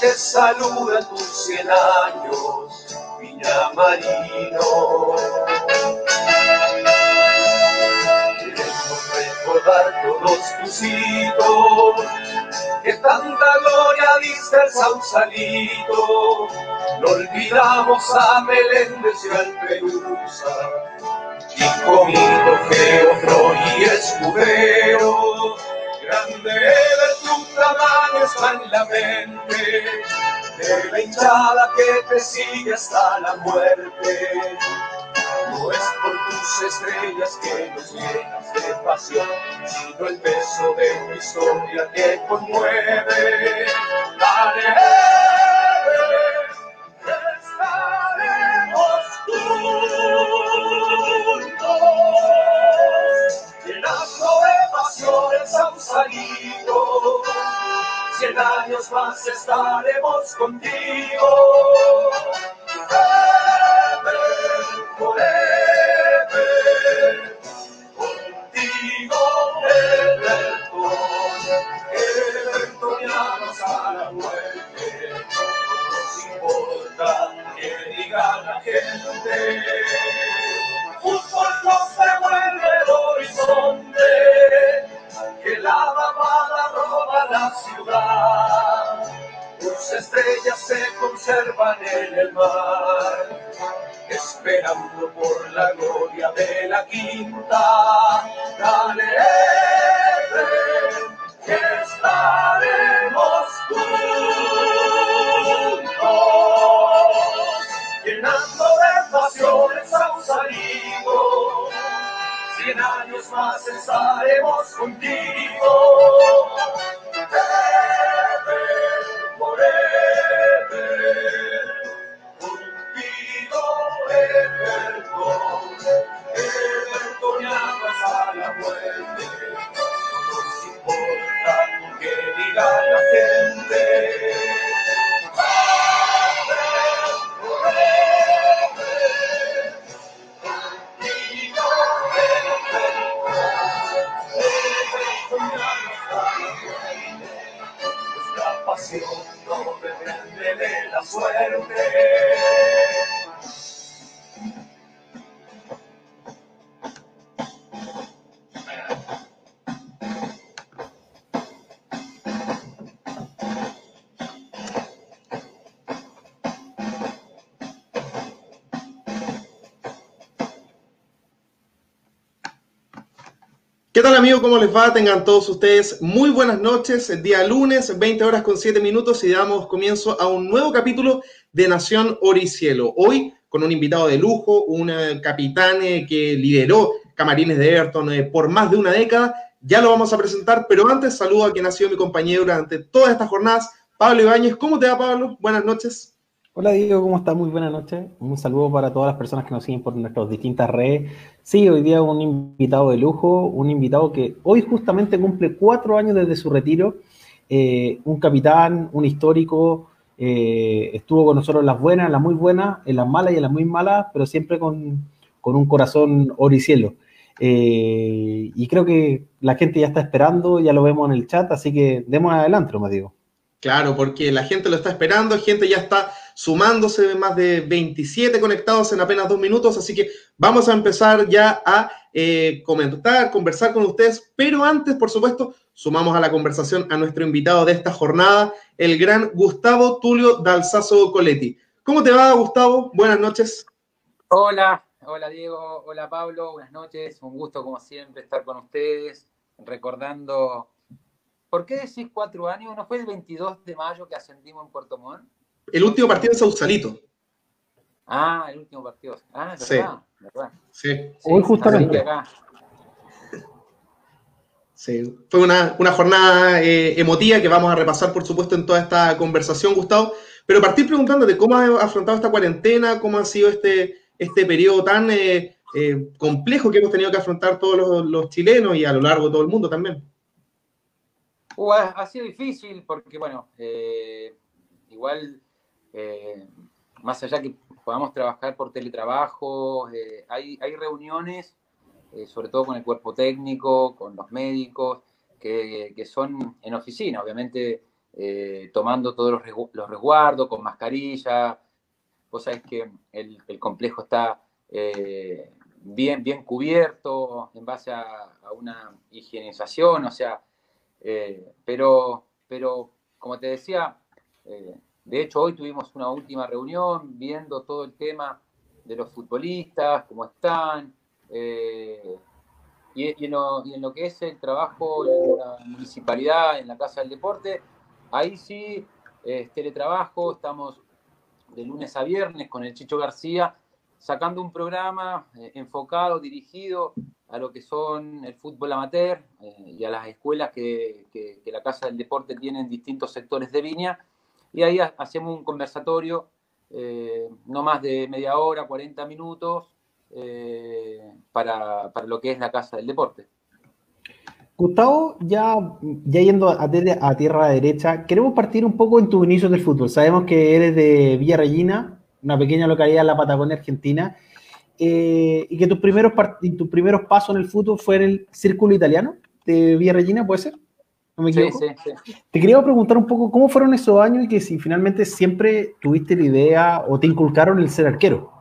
te saluda tus cien años, Viña Marino. Queremos recordar todos tus hitos, que tanta gloria diste al Sausalito. No olvidamos a Meléndez y al Perusa, Chico Mito, Geofro y Escudero. Grande de tu tamaño en la mente, de la hinchada que te sigue hasta la muerte. No es por tus estrellas que nos llenas de pasión, sino el peso de tu historia que conmueve. Dale, a un salido. Cien años más estaremos contigo. Contigo Everton, a la muerte, que diga el horizonte, que la mamada roba la ciudad. Tus estrellas se conservan en el mar, esperando por la gloria de la quinta. Dale, que estaremos juntos, llenando de pasiones a un salido. Cien años más estaremos contigo. Ever, forever, contigo, Everton, Evertoniano hasta la muerte. No importa lo que diga la gente. Ever, forever, pasión no depende de la suerte. Tal amigos? ¿Cómo les va? Tengan todos ustedes muy buenas noches. El día lunes, 20 horas con 7 minutos y damos comienzo a un nuevo capítulo de Nación Oricielo. Hoy con un invitado de lujo, un eh, capitán eh, que lideró Camarines de Everton eh, por más de una década. Ya lo vamos a presentar, pero antes saludo a quien ha sido mi compañero durante todas estas jornadas, Pablo Ibáñez. ¿Cómo te va, Pablo? Buenas noches. Hola Diego, ¿cómo estás? Muy buenas noches. Un saludo para todas las personas que nos siguen por nuestras distintas redes. Sí, hoy día un invitado de lujo, un invitado que hoy justamente cumple cuatro años desde su retiro. Eh, un capitán, un histórico, eh, estuvo con nosotros en las buenas, en las muy buenas, en las malas y en las muy malas, pero siempre con, con un corazón oricielo. Eh, y creo que la gente ya está esperando, ya lo vemos en el chat, así que demos adelante, me digo. Claro, porque la gente lo está esperando, gente ya está sumándose, más de 27 conectados en apenas dos minutos, así que vamos a empezar ya a eh, comentar, conversar con ustedes, pero antes, por supuesto, sumamos a la conversación a nuestro invitado de esta jornada, el gran Gustavo Tulio Dalsazo Coletti. ¿Cómo te va, Gustavo? Buenas noches. Hola, hola Diego, hola Pablo, buenas noches, un gusto como siempre estar con ustedes, recordando ¿Por qué decís cuatro años? ¿No fue el 22 de mayo que ascendimos en Puerto Montt? El último partido en Sausalito. Ah, el último partido. Ah, es Sí. verdad, verdad. Sí, Sí, Hoy justamente. acá. sí. Fue una, una jornada eh, emotiva que vamos a repasar, por supuesto, en toda esta conversación, Gustavo. Pero partir preguntándote cómo has afrontado esta cuarentena, cómo ha sido este, este periodo tan eh, eh, complejo que hemos tenido que afrontar todos los, los chilenos y a lo largo de todo el mundo también. Uh, ha, ha sido difícil porque, bueno, eh, igual, eh, más allá que podamos trabajar por teletrabajo. hay, hay reuniones, sobre todo con el cuerpo técnico, con los médicos, que, que son en oficina, obviamente tomando todos los, los resguardos, con mascarilla, Vos sabés que el, complejo está eh, bien, bien cubierto en base a, una higienización, o sea, eh, pero, pero como te decía, eh, de hecho hoy tuvimos una última reunión viendo todo el tema de los futbolistas, cómo están, y, en lo, que es el trabajo en la municipalidad, en la Casa del Deporte, ahí sí es teletrabajo, estamos de lunes a viernes con el Chicho García, sacando un programa eh, enfocado, dirigido a lo que son el fútbol amateur eh, y a las escuelas que, la Casa del Deporte tiene en distintos sectores de Viña. Y ahí hacemos un conversatorio, eh, no más de media hora, 40 minutos, para, para lo que es la Casa del Deporte. Gustavo, ya, ya yendo a, a, tierra derecha, queremos partir un poco en tus inicios del fútbol. Sabemos que eres de Villa Regina, una pequeña localidad en la Patagonia Argentina, eh, y que tus primeros, tus primeros pasos en el fútbol fue en el círculo italiano de Villa Regina, ¿puede ser? ¿No me equivoco? Sí, sí, sí. Te quería preguntar un poco cómo fueron esos años y que si finalmente siempre tuviste la idea o te inculcaron el ser arquero.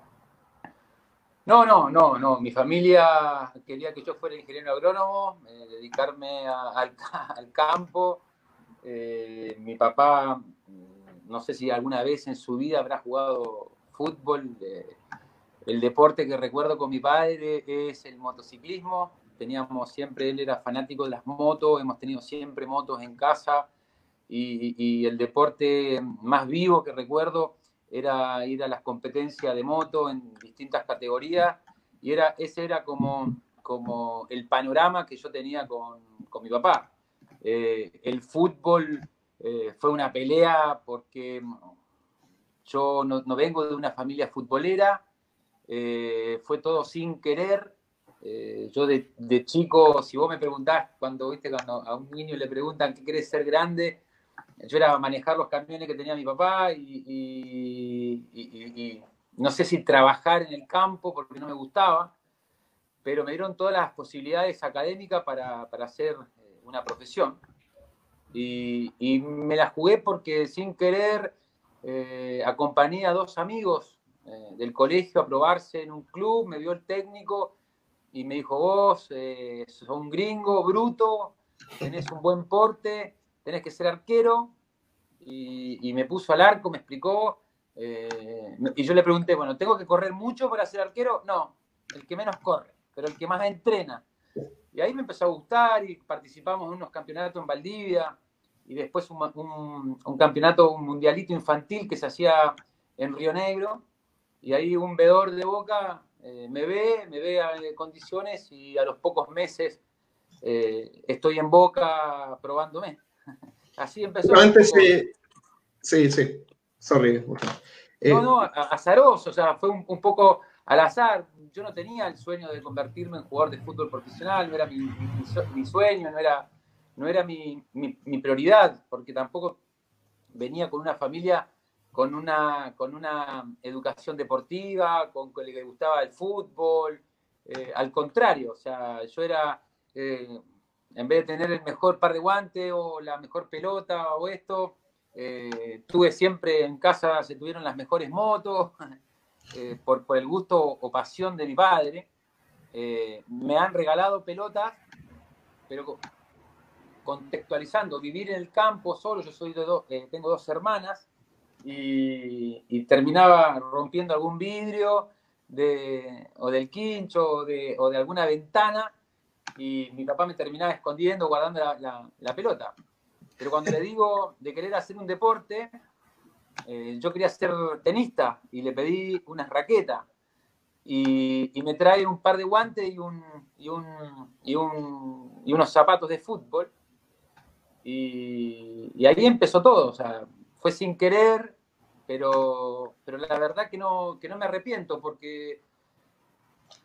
No, no, no, no. Mi familia quería que yo fuera ingeniero agrónomo, eh, dedicarme al, campo. Eh, mi papá, mm, no sé si alguna vez en su vida habrá jugado fútbol. el deporte que recuerdo con mi padre es el motociclismo. Teníamos siempre, él era fanático de las motos, hemos tenido siempre motos en casa. y el deporte más vivo que recuerdo era ir a las competencias de moto en distintas categorías y era, ese era como, como el panorama que yo tenía con, con mi papá. Eh, el fútbol eh, fue una pelea porque yo no, no vengo de una familia futbolera, eh, fue todo sin querer. Yo de, chico, si vos me preguntás, cuando, ¿viste? cuando a un niño le preguntan qué querés ser grande, yo era manejar los camiones que tenía mi papá y, no sé si trabajar en el campo porque no me gustaba, pero me dieron todas las posibilidades académicas para, hacer eh, una profesión. Y, me la jugué porque sin querer eh, acompañé a dos amigos eh, del colegio a probarse en un club, me vio el técnico y me dijo, vos sos un gringo bruto, tenés un buen porte, tenés que ser arquero. Y, me puso al arco, me explicó. Eh, y yo le pregunté, bueno, ¿tengo que correr mucho para ser arquero? No, el que menos corre, pero el que más entrena. Y ahí me empezó a gustar y participamos en unos campeonatos en Valdivia y después un, un, campeonato, un mundialito infantil que se hacía en Río Negro. Y ahí un vedor de boca eh, me ve, me ve a condiciones y a los pocos meses eh, estoy en boca probándome. Así empezó. antes sí, sí, sorry. Eh, no, no, azaroso, o sea, fue un, poco al azar. Yo no tenía el sueño de convertirme en jugador de fútbol profesional, no era mi, sueño, no era, no era mi, prioridad, porque tampoco venía con una familia con una, con una educación deportiva, con que le gustaba el fútbol. Eh, al contrario, o sea, yo era eh, en vez de tener el mejor par de guantes o la mejor pelota o esto, eh, tuve siempre en casa, se tuvieron las mejores motos, eh, por, el gusto o pasión de mi padre. Eh, me han regalado pelotas, pero contextualizando, vivir en el campo solo, yo soy de tengo dos hermanas, y, terminaba rompiendo algún vidrio de, o del quincho o de, o de alguna ventana y mi papá me terminaba escondiendo, guardando la, pelota. Pero cuando le digo de querer hacer un deporte, eh, yo quería ser tenista y le pedí una raqueta. Y, me trae un par de guantes y, un, y, un, y, unos zapatos de fútbol. Y, ahí empezó todo. O sea, fue sin querer, pero, pero la verdad que no, que no me arrepiento porque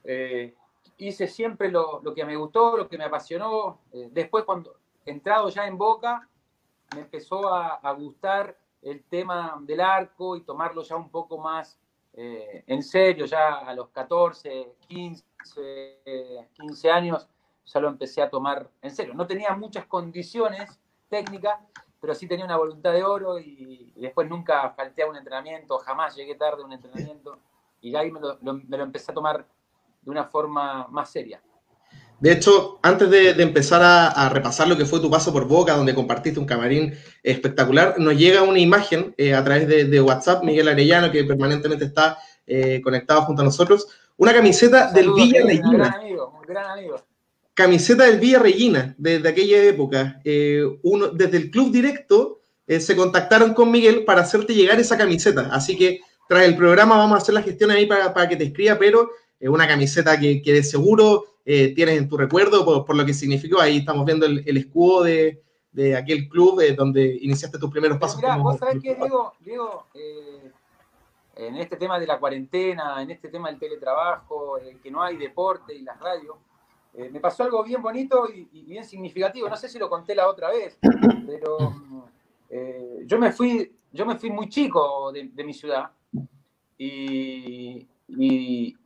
eh, hice siempre lo, que me gustó, lo que me apasionó. Eh, después, cuando entrado ya en Boca, me empezó a, gustar el tema del arco y tomarlo ya un poco más eh, en serio, ya a los 14, 15, 15 años, ya lo empecé a tomar en serio. No tenía muchas condiciones técnicas, pero sí tenía una voluntad de oro y, después nunca falté a un entrenamiento, jamás llegué tarde a un entrenamiento y ahí me lo empecé a tomar de una forma más seria. De hecho, antes de, empezar a, repasar lo que fue tu paso por Boca, donde compartiste un camarín espectacular, nos llega una imagen eh, a través de, WhatsApp, Miguel Arellano, que permanentemente está eh, conectado junto a nosotros, una camiseta del Villa Regina. Un gran amigo, un gran amigo. Camiseta del Villa Regina, desde aquella época. Eh, uno, desde el club directo se contactaron con Miguel para hacerte llegar esa camiseta. Así que tras el programa vamos a hacer la gestión ahí para, para que te escriba, pero es una camiseta que, que de seguro eh, tienes en tu recuerdo por, lo que significó. Ahí estamos viendo el, escudo de, aquel club eh, donde iniciaste tus primeros pasos. Mirá, vos sabés que, Diego, Diego eh, en este tema de la cuarentena, en este tema del teletrabajo, que no hay deporte y las radios, me pasó algo bien bonito y, bien significativo. No sé si lo conté la otra vez, pero yo, me fui, yo me fui muy chico de, mi ciudad y,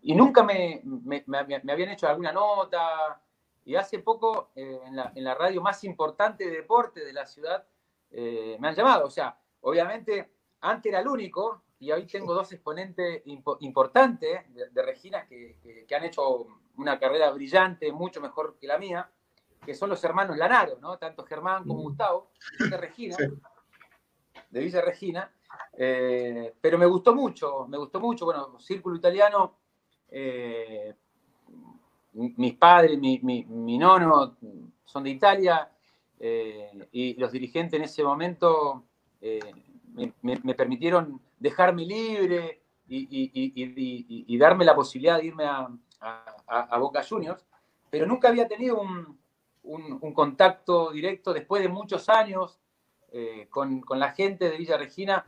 nunca me, me, habían hecho alguna nota. Y hace poco, eh, en, la, en, la, radio más importante de deporte de la ciudad, eh, me han llamado. O sea, obviamente, antes era el único, y hoy tengo dos exponentes importantes de, Regina que, que, han hecho una carrera brillante, mucho mejor que la mía, que son los hermanos Lanaro, ¿no? Tanto Germán como mm. Gustavo, de Regina, de Villa Regina. Eh, pero me gustó mucho, me gustó mucho. Bueno, Círculo Italiano, eh, mis padres, mi, mi, nono son de Italia eh, y los dirigentes en ese momento me, permitieron dejarme libre y, darme la posibilidad de irme a, Boca Juniors, pero nunca había tenido un, contacto directo después de muchos años con, con, la gente de Villa Regina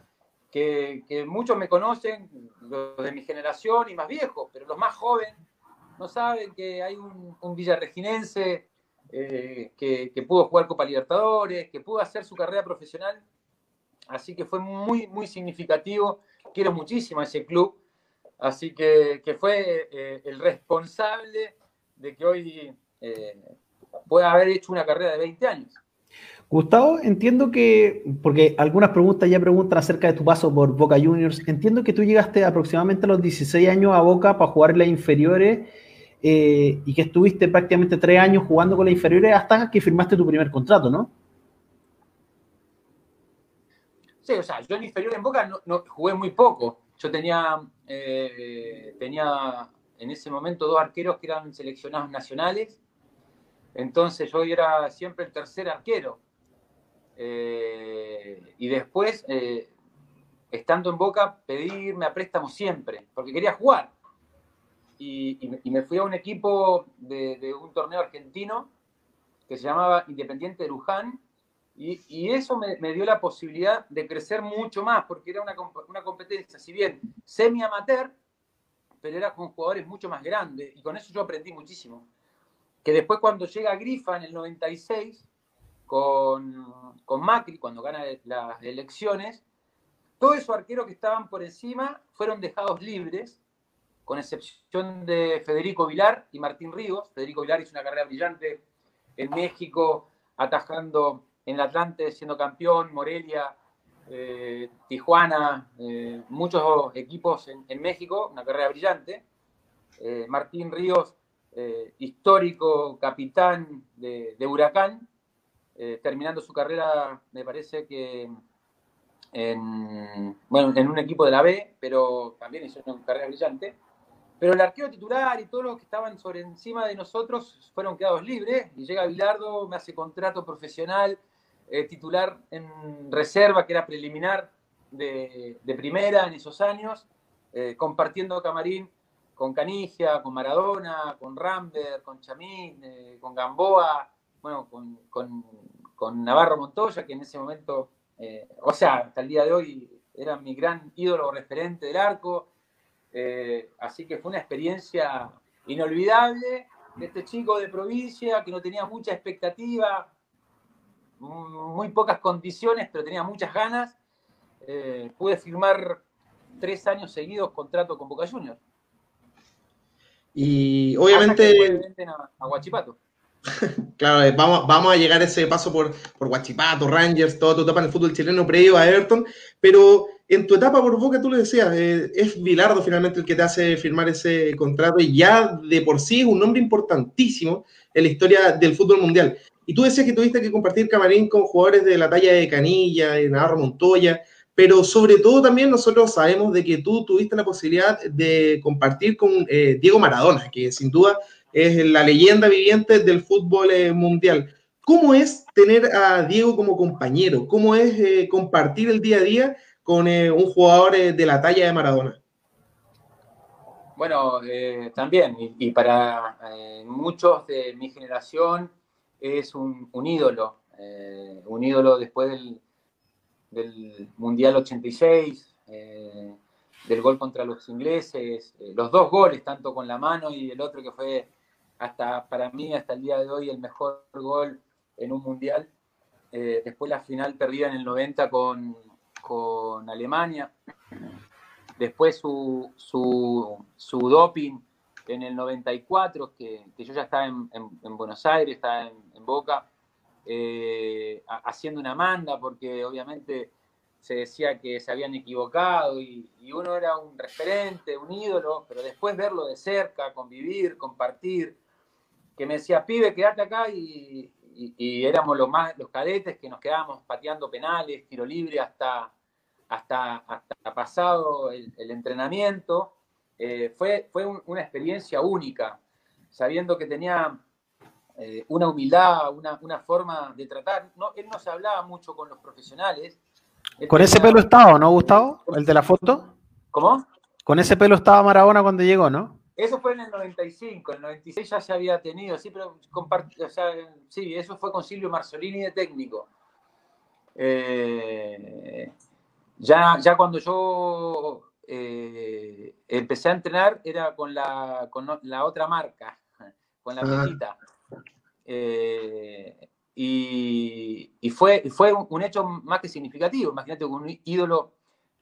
que, muchos me conocen, los de mi generación y más viejos, pero los más jóvenes no saben que hay un, un villarreginense eh, que, pudo jugar Copa Libertadores, que pudo hacer su carrera profesional. Así que fue muy, muy significativo. Quiero muchísimo a ese club. Así que, fue eh, el responsable de que hoy eh, pueda haber hecho una carrera de 20 años. Gustavo, entiendo que, porque algunas preguntas ya preguntan acerca de tu paso por Boca Juniors, entiendo que tú llegaste aproximadamente a los 16 años a Boca para jugar en las inferiores eh, y que estuviste prácticamente tres años jugando con las inferiores hasta que firmaste tu primer contrato, ¿no? Sí, o sea, yo en inferiores en Boca no, jugué muy poco. Yo tenía, eh, tenía en ese momento dos arqueros que eran seleccionados nacionales, entonces yo era siempre el tercer arquero. Eh, y después, eh, estando en Boca, pedirme a préstamo siempre, porque quería jugar. Y, me fui a un equipo de, un torneo argentino que se llamaba Independiente de Luján, y, eso me, dio la posibilidad de crecer mucho más, porque era una, una competencia, si bien semi-amateur, pero era con jugadores mucho más grandes, y con eso yo aprendí muchísimo. Que después cuando llega Grifa en el 96, con, con Macri cuando gana las elecciones, todos esos arqueros que estaban por encima fueron dejados libres, con excepción de Federico Vilar y Martín Ríos. Federico Vilar hizo una carrera brillante en México, atajando en Atlante, siendo campeón, Morelia, eh, Tijuana, eh, muchos equipos en, México, una carrera brillante. Eh, Martín Ríos, histórico capitán de Huracán, terminando su carrera, me parece que en, bueno, en un equipo de la B, pero también hizo una carrera brillante. Pero el arquero titular y todos los que estaban sobre encima de nosotros fueron quedados libres y llega Bilardo, me hace contrato profesional, eh, titular en reserva, que era preliminar de, primera en esos años, eh, compartiendo camarín con Canigia, con Maradona, con Rambert, con Chamín, con Gamboa, bueno, con, Navarro Montoya, que en ese momento, eh, o sea, hasta el día de hoy era mi gran ídolo referente del arco. Eh, así que fue una experiencia inolvidable de este chico de provincia que no tenía mucha expectativa, muy pocas condiciones, pero tenía muchas ganas. Eh, pude firmar tres años seguidos contrato con Boca Juniors. Y obviamente... A, a Guachipato. claro, eh, vamos, vamos a llegar a ese paso por, por Guachipato, Rangers, toda tu etapa en el fútbol chileno previo a Everton, pero en tu etapa por Boca, tú lo decías, eh, es Vilardo finalmente el que te hace firmar ese contrato y ya de por sí es un nombre importantísimo en la historia del fútbol mundial. Y tú decías que tuviste que compartir camarín con jugadores de la talla de Canilla, de Navarro Montoya, pero sobre todo también nosotros sabemos de que tú tuviste la posibilidad de compartir con eh, Diego Maradona, que sin duda es la leyenda viviente del fútbol eh, mundial. ¿Cómo es tener a Diego como compañero? ¿Cómo es eh, compartir el día a día con un jugador de la talla de Maradona? Bueno, también, y, para muchos de mi generación es un, un ídolo, un ídolo después del, del Mundial 86, eh, del gol contra los ingleses, eh, los dos goles, tanto con la mano y el otro que fue hasta para mí, hasta el día de hoy, el mejor gol en un Mundial. Eh, después la final perdida en el 90 con, con Alemania. Después su, su, su, doping en el 94, que, que yo ya estaba en, en, Buenos Aires, estaba en Boca, eh, haciendo una manda, porque obviamente se decía que se habían equivocado y, uno era un referente, un ídolo, pero después verlo de cerca, convivir, compartir, que me decía, pibe, quédate acá y, éramos los, más, los cadetes que nos quedábamos pateando penales, tiro libre hasta, hasta, hasta pasado el, entrenamiento. Eh, fue fue una experiencia única, sabiendo que tenía eh, una humildad, una, una, forma de tratar. No, él no se hablaba mucho con los profesionales. ¿Con ese pelo estaba, no, Gustavo? ¿El de la foto? ¿Cómo? Con ese pelo estaba Maradona cuando llegó, ¿no? Eso fue en el 95, en el 96 ya se había tenido, sí, pero o sea, sí, eso fue con Silvio Marzolini de técnico. Eh, ya, ya cuando yo eh, empecé a entrenar era con la, con la otra marca, con la petita. Eh, y, fue, fue un hecho más que significativo. Imagínate un ídolo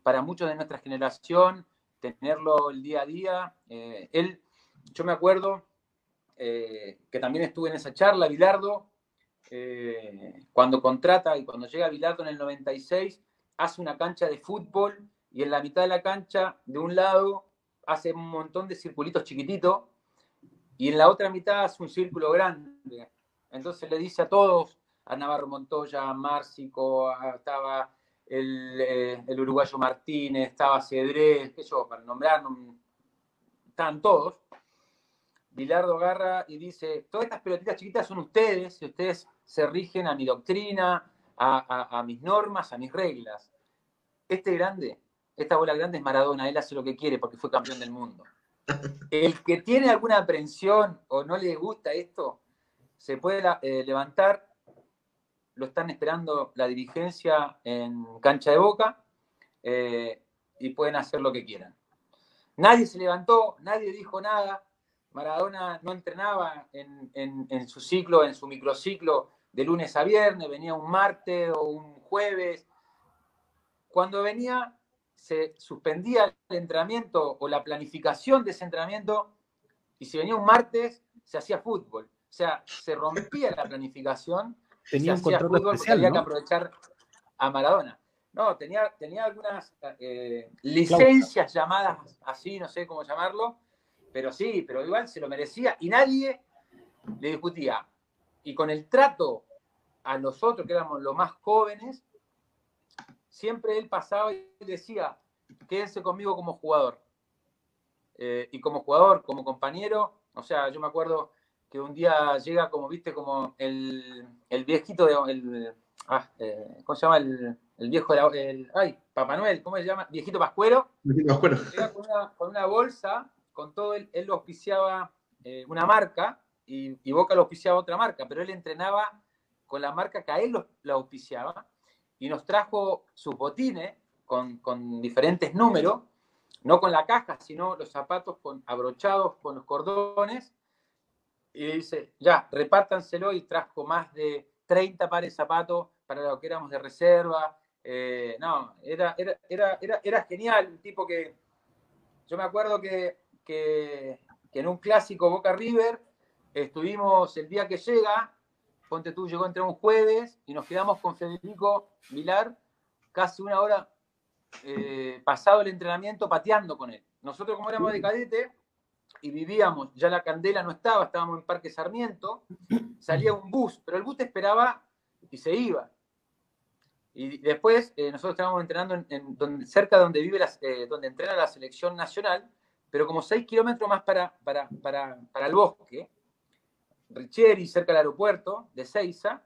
para muchos de nuestra generación, tenerlo el día a día. Eh, él, yo me acuerdo eh, que también estuve en esa charla, Bilardo, cuando contrata y cuando llega Bilardo en el 96, hace una cancha de fútbol y en la mitad de la cancha, de un lado, hace un montón de circulitos chiquititos y en la otra mitad hace un círculo grande. Entonces le dice a todos, a Navarro Montoya, a Márcico, estaba eh, el, uruguayo Martínez, estaba Cedrés, qué yo, para nombrar, están todos. Bilardo agarra y dice, todas estas pelotitas chiquitas son ustedes, y ustedes se rigen a mi doctrina, a mis normas, a mis reglas. Este grande, esta bola grande es Maradona, él hace lo que quiere porque fue campeón del mundo. El que tiene alguna aprensión o no le gusta esto, se puede eh, levantar, lo están esperando la dirigencia en cancha de boca eh, y pueden hacer lo que quieran. Nadie se levantó, nadie dijo nada. Maradona no entrenaba en, su ciclo, en su microciclo de lunes a viernes, venía un martes o un jueves. Cuando venía, se suspendía el entrenamiento o la planificación de ese entrenamiento y si venía un martes, se hacía fútbol. O sea, se rompía la planificación. Tenía un control especial, había que aprovechar a Maradona. No, tenía, tenía algunas eh, licencias llamadas así, no sé cómo llamarlo, pero sí, pero igual se lo merecía y nadie le discutía. Y con el trato a nosotros, que éramos los más jóvenes, siempre él pasaba y decía, quédense conmigo como jugador. Eh, y como jugador, como compañero, o sea, yo me acuerdo, que un día llega como, viste, como el, el viejito de... El, ah, eh, ¿Cómo se llama? El, el viejo de el, Ay, Papá Noel, ¿cómo se llama? Viejito Pascuero. Viejito Pascuero. Llega con una, con una, bolsa, con todo, él, él auspiciaba eh, una marca y, y, Boca lo auspiciaba otra marca, pero él entrenaba con la marca que a él lo, lo auspiciaba y nos trajo sus botines con, con diferentes números, no con la caja, sino los zapatos con, abrochados con los cordones. Y dice, ya, repártanselo y trajo más de 30 pares de zapatos para lo que éramos de reserva, Eh, no, era, era, era, era, genial, un tipo que, yo me acuerdo que, que, que en un clásico Boca River estuvimos el día que llega, Ponte tú llegó entre un jueves y nos quedamos con Federico Vilar casi una hora eh, pasado el entrenamiento pateando con él. Nosotros como éramos de cadete y vivíamos, ya la candela no estaba, estábamos en Parque Sarmiento, salía un bus, pero el bus te esperaba y se iba. Y después eh, nosotros estábamos entrenando en, donde, cerca de donde vive eh, donde entrena la selección nacional, pero como seis kilómetros más para, para, para, para el bosque. Richieri, cerca del aeropuerto de Ceiza,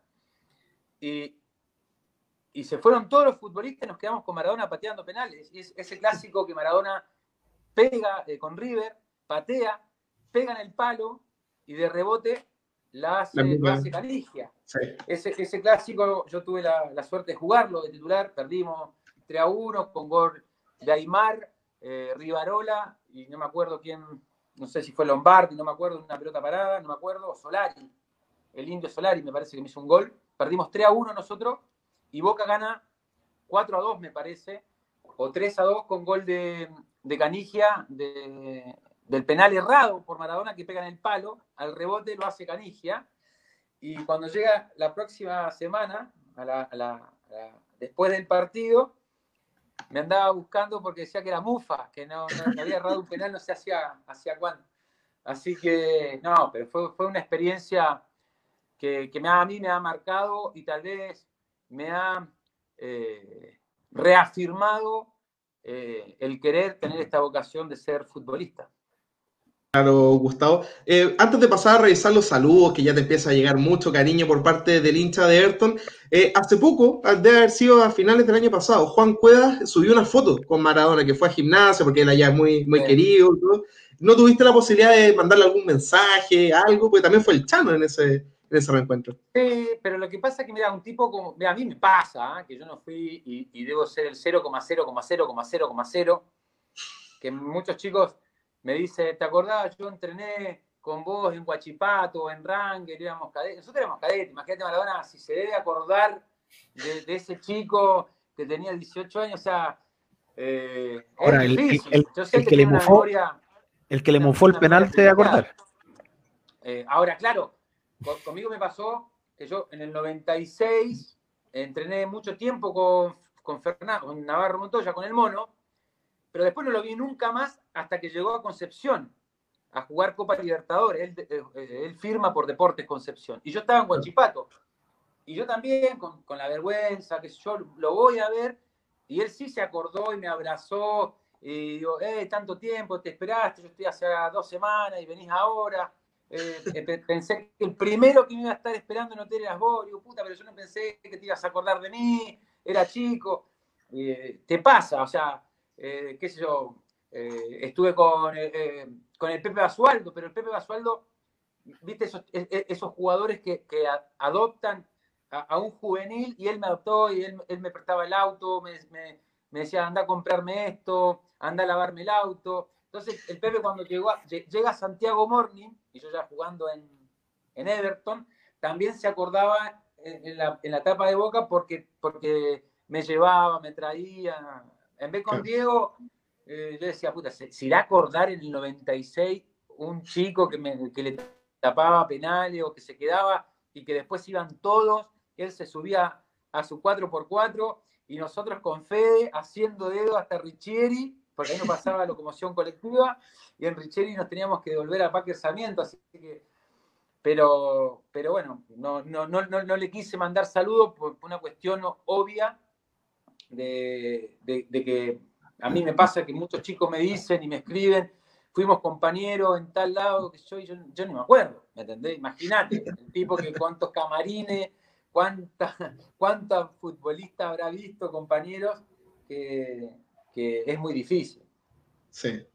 y, y se fueron todos los futbolistas y nos quedamos con Maradona pateando penales. Y es ese clásico que Maradona pega eh, con River, patea, pega en el palo y de rebote la hace, Caligia. Ese, ese, clásico yo tuve la, suerte de jugarlo de titular, perdimos 3 a 1 con gol de Aymar, eh, Rivarola y no me acuerdo quién, no sé si fue Lombardi, no me acuerdo, una pelota parada, no me acuerdo, Solari, el indio Solari me parece que me hizo un gol. Perdimos 3 a 1 nosotros y Boca gana 4 a 2 me parece, o 3 a 2 con gol de, de Canigia, del penal errado por Maradona que pega en el palo, al rebote lo hace Canigia. Y cuando llega la próxima semana, después del partido, me andaba buscando porque decía que era mufa, que no, había errado un penal, no sé hacía, hacía cuándo. Así que, no, pero fue, fue una experiencia que, que me a mí me ha marcado y tal vez me ha eh, reafirmado eh, el querer tener esta vocación de ser futbolista. Claro, Gustavo. Eh, antes de pasar a revisar los saludos, que ya te empieza a llegar mucho cariño por parte del hincha de Ayrton, eh, hace poco, de haber sido a finales del año pasado, Juan Cuevas subió una foto con Maradona, que fue a gimnasia, porque él allá es muy, muy querido. ¿No tuviste la posibilidad de mandarle algún mensaje, algo? Porque también fue el Chano en ese, en ese reencuentro. Sí, pero lo que pasa es que, mira, un tipo como, a mí me pasa, ¿eh? que yo no fui y, y debo ser el 0,0,0,0,0, que muchos chicos me dice, ¿te acordás? Yo entrené con vos en Huachipato, en Ranger, éramos cadetes. Nosotros éramos cadetes, imagínate Maradona, si se debe acordar de, ese chico que tenía 18 años, o sea, eh, Ahora, el, que, le mofó, el que le mofó el penal, ¿te debe acordar? Eh, ahora, claro, conmigo me pasó que yo en el 96 entrené mucho tiempo con, con, Fernando, con Navarro Montoya, con el mono, pero después no lo vi nunca más hasta que llegó a Concepción a jugar Copa Libertadores. Él, eh, eh, él firma por Deportes Concepción. Y yo estaba en Huachipato. Y yo también, con, con, la vergüenza, que yo lo voy a ver. Y él sí se acordó y me abrazó. Y digo, eh, tanto tiempo, te esperaste, yo estoy hace dos semanas y venís ahora. Eh, pensé que el primero que me iba a estar esperando en hotel eras vos. Puta, pero yo no pensé que te ibas a acordar de mí, era chico. te pasa, o sea, eh, qué sé yo, eh, estuve con, eh, con el Pepe Basualdo, pero el Pepe Basualdo, viste esos, e, e, jugadores que, adoptan a, un juvenil y él me adoptó y él, él me prestaba el auto, me, me, decía, anda a comprarme esto, anda a lavarme el auto. Entonces el Pepe cuando llegó llega a Santiago Morning, y yo ya jugando en, en Everton, también se acordaba en, la, en la de Boca porque, porque me llevaba, me traía, en vez con Diego, eh, yo decía, puta, ¿se, irá a acordar en el 96 un chico que, me, que le tapaba penales o que se quedaba y que después iban todos? Él se subía a su 4x4 y nosotros con Fede haciendo dedo hasta Richieri, porque ahí no pasaba locomoción colectiva, y en Richieri nos teníamos que devolver a Paque Sarmiento, así que. Pero, pero bueno, no, no, no, no, le quise mandar saludos por una cuestión obvia de, que a mí me pasa que muchos chicos me dicen y me escriben, fuimos compañeros en tal lado, que yo, yo, yo no me acuerdo, ¿me entendés? Imagínate, el tipo que cuántos camarines, cuántas cuánta futbolistas habrá visto, compañeros, que, que es muy difícil. Sí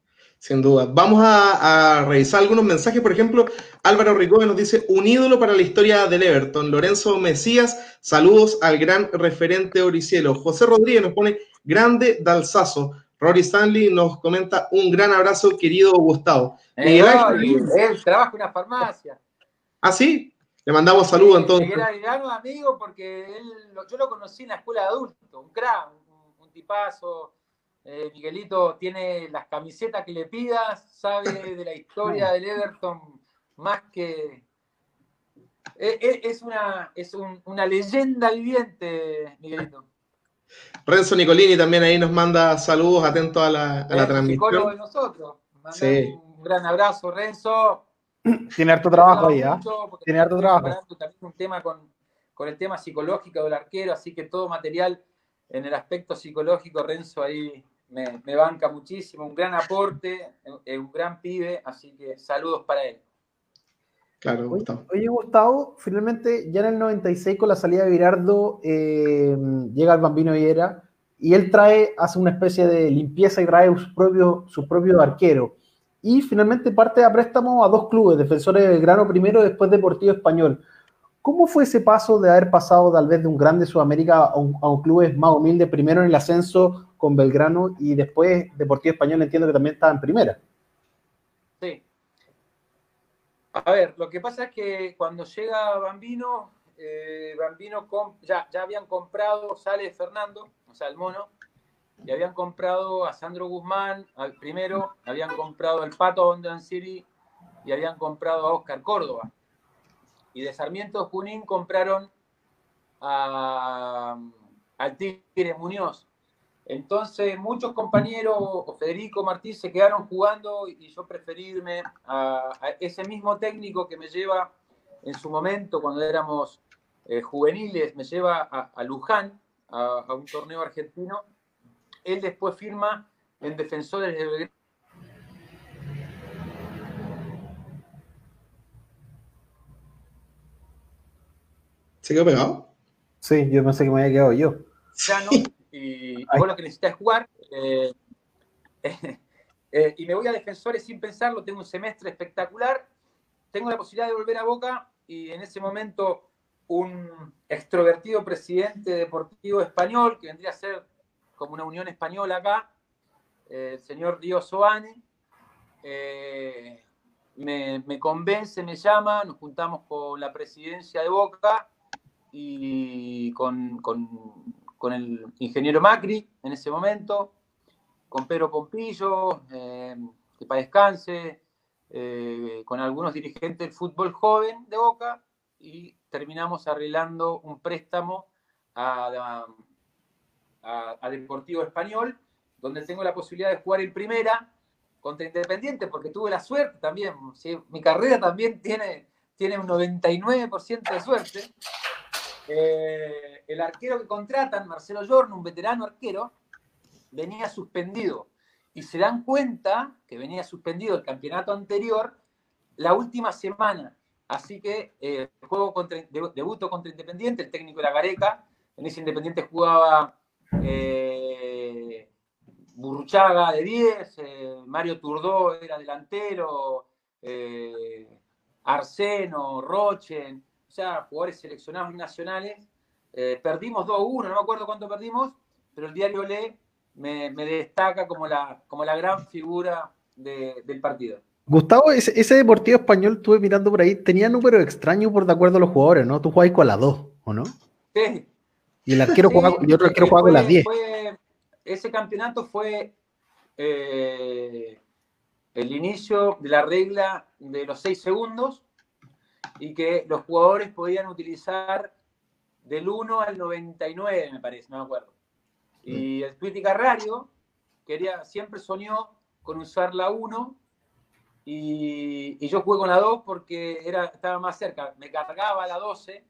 sin duda. Vamos a, revisar algunos mensajes. Por ejemplo, Álvaro Ricobe nos dice, un ídolo para la historia del Everton. Lorenzo Mesías, saludos al gran referente Oricielo. José Rodríguez nos pone, grande Dalsazo. Rory Stanley nos comenta, un gran abrazo, querido Gustavo. él trabaja en una farmacia. ¿Ah, sí? Le mandamos saludos entonces. Era gran amigo porque él, yo lo conocí en la escuela de adultos, un crack, un, tipazo. Eh, Miguelito tiene las camisetas que le pidas, sabe de la historia del Everton más que... Eh, eh, es, una, es una leyenda viviente, Miguelito. Renzo Nicolini también ahí nos manda saludos, atento a la, a la transmisión. de nosotros. Un gran abrazo, Renzo. Tiene harto trabajo ahí, ¿ah? Tiene harto trabajo. También un tema con, con el tema psicológico del arquero, así que todo material en el aspecto psicológico, Renzo ahí me, me banca muchísimo, un gran aporte, un gran pibe, así que saludos para él. Claro, Gustavo. Oye, Gustavo, finalmente ya en el 96 con la salida de Virardo eh, llega el Bambino Viera y él trae, hace una especie de limpieza y trae su propio, su propio arquero. Y finalmente parte a préstamo a dos clubes, Defensores del Grano primero, después Deportivo Español. ¿Cómo fue ese paso de haber pasado tal vez de un grande Sudamérica a un, club más humilde, primero en el ascenso con Belgrano y después Deportivo Español entiendo que también estaba en primera? A ver, lo que pasa es que cuando llega Bambino, eh, Bambino ya, habían comprado, sale Fernando, o sea, el mono, y habían comprado a Sandro Guzmán al primero, habían comprado al Pato Ondan City y habían comprado a Oscar Córdoba. Y de Sarmiento Junín compraron a, al Tigre Muñoz. Entonces muchos compañeros, Federico Martín, se quedaron jugando y yo preferí irme a, ese mismo técnico que me lleva en su momento, cuando éramos eh, juveniles, me lleva a, Luján, a, un torneo argentino. Él después firma en Defensores de Belgrano. ¿Se quedó pegado? Sí, yo pensé que me había quedado yo. Ya no, y vos lo que necesitas es jugar. Eh, eh, y me voy a defensores sin pensarlo, tengo un semestre espectacular, tengo la posibilidad de volver a Boca y en ese momento un extrovertido presidente deportivo español, que vendría a ser como una unión española acá, el señor Río Soane, eh, me, convence, me llama, nos juntamos con la presidencia de Boca y con con el ingeniero Macri en ese momento, con Pedro Pompillo, eh, que para descanse, eh, con algunos dirigentes del fútbol joven de Boca y terminamos arreglando un préstamo a, Deportivo Español, donde tengo la posibilidad de jugar en primera contra Independiente, porque tuve la suerte también, mi carrera también tiene, tiene un 99% de suerte, eh, el arquero que contratan, Marcelo Giorno, un veterano arquero, venía suspendido. Y se dan cuenta que venía suspendido el campeonato anterior la última semana. Así que eh, juego contra, debuto contra Independiente, el técnico era Gareca. En ese Independiente jugaba eh, Burruchaga de 10, Mario Turdó era delantero, Arseno, Rochen sea, jugadores seleccionados nacionales. Eh, perdimos 2-1, no me acuerdo cuánto perdimos, pero el diario Le me, destaca como la, como la gran figura del partido. Gustavo, ese, deportivo español, estuve mirando por ahí, tenía número extraño por de acuerdo a los jugadores, ¿no? Tú jugabas con la 2, ¿o no? Sí. Y el arquero jugaba, y otro arquero jugaba con las 10. ese campeonato fue eh, el inicio de la regla de los 6 segundos, y que los jugadores podían utilizar del 1 al 99, me parece, no me acuerdo. Y el Twitty Carrario quería, siempre soñó con usar la 1 y, yo jugué con la 2 porque era, estaba más cerca. Me cargaba la 12.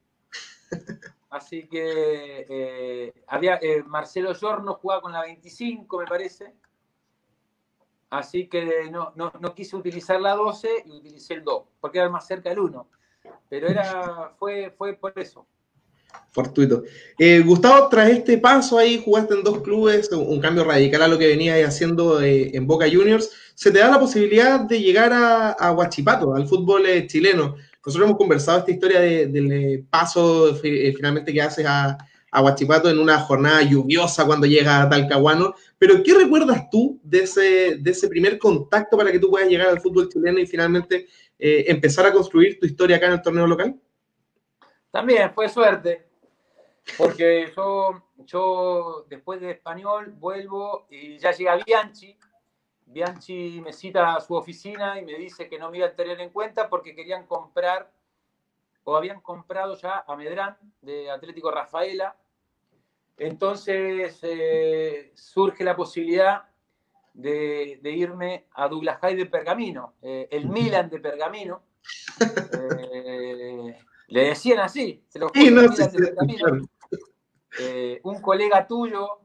Así que eh, había eh, Marcelo Giorno jugaba con la 25, me parece. Así que no, no, no, quise utilizar la 12 y utilicé el 2, porque era más cerca del 1 pero era, fue, fue por eso. Fortuito. Eh, Gustavo, tras este paso ahí, jugaste en dos clubes, un, cambio radical a lo que venía haciendo eh, en Boca Juniors, se te da la posibilidad de llegar a, a Huachipato, al fútbol eh, chileno. Nosotros hemos conversado esta historia del paso finalmente que haces a, a Huachipato en una jornada lluviosa cuando llega a Talcahuano, pero ¿qué recuerdas tú de ese, de ese primer contacto para que tú puedas llegar al fútbol chileno y finalmente eh, empezar a construir tu historia acá en el torneo local? También fue suerte, porque yo, yo después de español vuelvo y ya llega Bianchi. Bianchi me cita a su oficina y me dice que no me iba a tener en cuenta porque querían comprar o habían comprado ya a Medrán de Atlético Rafaela. Entonces eh, surge la posibilidad de, irme a Douglas High de Pergamino, eh, el Milan de Pergamino. Eh, le decían así, se lo un colega tuyo,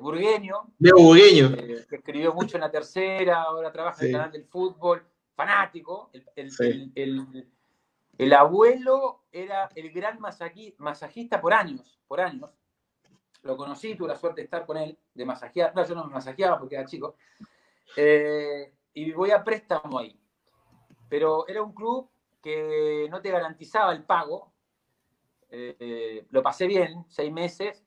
burgueño, burgueño. que escribió mucho en la tercera, ahora trabaja en el canal del fútbol, fanático, el, abuelo era el gran masajista por años, por años lo conocí, tuve la suerte de estar con él, de masajear, no, yo no me masajeaba porque era chico, eh, y voy a préstamo ahí. Pero era un club que no te garantizaba el pago, eh, lo pasé bien, seis meses,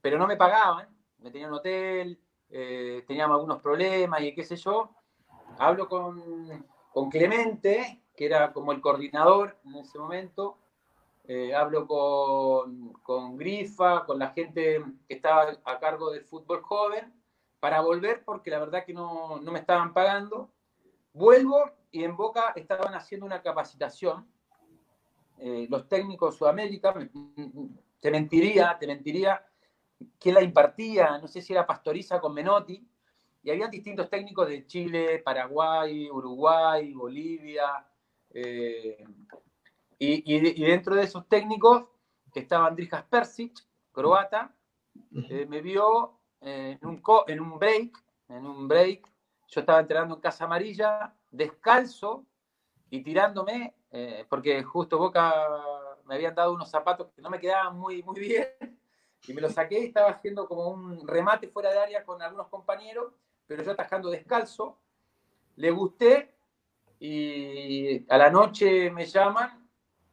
pero no me pagaban, me tenían un hotel, eh, teníamos algunos problemas y qué sé yo. Hablo con, con Clemente, que era como el coordinador en ese momento, eh, hablo con, con, Grifa, con la gente que estaba a cargo del fútbol joven, para volver porque la verdad que no, no me estaban pagando. Vuelvo y en Boca estaban haciendo una capacitación. Eh, los técnicos de Sudamérica, te mentiría, te mentiría, quién la impartía, no sé si era Pastoriza con Menotti, y había distintos técnicos de Chile, Paraguay, Uruguay, Bolivia, eh, y, dentro de esos técnicos estaba Andrijas Persic, croata, eh, me vio en, un en un break, en un break, yo estaba entrenando en Casa Amarilla, descalzo y tirándome, eh, porque justo Boca me habían dado unos zapatos que no me quedaban muy, muy bien, y me los saqué y estaba haciendo como un remate fuera de área con algunos compañeros, pero yo atajando descalzo, le gusté y a la noche me llaman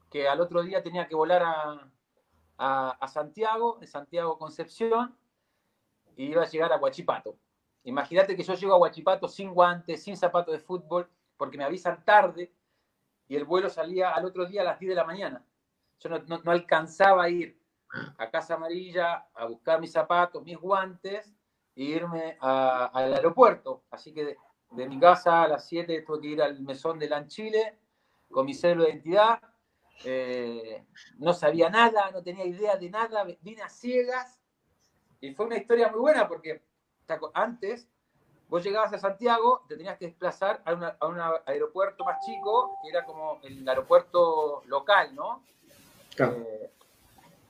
que al otro día tenía que volar a, Santiago, de Santiago Concepción, y iba a llegar a Huachipato. Imagínate que yo llego a Huachipato sin guantes, sin zapatos de fútbol, porque me avisan tarde y el vuelo salía al otro día a las 10 de la mañana. Yo no, alcanzaba a ir a Casa Amarilla a buscar mis zapatos, mis guantes e irme al aeropuerto. Así que de, mi casa a las 7 tuve que ir al mesón de Lanchile con mi cédula de identidad eh, no sabía nada, no tenía idea de nada, vine a ciegas. Y fue una historia muy buena porque antes vos llegabas a Santiago, te tenías que desplazar a, un aeropuerto más chico, que era como el aeropuerto local, ¿no? Eh,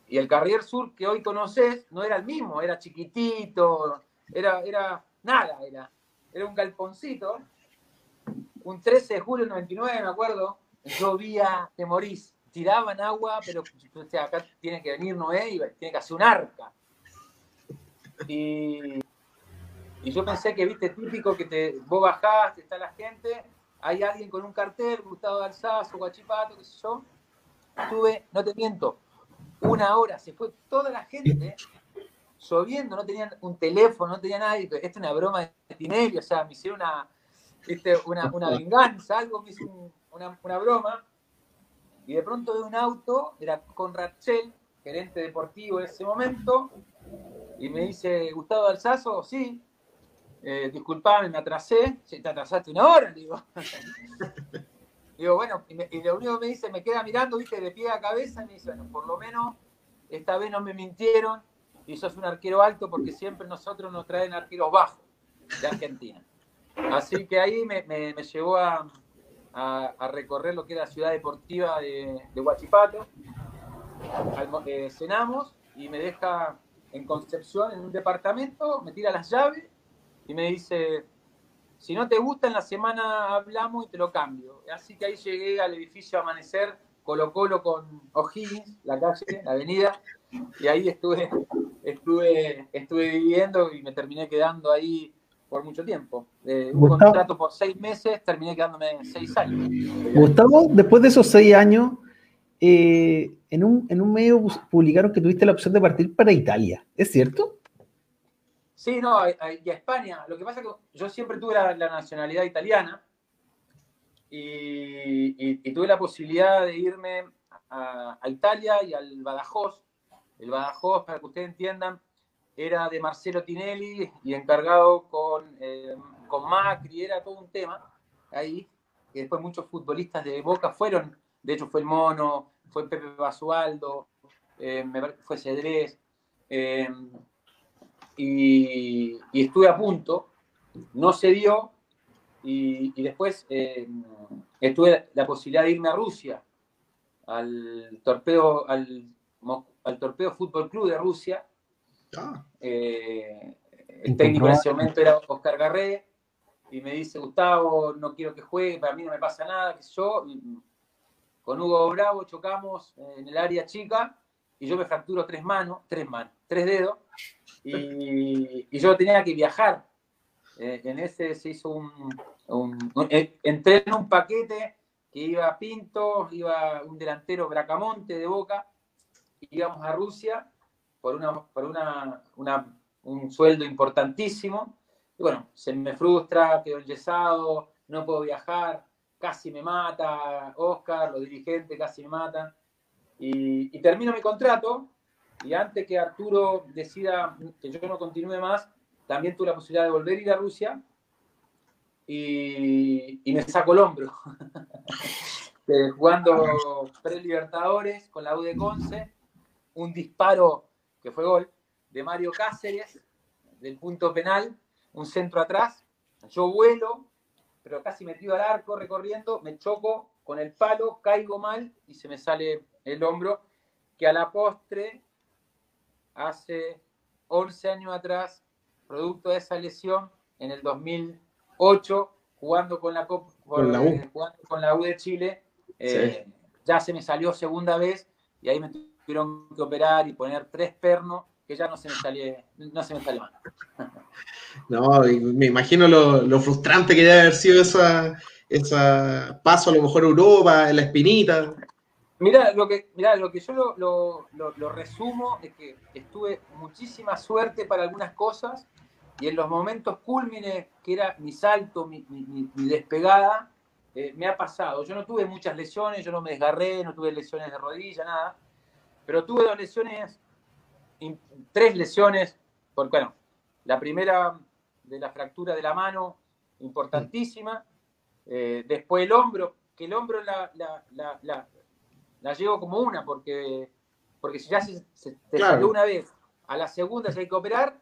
y el Carrier Sur que hoy conoces no era el mismo, era chiquitito, era, era nada, era, era un galponcito. Un 13 de julio del 99, me acuerdo, llovía, te morís tiraban agua, pero acá tiene que venir Noé y tiene que hacer un arca. Y, yo pensé que, viste, típico que te, vos bajás, está la gente, hay alguien con un cartel, Gustavo de Alsazo, Guachipato, qué sé yo. Estuve, no te miento, una hora, se fue toda la gente, lloviendo, no tenían un teléfono, no tenían nada. Esta es una broma de Tinelli, o sea, me hicieron una, una, una venganza, algo, me hizo una, una broma y de pronto de un auto, era con Rachel, gerente deportivo en ese momento, y me dice, Gustavo Alzazo, sí, eh, disculpame, me atrasé, te atrasaste una hora, digo. digo, bueno, y, lo único que me dice, me queda mirando, viste, de pie a cabeza, y me dice, bueno, por lo menos esta vez no me mintieron, y sos un arquero alto, porque siempre nosotros nos traen arqueros bajos de Argentina. Así que ahí me, me llevó a, a, recorrer lo que era la ciudad deportiva de, de Huachipato. Eh, cenamos y me deja en Concepción, en un departamento, me tira las llaves y me dice, si no te gusta, en la semana hablamos y te lo cambio. Así que ahí llegué al edificio Amanecer, Colo Colo con O'Higgins, la calle, la avenida, y ahí estuve, estuve, estuve viviendo y me terminé quedando ahí por mucho tiempo. Eh, un contrato por seis meses, terminé quedándome seis años. Gustavo, después de esos seis años, eh, en, un, en un medio publicaron que tuviste la opción de partir para Italia, ¿es cierto? Sí, no, y a, España. Lo que pasa es que yo siempre tuve la, nacionalidad italiana y, tuve la posibilidad de irme a, Italia y al Badajoz. El Badajoz, para que ustedes entiendan, era de Marcelo Tinelli y encargado con, eh, con Macri, era todo un tema ahí, que después muchos futbolistas de Boca fueron, de hecho fue el Mono, fue Pepe Basualdo, eh, fue Cedrés, eh, y, estuve a punto, no se dio, y, después estuve la posibilidad de irme a Rusia, al torpedo, al, al torpedo Fútbol Club de Rusia. Ah. Eh, el técnico en ese momento era Oscar Garré y me dice, Gustavo, no quiero que juegue, para mí no me pasa nada, que yo. Con Hugo Bravo chocamos en el área chica y yo me fracturo tres manos, tres manos, tres dedos, y, yo tenía que viajar. Eh, en ese se hizo un, un, eh, entré en un paquete que iba Pinto, iba un delantero Bracamonte de Boca, íbamos a Rusia por, una, por una, un sueldo importantísimo. Y bueno, se me frustra, quedo enyesado, no puedo viajar, casi me mata Oscar, los dirigentes casi me matan. Y, y termino mi contrato y antes que Arturo decida que yo no continúe más, también tuve la posibilidad de volver a ir a Rusia y, me saco el hombro. Eh, jugando pre-Libertadores con la U de Conce, un disparo que fue gol de Mario Cáceres del punto penal, un centro atrás, yo vuelo, pero casi metido al arco recorriendo, me choco con el palo, caigo mal y se me sale el hombro, que a la postre, hace 11 años atrás, producto de esa lesión, en el 2000 8 jugando con la, Copa, con, la U. Eh, con la U de Chile. Eh, ya se me salió segunda vez y ahí me tuvieron que operar y poner tres pernos que ya no se me salió, no se me más. No, me imagino lo, frustrante que debe haber sido esa, esa paso a lo mejor a Europa, en la espinita. Mira, lo que, mira, lo que yo lo, lo, resumo es que estuve muchísima suerte para algunas cosas y en los momentos cúlmines, que era mi salto, mi, despegada, eh, me ha pasado. Yo no tuve muchas lesiones, yo no me desgarré, no tuve lesiones de rodilla, nada. Pero tuve dos lesiones, tres lesiones, porque bueno, la primera de la fractura de la mano, importantísima. Eh, después el hombro, que el hombro la, la, llevo como una, porque, porque si ya se, te salió una vez, a la segunda se hay que operar,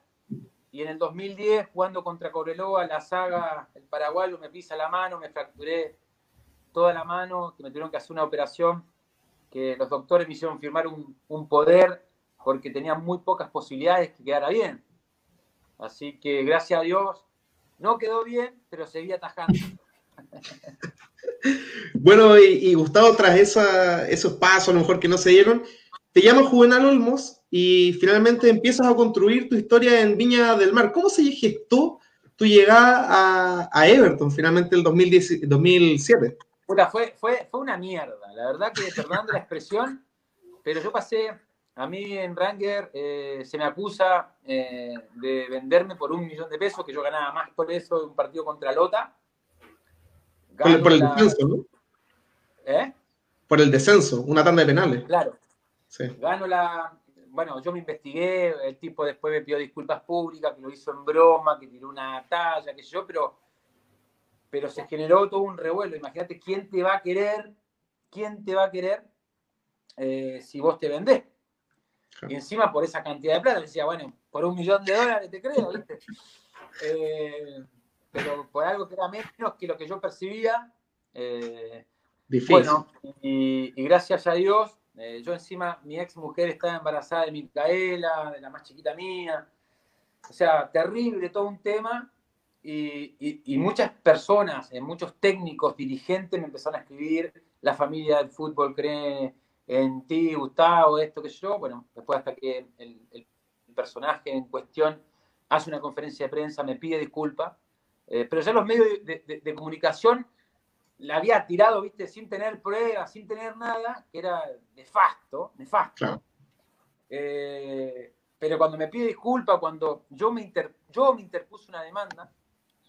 y en el 2010, jugando contra Cobreloa, la saga, el paraguayo me pisa la mano, me fracturé toda la mano, que me tuvieron que hacer una operación, que los doctores me hicieron firmar un, poder porque tenía muy pocas posibilidades que quedara bien. Así que gracias a Dios, no quedó bien, pero seguía atajando. bueno, y, Gustavo, tras esos pasos a lo mejor que no se dieron, te llamas Juvenal Olmos y finalmente empiezas a construir tu historia en Viña del Mar. ¿Cómo se gestó tu llegada a, Everton finalmente en el 2007? fue, fue, fue una mierda, la verdad que perdonando la expresión, pero yo pasé, a mí en Ranger eh, se me acusa eh, de venderme por un millón de pesos, que yo ganaba más por eso de un partido contra Lota. Por, el descenso, ¿no? ¿Eh? Por el descenso, una tanda de penales. Claro, Gano la. Bueno, yo me investigué, el tipo después me pidió disculpas públicas, que lo hizo en broma, que tiró una talla, qué sé yo, pero, pero se generó todo un revuelo. Imagínate quién te va a querer, quién te va a querer eh, si vos te vendés. Y encima por esa cantidad de plata, decía, bueno, por un millón de dólares te creo, ¿viste? Eh, pero por algo que era menos que lo que yo percibía. Eh, Difícil. Bueno, y, gracias a Dios eh, yo encima, mi ex mujer estaba embarazada de Micaela, de la más chiquita mía. O sea, terrible todo un tema. Y, muchas personas, muchos técnicos, dirigentes me empezaron a escribir, la familia del fútbol cree en ti, Gustavo, esto que yo. Bueno, después hasta que el, personaje en cuestión hace una conferencia de prensa, me pide disculpas. Eh, pero ya los medios de comunicación la había tirado, viste, sin tener pruebas, sin tener nada, que era nefasto, nefasto. Eh, pero cuando me pide disculpas, cuando yo me, yo me interpuse una demanda,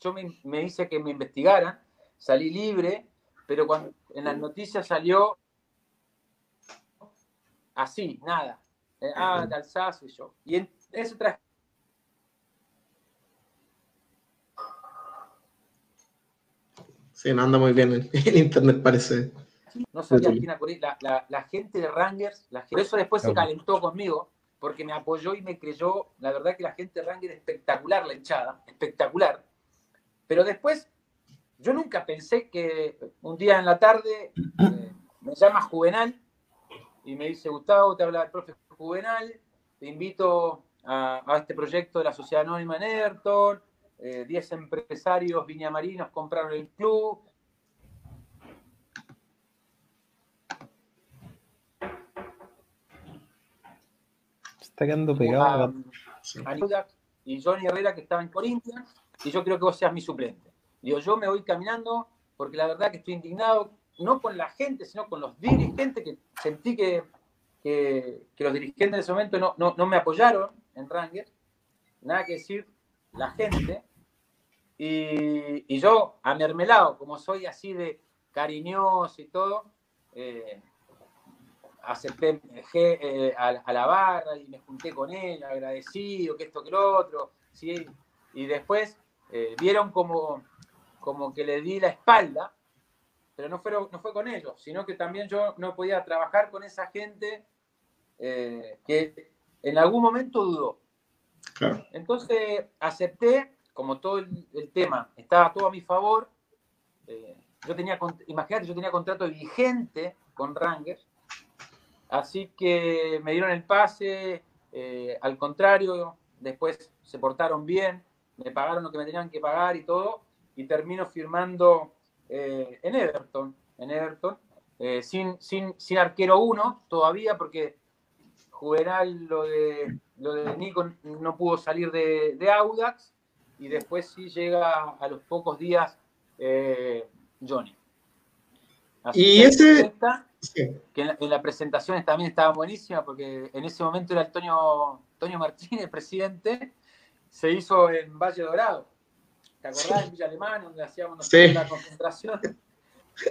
yo me, me, hice que me investigaran, salí libre, pero cuando en las noticias salió así, nada. Eh, ah, de Alsace y yo. Y en eso traje Sí, no anda muy bien el, internet, parece. No sabía quién la, la, la, gente de Rangers, la por eso después se calentó conmigo, porque me apoyó y me creyó. La verdad que la gente de Rangers espectacular, la hinchada, espectacular. Pero después, yo nunca pensé que un día en la tarde eh, me llama Juvenal y me dice, Gustavo, te habla el profe Juvenal, te invito a, a este proyecto de la Sociedad Anónima en Everton, 10 eh, empresarios viñamarinos compraron el club. Está quedando pegado. y Johnny Herrera que estaba en Corinthians y yo creo que vos seas mi suplente. Digo, yo me voy caminando porque la verdad que estoy indignado, no con la gente, sino con los dirigentes, que sentí que, que, los dirigentes en ese momento no, no, no me apoyaron en Ranger. Nada que decir, la gente, y, y yo, a mermelado, como soy así de cariñoso y todo, eh, acepté eh, a, la barra y me junté con él, agradecido, que esto, que lo otro. ¿sí? Y después eh, vieron como, como que le di la espalda, pero no, fueron, no fue con ellos, sino que también yo no podía trabajar con esa gente que en algún momento dudó. Entonces acepté como todo el, tema estaba todo a mi favor, eh, yo tenía, imagínate, yo tenía contrato vigente con Rangers, así que me dieron el pase, eh, al contrario, después se portaron bien, me pagaron lo que me tenían que pagar y todo, y termino firmando eh, en Everton, en Everton, sin, sin, sin, arquero uno todavía, porque Juvenal, lo de, lo de Nico no pudo salir de, de Audax, y después sí llega a los pocos días eh, Johnny. y ese... Que en la, presentación también estaba buenísima porque en ese momento era Antonio, Antonio Martínez, presidente, se hizo en Valle Dorado. ¿Te acordás? En Villa Alemana, donde hacíamos la concentración.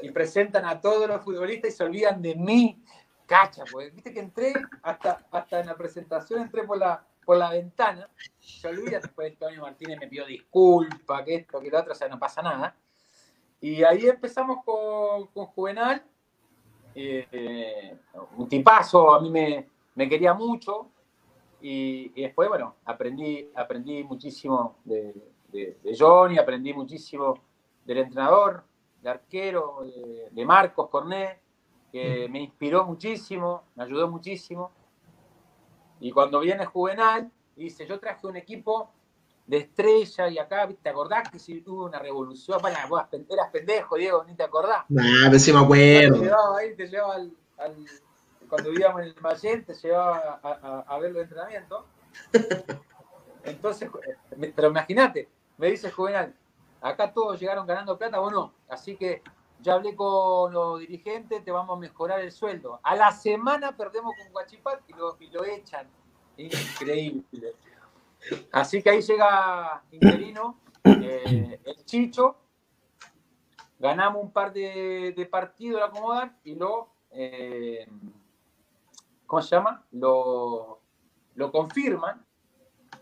Y presentan a todos los futbolistas y se olvidan de mí. Cacha, pues viste que entré hasta, hasta en la presentación, entré por la, por la ventana, se olvida, después Antonio Martínez me pidió disculpas, que esto, que lo otro, o sea, no pasa nada. Y ahí empezamos con, Juvenal, eh, un tipazo, a mí me, me quería mucho, y, después, bueno, aprendí, aprendí muchísimo de, de, Johnny, aprendí muchísimo del entrenador, de arquero, de, de Marcos Cornet, que me inspiró muchísimo, me ayudó muchísimo. Y cuando viene Juvenal, dice, yo traje un equipo de estrella y acá, ¿te acordás que si hubo una revolución? Bueno, vos eras pendejo, Diego, ni te acordás. Nah, pero sí me acuerdo. Te llevaba ahí, te llevaba al, cuando vivíamos en el Mayen, te llevaba a, a, ver los entrenamientos. Entonces, pero imagínate, me dice Juvenal, acá todos llegaron ganando plata, vos no. Así que ya hablé con los dirigentes, te vamos a mejorar el sueldo. A la semana perdemos con Guachipat y lo, echan. Increíble. Así que ahí llega interino, eh, el Chicho, ganamos un par de, partidos de acomodar y lo, eh, ¿cómo se llama? Lo, lo confirman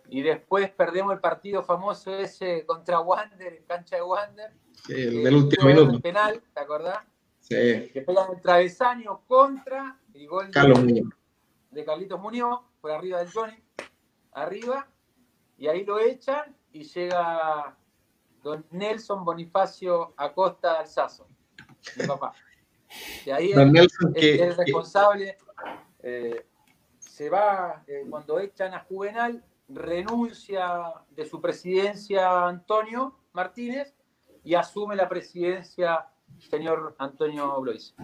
y después perdemos el partido famoso ese contra Wander, en cancha de Wander el del último minuto. penal, ¿te acordás? Sí. Que pegan el travesaño contra el gol de, Carlitos Muñoz, por arriba del Johnny, arriba, y ahí lo echan y llega don Nelson Bonifacio Acosta Alzazo, mi papá. Y ahí es, responsable, eh, se va, eh, cuando echan a Juvenal, renuncia de su presidencia Antonio Martínez y asume la presidencia el señor Antonio Blois.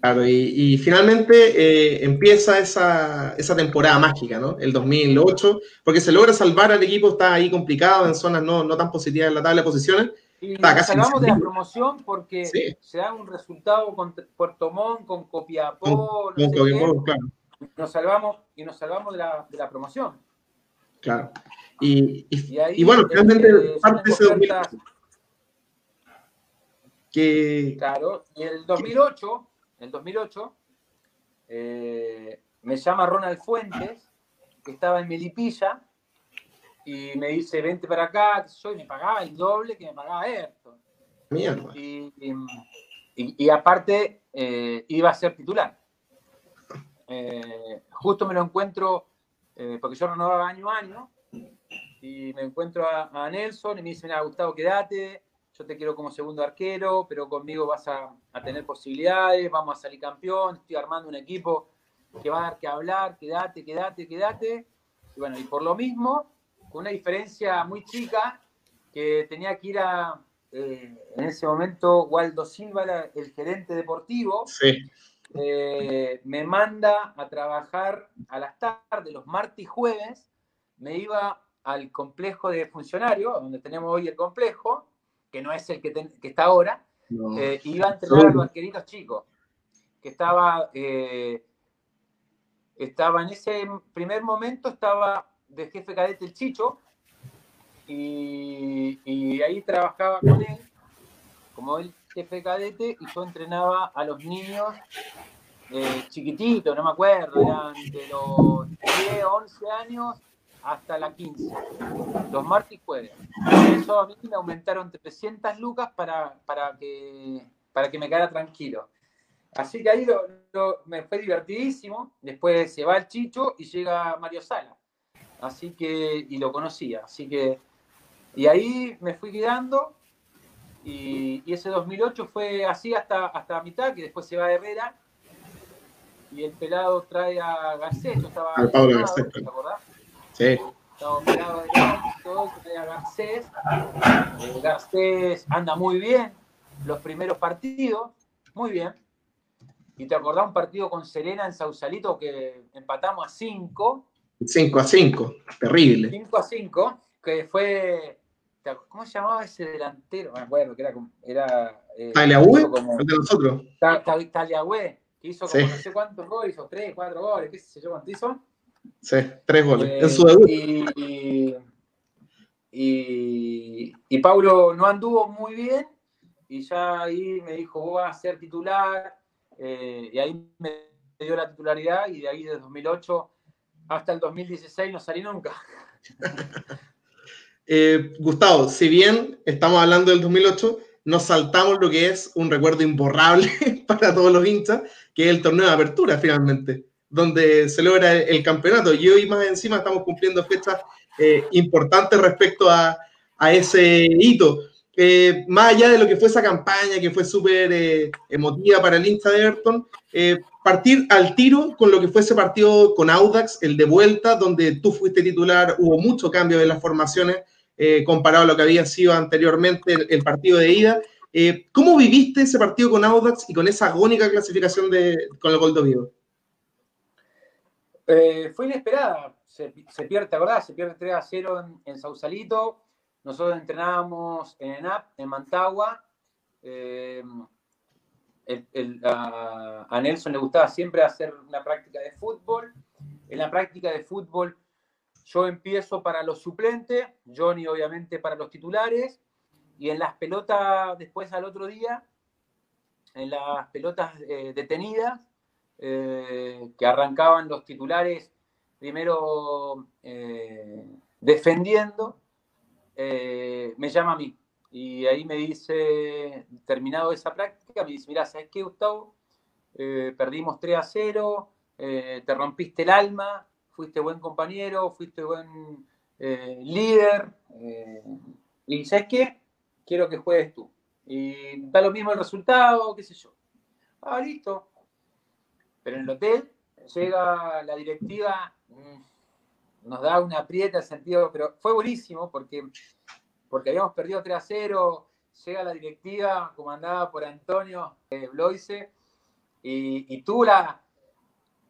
Claro, y, finalmente eh, empieza esa, esa, temporada mágica, ¿no? El 2008, porque se logra salvar al equipo, está ahí complicado, en zonas no, no tan positivas en la tabla de posiciones. Y nos salvamos de la promoción porque se da un resultado con Puerto Montt, con Copiapó, no sé claro. Nos salvamos y nos salvamos de la, de la promoción. Claro. Y, y, bueno, parte de ese Claro, y en el 2008, en el 2008 eh, me llama Ronald Fuentes, que estaba en Melipilla, y me dice, vente para acá, yo, y me pagaba el doble que me pagaba Ayrton. Mierda. Y, y- y aparte eh, iba a ser titular. Eh, justo me lo encuentro, eh, porque yo renovaba año a año, y me encuentro a, Nelson y me dice, mira, Gustavo, quédate, yo te quiero como segundo arquero, pero conmigo vas a, tener posibilidades, vamos a salir campeón, estoy armando un equipo que va a dar que hablar, quédate, quédate, quédate. Y bueno, y por lo mismo, con una diferencia muy chica, que tenía que ir a, eh, en ese momento, Waldo Silva, el gerente deportivo, Sí. Eh, me manda a trabajar a las tardes, los martes y jueves, me iba al complejo de funcionarios, donde tenemos hoy el complejo, que no es el que, ten- que está ahora, No. eh, iba a entrenar a los arqueritos chicos, que estaba, eh, estaba en ese primer momento, estaba de jefe cadete el Chicho, y, y ahí trabajaba con él, como él jefe cadete, y yo entrenaba a los niños eh, chiquititos, no me acuerdo, eran de los 10, 11 años hasta la 15, los martes y jueves. Eso a mí me aumentaron 300 lucas para, para, que, para que me quedara tranquilo. Así que ahí me fue divertidísimo. Después se va el Chicho y llega Mario Sala. Así que, y lo conocía. Así que, y ahí me fui quedando. Y, y ese 2008 fue así hasta, hasta mitad, que después se va Herrera. Y el pelado trae a Garcés. Yo estaba Al Pablo ¿te acordás? Sí. Estaba operado de todo, trae a Garcés. Eh, Garcés anda muy bien. Los primeros partidos, muy bien. Y te acordás un partido con Serena en Sausalito que empatamos a 5, 5 a 5. Terrible. 5 a 5, que fue. ¿Cómo se llamaba ese delantero? Me acuerdo que era. como- era eh, como- el de nosotros. Ta- que hizo como Sí. no sé cuántos goles, hizo 3, 4 goles, qué sé yo cuánto hizo. Sí, tres goles. Eh, en su debut. Y, y, y Paulo no anduvo muy bien y ya ahí me dijo, vos vas a ser titular. eh, y ahí me dio la titularidad y de ahí desde 2008 hasta el 2016 no salí nunca. Eh, Gustavo, si bien estamos hablando del 2008, nos saltamos lo que es un recuerdo imborrable para todos los hinchas, que es el torneo de apertura finalmente, donde se logra el, campeonato. Y hoy más encima estamos cumpliendo fechas eh, importantes respecto a, a ese hito. Eh, más allá de lo que fue esa campaña, que fue súper eh, emotiva para el hincha de Everton, eh, partir al tiro con lo que fue ese partido con Audax, el de vuelta, donde tú fuiste titular, hubo mucho cambio de las formaciones eh, comparado a lo que había sido anteriormente el, partido de ida. Eh, ¿Cómo viviste ese partido con Audax y con esa agónica clasificación de, con el gol de? Eh, fue inesperada. Se, pierde, ¿te acordás? Se pierde 3 a 0 en, Sausalito. Nosotros entrenábamos en ENAP, en Mantagua. A, a Nelson le gustaba siempre hacer una práctica de fútbol. En la práctica de fútbol yo empiezo para los suplentes, Johnny obviamente para los titulares, y en las pelotas después al otro día, en las pelotas eh, detenidas, eh, que arrancaban los titulares primero eh, defendiendo, me llama a mí. Y ahí me dice, terminado esa práctica, me dice, mira, ¿sabes qué, Gustavo? Perdimos 3 a 0, eh, te rompiste el alma, fuiste buen compañero, fuiste buen eh, líder. eh, y ¿sabes qué? Quiero que juegues tú. Y da lo mismo el resultado, qué sé yo. Ah, listo. Pero en el hotel llega la directiva, mm, nos da una aprieta en sentido, pero fue buenísimo porque, porque habíamos perdido 3 a 0, llega la directiva comandada por Antonio eh, Bloise y, y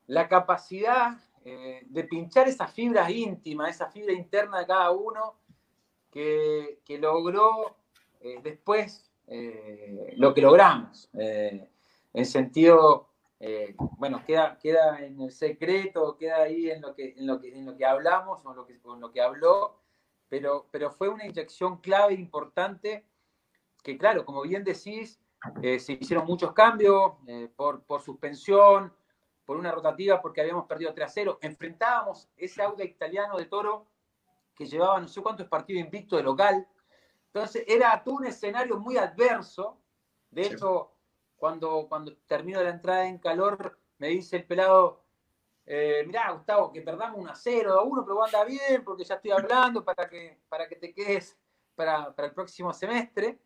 la capacidad eh, de pinchar esas fibras íntimas, esa fibra interna de cada uno que, que logró eh, después eh, lo que logramos. En sentido, bueno, queda, queda en el secreto, queda ahí en lo que, en lo que, en lo que hablamos o lo que, en lo que habló, pero, pero fue una inyección clave importante que, claro, como bien decís, se hicieron muchos cambios por, por suspensión, por una rotativa porque habíamos perdido 3 a 0. Enfrentábamos ese Auda italiano de Toro que llevaba no sé cuántos partidos invictos de local. Entonces era todo un escenario muy adverso. De hecho, cuando, cuando termino la entrada en calor, me dice el pelado, eh, mirá, Gustavo, que perdamos un a 0 a 1, pero anda bien porque ya estoy hablando para que, para que te quedes para, el próximo semestre.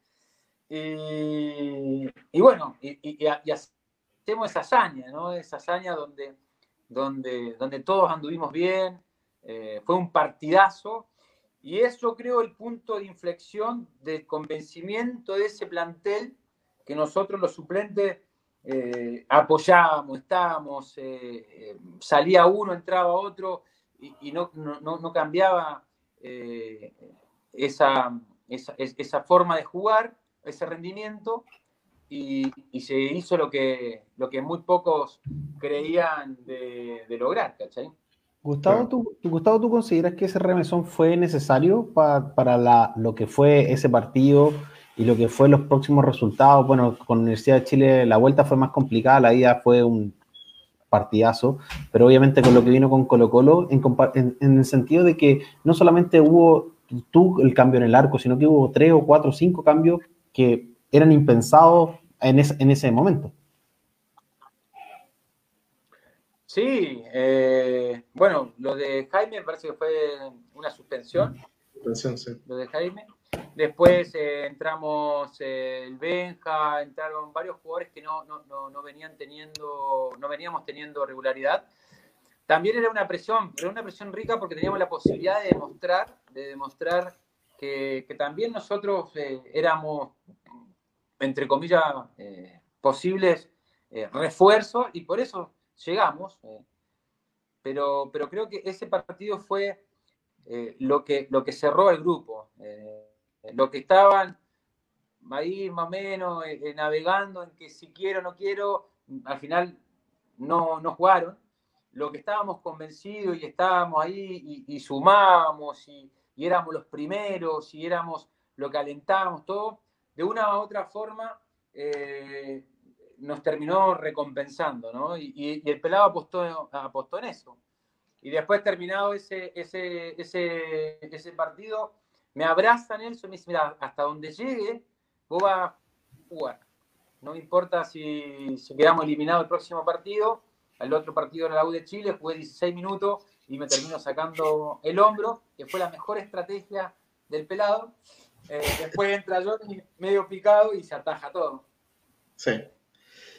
Y, bueno, y, hacemos esa hazaña, ¿no? Esa hazaña donde, donde, donde todos anduvimos bien, eh, fue un partidazo. Y eso creo el punto de inflexión del convencimiento de ese plantel que nosotros los suplentes eh, apoyábamos, estábamos, eh, salía uno, entraba otro y, no, no, cambiaba esa, esa, forma de jugar, ese rendimiento y, se hizo lo que, lo que muy pocos creían de, lograr, ¿cachai? Gustavo, ¿tú, Gustavo, ¿tú consideras que ese remesón fue necesario para la, lo que fue ese partido? y lo que fue los próximos resultados, bueno, con la Universidad de Chile la vuelta fue más complicada, la ida fue un partidazo, pero obviamente con lo que vino con Colo Colo, en, el sentido de que no solamente hubo tú el cambio en el arco, sino que hubo tres o cuatro o cinco cambios que eran impensados en, en ese momento. Sí, eh, bueno, lo de Jaime me parece que fue una suspensión. Suspensión, sí. Lo de Jaime. Después eh, entramos eh, el Benja, entraron varios jugadores que no, no, venían teniendo, no veníamos teniendo regularidad. También era una presión, pero una presión rica porque teníamos la posibilidad de demostrar, de demostrar que, también nosotros eh, éramos, entre comillas, posibles refuerzos y por eso llegamos. pero, pero creo que ese partido fue lo, que, lo que cerró el grupo los que estaban ahí más o menos eh, eh, navegando en que si quiero o no quiero, al final no, no jugaron. Los que estábamos convencidos y estábamos ahí y, sumábamos y, éramos los primeros y éramos lo que alentábamos todo, de una u otra forma eh, nos terminó recompensando, ¿no? Y, el pelado apostó, en eso. Y después terminado ese, partido, me abraza Nelson y me dice, mira, hasta donde llegue, vos vas a jugar. No me importa si, quedamos eliminados el próximo partido. Al otro partido en la U de Chile jugué 16 minutos y me termino sacando el hombro, que fue la mejor estrategia del pelado. Eh, después entra Johnny medio picado y se ataja todo. Sí.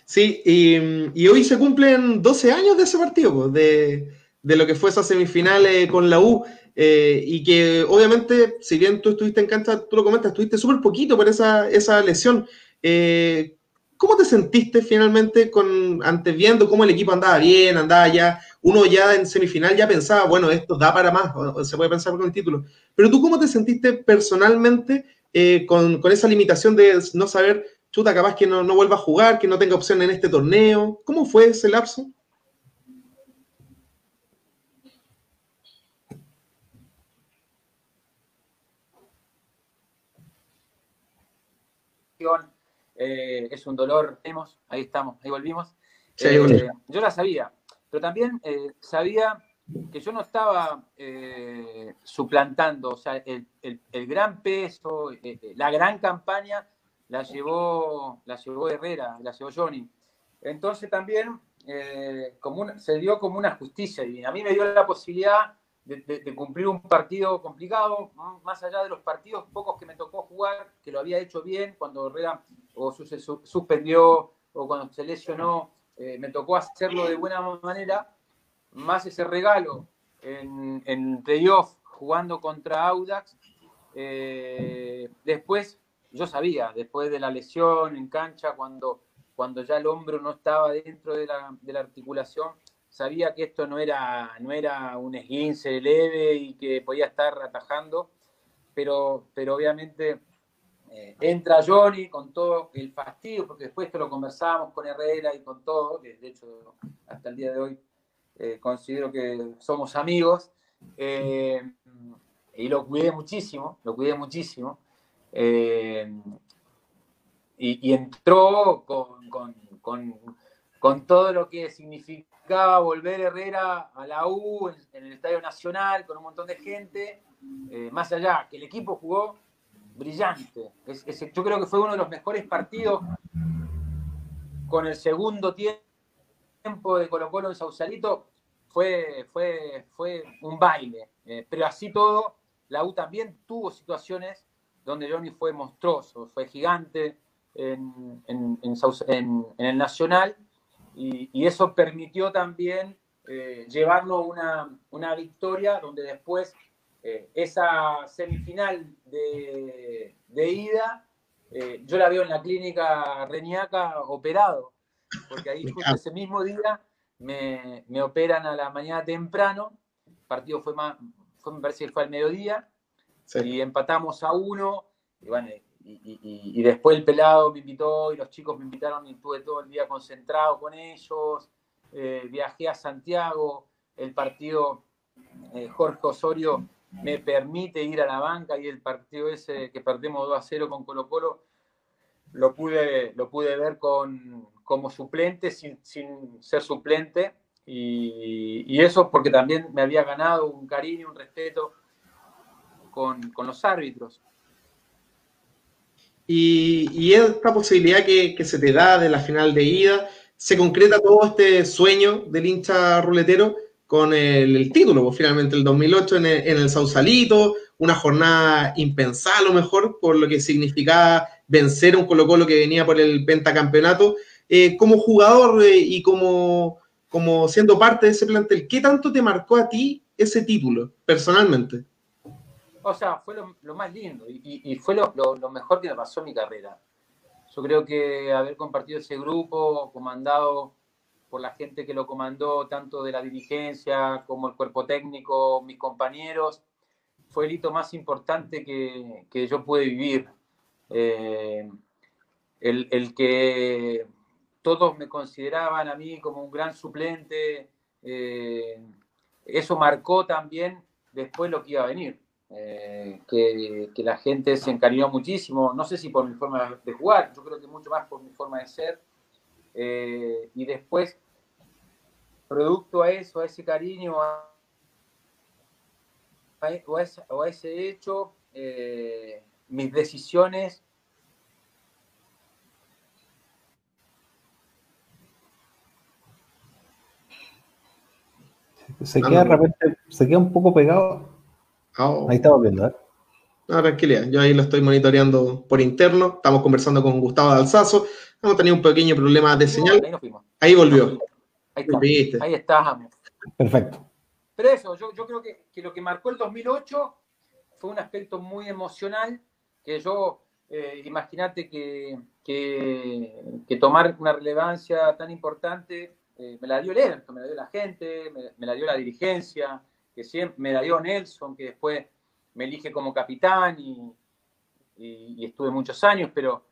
Sí, y, hoy se cumplen 12 años de ese partido, de, de lo que fue esa semifinal eh, con la U. Eh, y que obviamente, si bien tú estuviste en cancha, tú lo comentas, estuviste súper poquito por esa, esa lesión. ¿Cómo te sentiste finalmente con, antes viendo cómo el equipo andaba bien, andaba ya, uno ya en semifinal ya pensaba, bueno, esto da para más, se puede pensar con el título, pero tú cómo te sentiste personalmente eh, con, con, esa limitación de no saber, chuta, capaz que no, no vuelva a jugar, que no tenga opción en este torneo? ¿Cómo fue ese lapso? Eh, es un dolor, ahí estamos, ahí volvimos. Eh, yo la sabía, pero también eh, sabía que yo no estaba suplantando, o sea, el, gran peso, la gran campaña la llevó, la llevó Herrera, la llevó Johnny. Entonces también como se dio como una justicia y a mí me dio la posibilidad de, cumplir un partido complicado, más allá de los partidos pocos que me tocó jugar, que lo había hecho bien cuando Herrera o suspendió o cuando se lesionó, eh, me tocó hacerlo de buena manera, más ese regalo en, en playoff jugando contra Audax. Eh, después, yo sabía, después de la lesión en cancha, cuando, cuando ya el hombro no estaba dentro de la, de la articulación, sabía que esto no era, no era un esguince leve y que podía estar atajando, pero, pero obviamente eh, entra Johnny con todo el fastidio, porque después que lo conversábamos con Herrera y con todo, que de hecho hasta el día de hoy eh, considero que somos amigos, eh, y lo cuidé muchísimo, lo cuidé muchísimo, y, entró con con todo lo que significaba volver Herrera a la U en, el Estadio Nacional, con un montón de gente, eh, más allá, que el equipo jugó brillante. yo creo que fue uno de los mejores partidos con el segundo tiempo de Colo Colo en Sausalito. Fue, fue, fue un baile, eh, pero así todo, la U también tuvo situaciones donde Johnny fue monstruoso, fue gigante en, en, en el Nacional y, eso permitió también eh, llevarnos una, una, victoria donde después eh, esa semifinal de, de ida, eh, yo la veo en la clínica Reñaca operado, porque ahí justo ese mismo día me, me, operan a la mañana temprano, el partido fue más, fue, me parece que fue al mediodía, y empatamos a uno, y bueno, y, después el pelado me invitó y los chicos me invitaron y estuve todo el día concentrado con ellos. Eh, viajé a Santiago, el partido eh, Jorge Osorio me permite ir a la banca y el partido ese que perdemos 2 a 0 con Colo Colo lo pude, lo pude ver con, como suplente sin, ser suplente y, y, eso porque también me había ganado un cariño, un respeto con, con los árbitros. Y, esta posibilidad que, se te da de la final de ida, se concreta todo este sueño del hincha ruletero con el, título, pues, finalmente el 2008 en el, en Sausalito, una jornada impensada a lo mejor por lo que significaba vencer un Colo Colo que venía por el pentacampeonato. Eh, como jugador eh, y como, como siendo parte de ese plantel, ¿qué tanto te marcó a ti ese título personalmente? O sea, fue lo, más lindo y, fue lo, mejor que me pasó en mi carrera. Yo creo que haber compartido ese grupo, comandado por la gente que lo comandó, tanto de la dirigencia como el cuerpo técnico, mis compañeros, fue el hito más importante que, yo pude vivir. Eh, el, que todos me consideraban a mí como un gran suplente, eh, eso marcó también después lo que iba a venir. Eh, que, la gente se encariñó muchísimo, no sé si por mi forma de jugar, yo creo que mucho más por mi forma de ser. Eh, y después, producto a eso, a ese cariño, a, o, a ese, hecho, eh, mis decisiones se queda, repente, se queda un poco pegado Oh. Ahí estamos viendo, ¿eh? No, tranquilidad, yo ahí lo estoy monitoreando por interno. Estamos conversando con Gustavo Dalzazo. Hemos tenido un pequeño problema de señal. Ahí, volvió. Ahí, está. ahí estamos. Perfecto. Pero eso, yo, creo que, lo que marcó el 2008 fue un aspecto muy emocional que yo, eh, imagínate que, que, tomar una relevancia tan importante eh, me la dio el me la dio la gente, me la dio la dirigencia, que siempre me dio Nelson, que después me elige como capitán y, estuve muchos años, pero,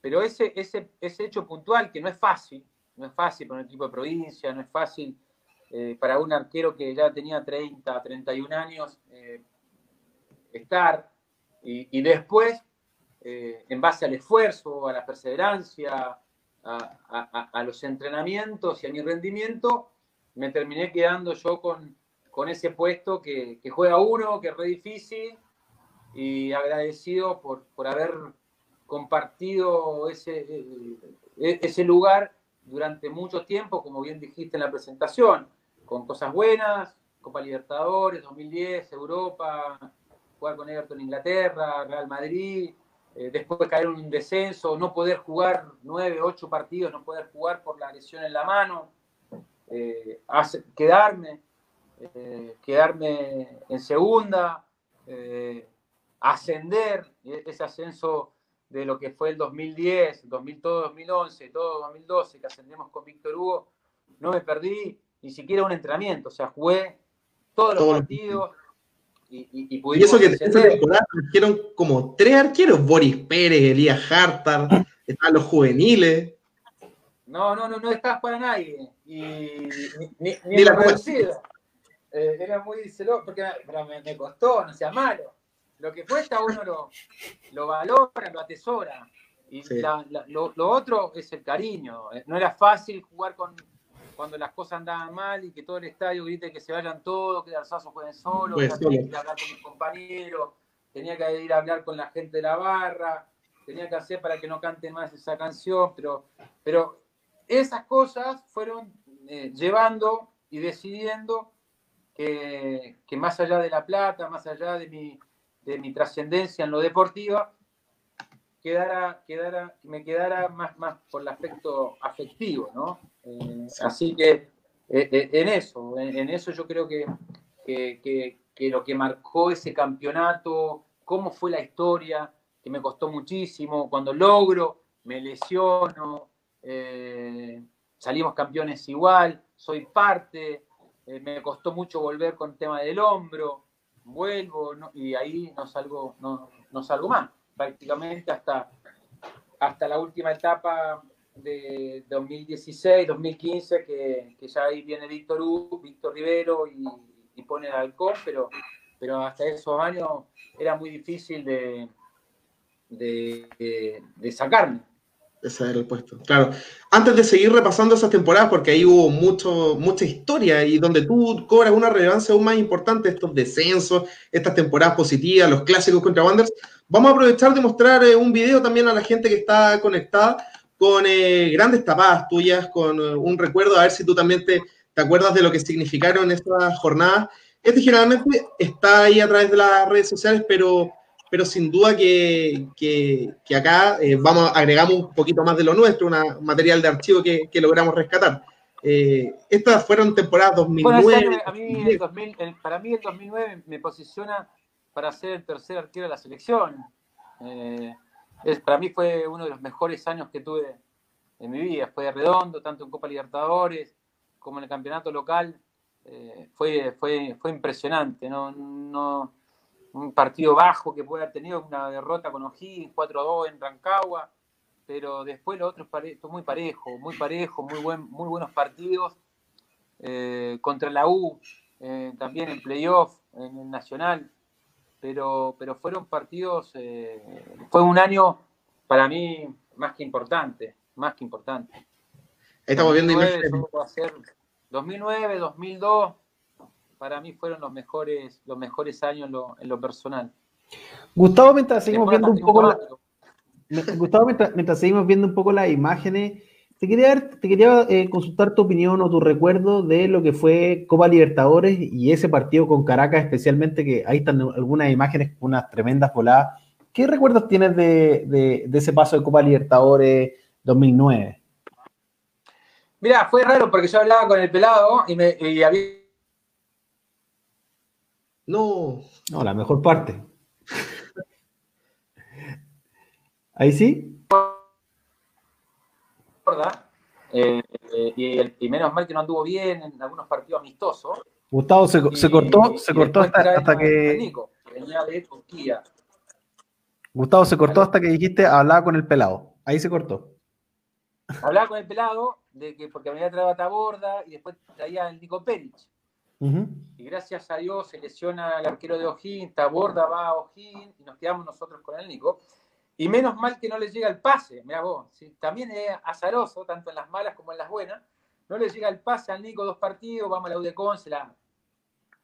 pero ese, ese, ese, hecho puntual que no es fácil, no es fácil para un equipo de provincia, no es fácil eh, para un arquero que ya tenía 30, 31 años eh, estar y, después, eh, en base al esfuerzo, a la perseverancia, a los entrenamientos y a mi rendimiento, me terminé quedando yo con, con ese puesto que, juega uno, que es re difícil, y agradecido por, por haber compartido ese, eh, ese lugar durante mucho tiempo, como bien dijiste en la presentación, con cosas buenas, Copa Libertadores, 2010, Europa, jugar con Everton Inglaterra, Real Madrid, eh, después caer en un descenso, no poder jugar nueve, ocho partidos, no poder jugar por la lesión en la mano, eh, quedarme, eh, quedarme en segunda, eh, ascender, ese ascenso de lo que fue el 2010, 2011, todo 2012, que ascendemos con Víctor Hugo, no me perdí ni siquiera un entrenamiento, o sea, jugué todos los partidos. Y, y, y, eso que esta temporada trajeron como tres arqueros, Boris Pérez, Elías Hartar, están los juveniles. No, no, no, no estás para nadie. Y ni, ni, la conocida. Eh, era muy celoso, porque me, costó, no sea malo. Lo que cuesta uno lo, lo valora, lo atesora. Y lo, otro es el cariño. Eh, no era fácil jugar con cuando las cosas andaban mal y que todo el estadio grite que se vayan todos, que Arzazo jueguen solo, que tenía que ir a hablar con mis compañeros, tenía que ir a hablar con la gente de la barra, tenía que hacer para que no canten más esa canción, pero, pero esas cosas fueron eh, llevando y decidiendo que, que, más allá de la plata, más allá de mi, de mi trascendencia en lo deportiva, quedara, quedara, me quedara más, más por el aspecto afectivo, ¿no? Eh, así que eh, eh, en eso, en, eso yo creo que, que, que, lo que marcó ese campeonato, cómo fue la historia, que me costó muchísimo, cuando logro, me lesiono, salimos campeones igual, soy parte, me costó mucho volver con el tema del hombro, vuelvo y ahí no salgo, no, no salgo más prácticamente hasta, hasta la última etapa de 2016, 2015, que, que ya ahí viene Víctor U, Víctor Rivero y, pone el halcón, pero, pero hasta esos años era muy difícil de, de sacarme. Ese era el puesto. Claro. Antes de seguir repasando esas temporadas, porque ahí hubo mucho, mucha historia y donde tú cobras una relevancia aún más importante, estos descensos, estas temporadas positivas, los clásicos contra Wanderers, vamos a aprovechar de mostrar eh, un video también a la gente que está conectada con eh, grandes tapadas tuyas, con eh, un recuerdo, a ver si tú también te, te acuerdas de lo que significaron estas jornadas. Este generalmente está ahí a través de las redes sociales, pero pero sin duda que, que, acá eh, vamos, agregamos un poquito más de lo nuestro, un material de archivo que, que logramos rescatar. Eh, estas fueron temporadas 2009. a mí para mí el 2009 me posiciona para ser el tercer arquero de la selección. Eh, es, para mí fue uno de los mejores años que tuve en mi vida. Fue redondo, tanto en Copa Libertadores como en el campeonato local. fue, fue, fue impresionante. No, no, un partido bajo que puede haber tenido una derrota con O'Higgins, 4-2 en Rancagua, pero después lo otro es muy parejo, muy parejo, muy, buen, muy buenos partidos. Eh, contra la U, eh, también en playoff, en el Nacional, pero, pero fueron partidos, eh, fue un año para mí más que importante, más que importante. Estamos viendo 2009, 2002, para mí fueron los mejores, los mejores años en lo, personal. Gustavo, mientras seguimos viendo un poco Gustavo, mientras, seguimos viendo un poco las imágenes, te quería, te quería eh, consultar tu opinión o tu recuerdo de lo que fue Copa Libertadores y ese partido con Caracas, especialmente, que ahí están algunas imágenes, unas tremendas voladas. ¿Qué recuerdos tienes de, ese paso de Copa Libertadores 2009? Mira, fue raro porque yo hablaba con el pelado y, me, y había no. No, la mejor parte. Ahí sí. Eh, eh, y, menos mal que no anduvo bien en algunos partidos amistosos. Gustavo se, cortó, se cortó hasta, que. venía de Turquía. Gustavo se cortó hasta que dijiste hablaba con el pelado. Ahí se cortó. Hablaba con el pelado de que porque venía traído a Taborda y después traía el Nico Y gracias a Dios se lesiona el arquero de Ojín, Taborda va a Ojín y nos quedamos nosotros con el Nico. Y menos mal que no le llega el pase, mira vos, también es azaroso, tanto en las malas como en las buenas. No le llega el pase al Nico dos partidos, vamos a la UDECON, se la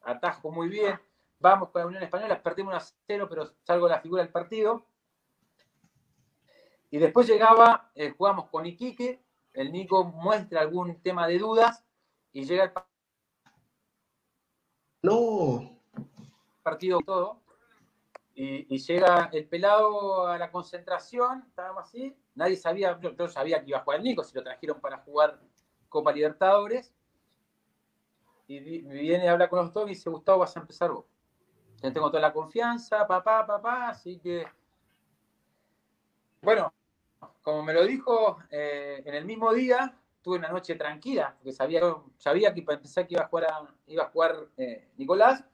atajo muy bien. Vamos con la Unión Española, perdimos 1 a 0, pero salgo la figura del partido. Y después llegaba, eh, jugamos con Iquique, el Nico muestra algún tema de dudas y llega el no. Partido todo. Y, llega el pelado a la concentración, estábamos así. Nadie sabía, yo, sabía que iba a jugar el Nico, si lo trajeron para jugar Copa Libertadores. Y viene a hablar con los dos y dice, Gustavo, vas a empezar vos. Ya tengo toda la confianza, papá, papá, así que... Bueno, como me lo dijo eh, en el mismo día, tuve una noche tranquila, porque sabía, sabía que empezar que iba a jugar, iba a jugar eh, Nicolás,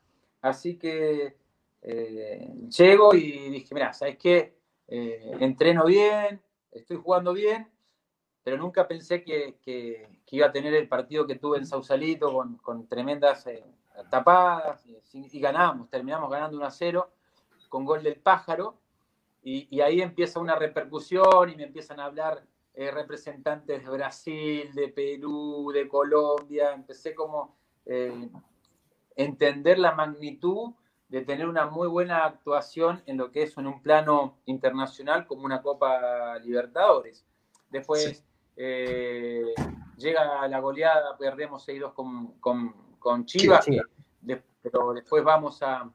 así que eh, llego y dije, mira, ¿sabes qué? Eh, entreno bien, estoy jugando bien, pero nunca pensé que, iba a tener el partido que tuve en Sausalito con, tremendas tapadas y, y, ganamos, terminamos ganando 1 a 0 con gol del pájaro y, ahí empieza una repercusión y me empiezan a hablar eh, representantes de Brasil, de Perú, de Colombia. Empecé como eh, entender la magnitud de tener una muy buena actuación en lo que es en un plano internacional como una Copa Libertadores. Después eh, llega la goleada, perdemos 6-2 con, con, Chivas, pero después vamos a,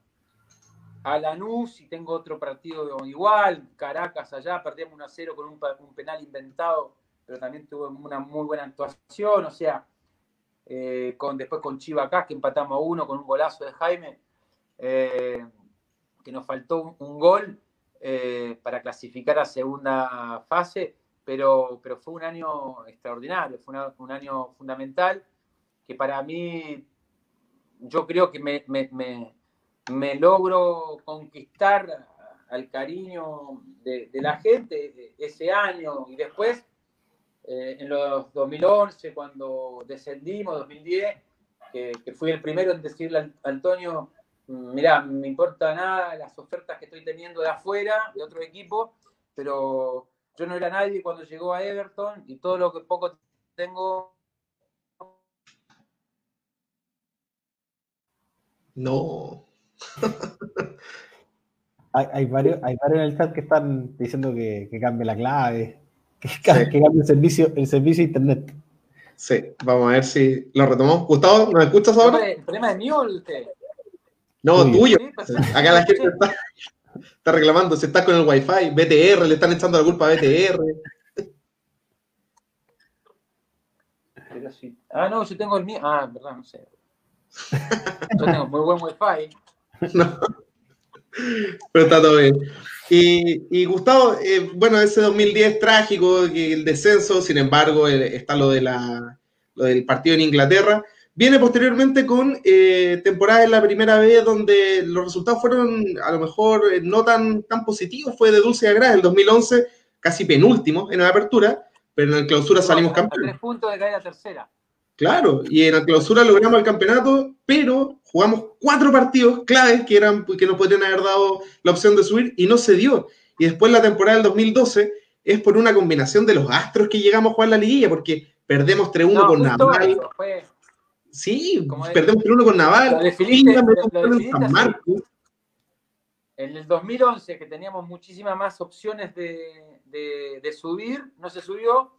a Lanús y tengo otro partido igual, Caracas allá, perdemos 1 0 con un, penal inventado, pero también tuve una muy buena actuación, o sea, eh, con, después con Chiva acá, que empatamos a uno con un golazo de Jaime, eh, que nos faltó un, gol eh, para clasificar a segunda fase, pero, pero fue un año extraordinario, fue un año fundamental, que para mí, yo creo que me logro conquistar al cariño de, la gente ese año y después eh, en los 2011 cuando descendimos, 2010, que, fui el primero en decirle a Antonio, mira, me importa nada las ofertas que estoy teniendo de afuera, de otro equipo, pero yo no era nadie cuando llegó a Everton y todo lo que poco tengo No. Hay, varios, hay varios en el chat que están diciendo que, cambie la clave, que, cambie el servicio, el servicio de internet. Sí, vamos a ver si lo retomamos. Gustavo, ¿nos escuchas ahora? ¿El problema es mío o el No, tuyo. Pues, Acá la gente está, reclamando, si estás con el Wi-Fi, BTR, le están echando la culpa a BTR. Ah, no, yo tengo el mío. Ah, verdad, no sé. Yo tengo muy buen Wi-Fi. No. Pero está todo bien. Y, Gustavo, eh, bueno, ese 2010 trágico, el descenso, sin embargo, eh, está lo, de la, lo del partido en Inglaterra. Viene posteriormente con eh, temporada en la primera vez donde los resultados fueron a lo mejor no tan, tan positivos. Fue de dulce y agrada el 2011, casi penúltimo en la apertura, pero en la clausura salimos campeones. Tres puntos de caer tercera. Claro, y en la clausura logramos el campeonato, pero jugamos cuatro partidos claves que, eran, que nos podrían haber dado la opción de subir y no se dio. Y después la temporada del 2012 es por una combinación de los astros que llegamos a jugar la liguilla, porque perdemos 3-1 con Naval. Sí, perdemos 3-1 con Naval. En el 2011, que teníamos muchísimas más opciones de, de subir, no se subió.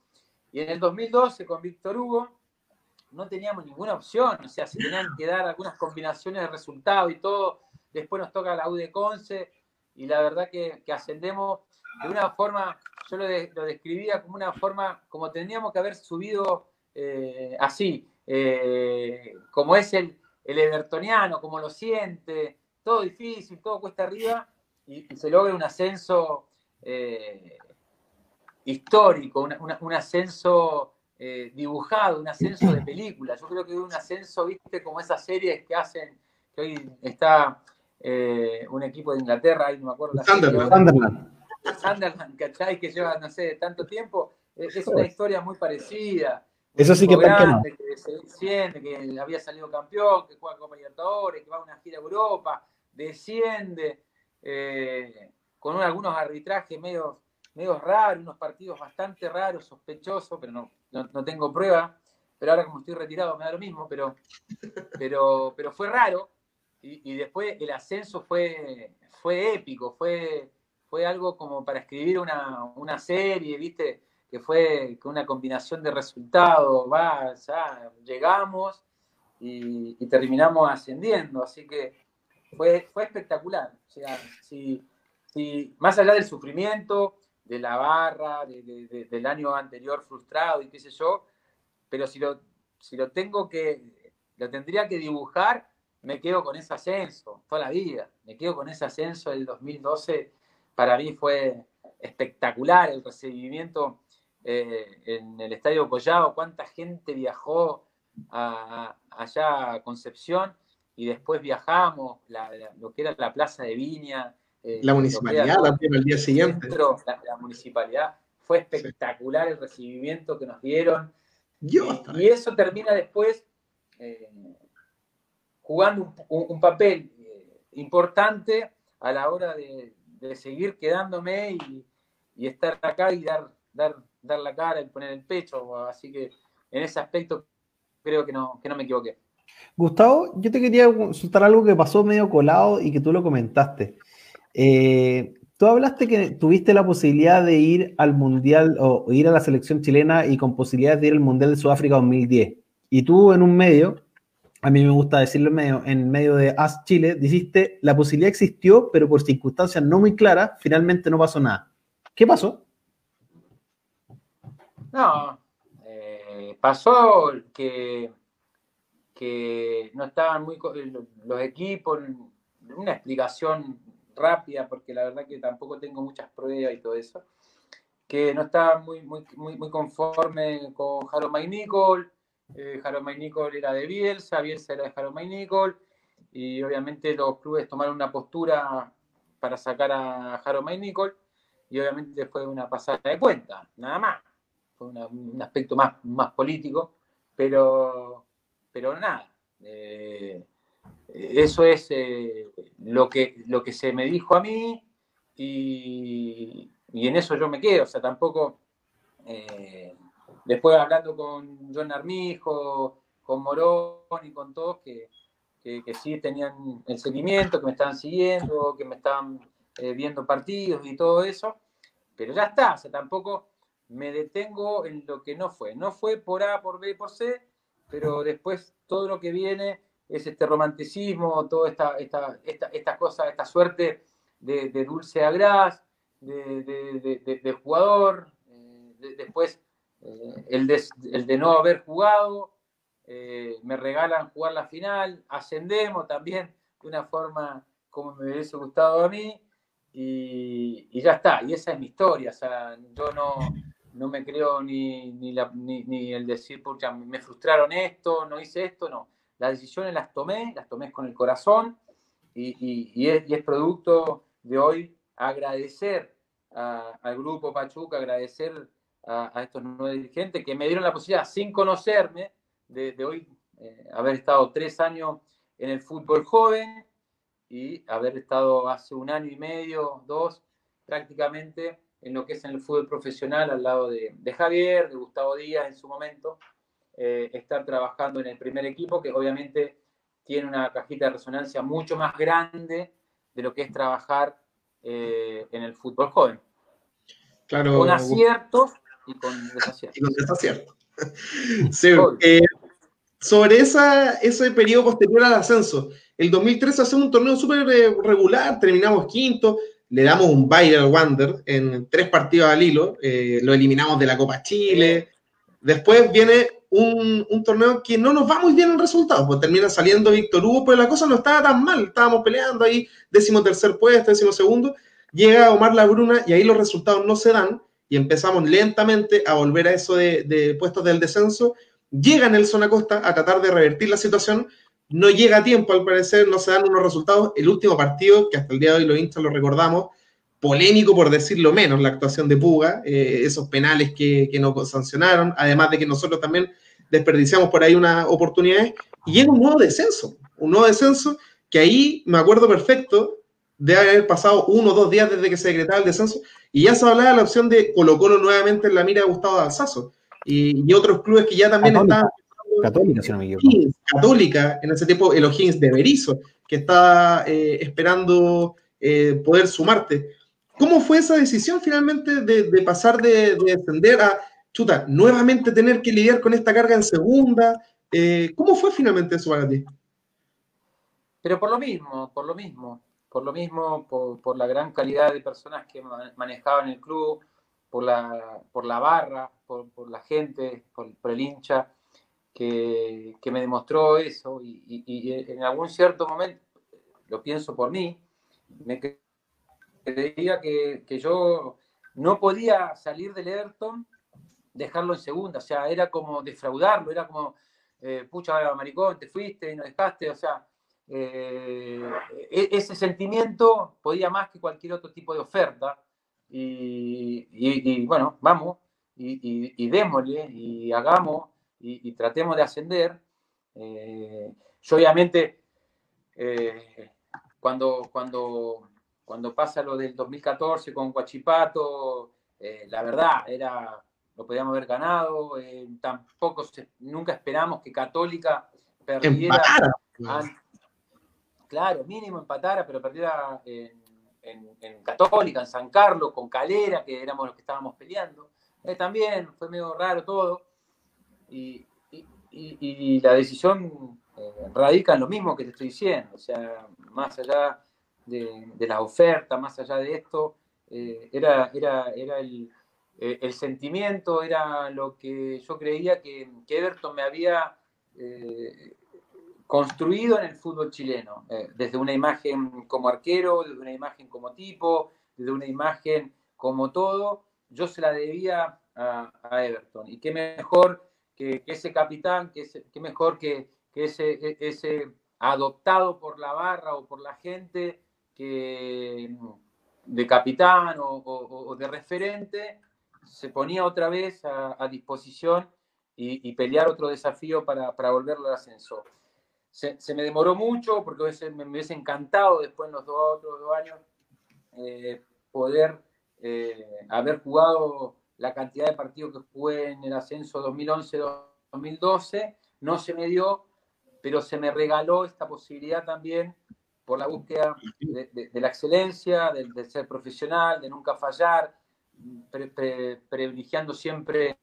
Y en el 2012, con Víctor Hugo, no teníamos ninguna opción, o sea, se tenían que dar algunas combinaciones de resultados y todo, después nos toca la U de Conce, y la verdad que, ascendemos de una forma, yo lo, describía como una forma, como tendríamos que haber subido eh, así, eh, como es el, el evertoniano, como lo siente, todo difícil, todo cuesta arriba, y, se logra un ascenso eh, histórico, un ascenso eh, dibujado, un ascenso de película. Yo creo que un ascenso, viste, como esas series que hacen, que hoy está eh, un equipo de Inglaterra, ahí no me acuerdo la Sunderland. Sunderland, ¿cachai? Que lleva, no sé, tanto tiempo. Es, una historia muy parecida. Eso sí que grande, que se desciende, que había salido campeón, que juega Copa Libertadores, que va a una gira a Europa, desciende, eh, con algunos arbitrajes medio, medio raros, unos partidos bastante raros, sospechosos, pero no, no, tengo prueba, pero ahora como estoy retirado me da lo mismo, pero, pero, pero fue raro. Y, después el ascenso fue, fue épico, fue, fue algo como para escribir una, serie, ¿viste? Que fue una combinación de resultados, va, ya llegamos y, terminamos ascendiendo, así que fue, fue espectacular. O sea, si, si, más allá del sufrimiento, de la barra, del año anterior frustrado y qué sé yo, pero si lo, si lo tengo que, lo tendría que dibujar, me quedo con ese ascenso, toda la vida, me quedo con ese ascenso del 2012, para mí fue espectacular el recibimiento eh, en el Estadio Collado, cuánta gente viajó allá a Concepción y después viajamos, lo que era la Plaza de Viña, eh, la municipalidad la el día siguiente. la, municipalidad. Fue espectacular el recibimiento que nos dieron. y, eso termina después eh, jugando un, papel eh, importante a la hora de, de seguir quedándome y, y, estar acá y dar, dar, dar la cara y poner el pecho. Así que en ese aspecto creo que no, que no me equivoqué. Gustavo, yo te quería consultar algo que pasó medio colado y que tú lo comentaste. Eh, tú hablaste que tuviste la posibilidad de ir al Mundial o ir a la selección chilena y con posibilidades de ir al Mundial de Sudáfrica 2010. Y tú en un medio, a mí me gusta decirlo en medio, en medio de AS Chile, dijiste, la posibilidad existió, pero por circunstancias no muy claras, finalmente no pasó nada. ¿Qué pasó? No, eh, pasó que que no estaban muy los equipos, una explicación rápida, porque la verdad que tampoco tengo muchas pruebas y todo eso, que no estaban muy, muy, muy, muy conforme con Jaro Nicol, eh, Jaro Nicol era de Bielsa, Bielsa era de Jaro Nicol, y obviamente los clubes tomaron una postura para sacar a Jaro Nicol, y obviamente fue una pasada de cuenta, nada más. Fue un aspecto más, más político, pero pero nada. Eh, eso es eh, lo, que, lo que se me dijo a mí y, en eso yo me quedo. O sea, tampoco. Eh, después hablando con John Armijo, con Morón y con todos que, que, sí tenían el seguimiento, que me estaban siguiendo, que me estaban viendo partidos y todo eso. Pero ya está, o sea, tampoco me detengo en lo que no fue. No fue por A, por B, por C, pero después todo lo que viene es este romanticismo, toda esta, esta, esta, esta cosa, esta suerte de, dulce a gras, de, jugador, eh, después eh, el, de, no haber jugado, eh, me regalan jugar la final, ascendemos también de una forma como me hubiese gustado a mí, y, y, ya está, y esa es mi historia, o sea, yo no, no me creo ni, ni, el decir, porque me frustraron esto, no hice esto, no. Las decisiones las tomé, las tomé con el corazón y, es, producto de hoy agradecer al grupo Pachuca, agradecer a, estos nueve dirigentes que me dieron la posibilidad, sin conocerme, de, hoy eh, haber estado tres años en el fútbol joven y haber estado hace un año y medio, dos, prácticamente en lo que es en el fútbol profesional al lado de, Javier, de Gustavo Díaz en su momento, eh, estar trabajando en el primer equipo, que obviamente tiene una cajita de resonancia mucho más grande de lo que es trabajar eh, en el fútbol joven. Claro. Con aciertos y con desaciertos. Y con desaciertos. sí, eh, sobre esa, ese periodo posterior al ascenso, el 2013 hace un torneo súper regular, terminamos quinto, le damos un baile al Wander en tres partidos al hilo, eh, lo eliminamos de la Copa Chile. Después viene un, torneo que no nos va muy bien en resultados, pues termina saliendo Víctor Hugo, pero la cosa no estaba tan mal, estábamos peleando ahí, décimo tercer puesto, décimo segundo, llega Omar La Bruna y ahí los resultados no se dan y empezamos lentamente a volver a eso de, puestos del descenso. Llega Nelson Acosta a tratar de revertir la situación, no llega a tiempo, al parecer, no se dan unos resultados. El último partido, que hasta el día de hoy los hinchas lo recordamos, polémico por decirlo menos, la actuación de Puga, eh, esos penales que, que nos sancionaron, además de que nosotros también desperdiciamos por ahí unas oportunidades, y llega un nuevo descenso, un nuevo descenso que ahí me acuerdo perfecto de haber pasado uno o dos días desde que se decretaba el descenso, y ya se hablaba de la opción de Colo Colo nuevamente en la mira de Gustavo Alzazo, y, y otros clubes que ya también estaban Católica, si no me equivoco. Católica, en ese tiempo el O'Higgins de Berizo, que está eh, esperando eh, poder sumarte. ¿Cómo fue esa decisión finalmente de, pasar de, descender a, chuta, nuevamente tener que lidiar con esta carga en segunda? Eh, ¿Cómo fue finalmente eso para ti? Pero por lo mismo, por lo mismo, por lo mismo, por, la gran calidad de personas que manejaban el club, por la, por la barra, por, la gente, por el hincha que, me demostró eso y, en algún cierto momento, lo pienso por mí, me creía que, yo no podía salir del Everton, dejarlo en segunda, o sea, era como defraudarlo, era como, eh, pucha, maricón, te fuiste y no dejaste, o sea, eh, e-, ese sentimiento podía más que cualquier otro tipo de oferta. Y, bueno, vamos, y, démosle, y hagamos, y, tratemos de ascender. Eh, yo obviamente, cuando, cuando cuando pasa lo del 2014 con Guachipato, eh, la verdad, era, lo podíamos haber ganado, eh, tampoco nunca esperamos que Católica perdiera. claro, mínimo empatara, pero perdiera en, Católica, en San Carlos, con Calera, que éramos los que estábamos peleando. Eh, también fue medio raro todo. Y, la decisión radica en lo mismo que te estoy diciendo. O sea, más allá de, de las ofertas, más allá de esto, eh, era, era, era el, eh, el, sentimiento, era lo que yo creía que, Everton me había eh, construido en el fútbol chileno, desde una imagen como arquero, desde una imagen como tipo, desde una imagen como todo, yo se la debía a, Everton. Y qué mejor que, ese capitán, qué mejor que, que e, ese adoptado por la barra o por la gente que de capitán o, de referente, se ponía otra vez a, disposición y, pelear otro desafío para, volverlo al ascenso. Se, me demoró mucho porque me, hubiese encantado después en los dos, otros dos años eh, poder eh, haber jugado la cantidad de partidos que jugué en el ascenso 2011-2012. No se me dio, pero se me regaló esta posibilidad también por la búsqueda de, la excelencia, de, ser profesional, de nunca fallar, privilegiando siempre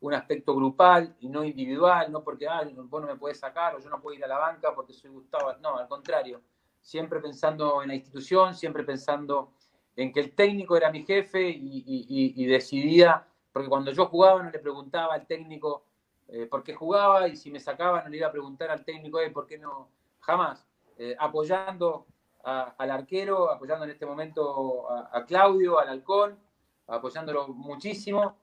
un aspecto grupal y no individual, no porque ah, vos no me puedes sacar o yo no puedo ir a la banca porque soy Gustavo, no, al contrario, siempre pensando en la institución, siempre pensando en que el técnico era mi jefe y, decidía, porque cuando yo jugaba no le preguntaba al técnico eh, por qué jugaba y si me sacaba no le iba a preguntar al técnico eh, por qué no, jamás. Eh, apoyando al arquero, apoyando en este momento a, Claudio, al halcón, apoyándolo muchísimo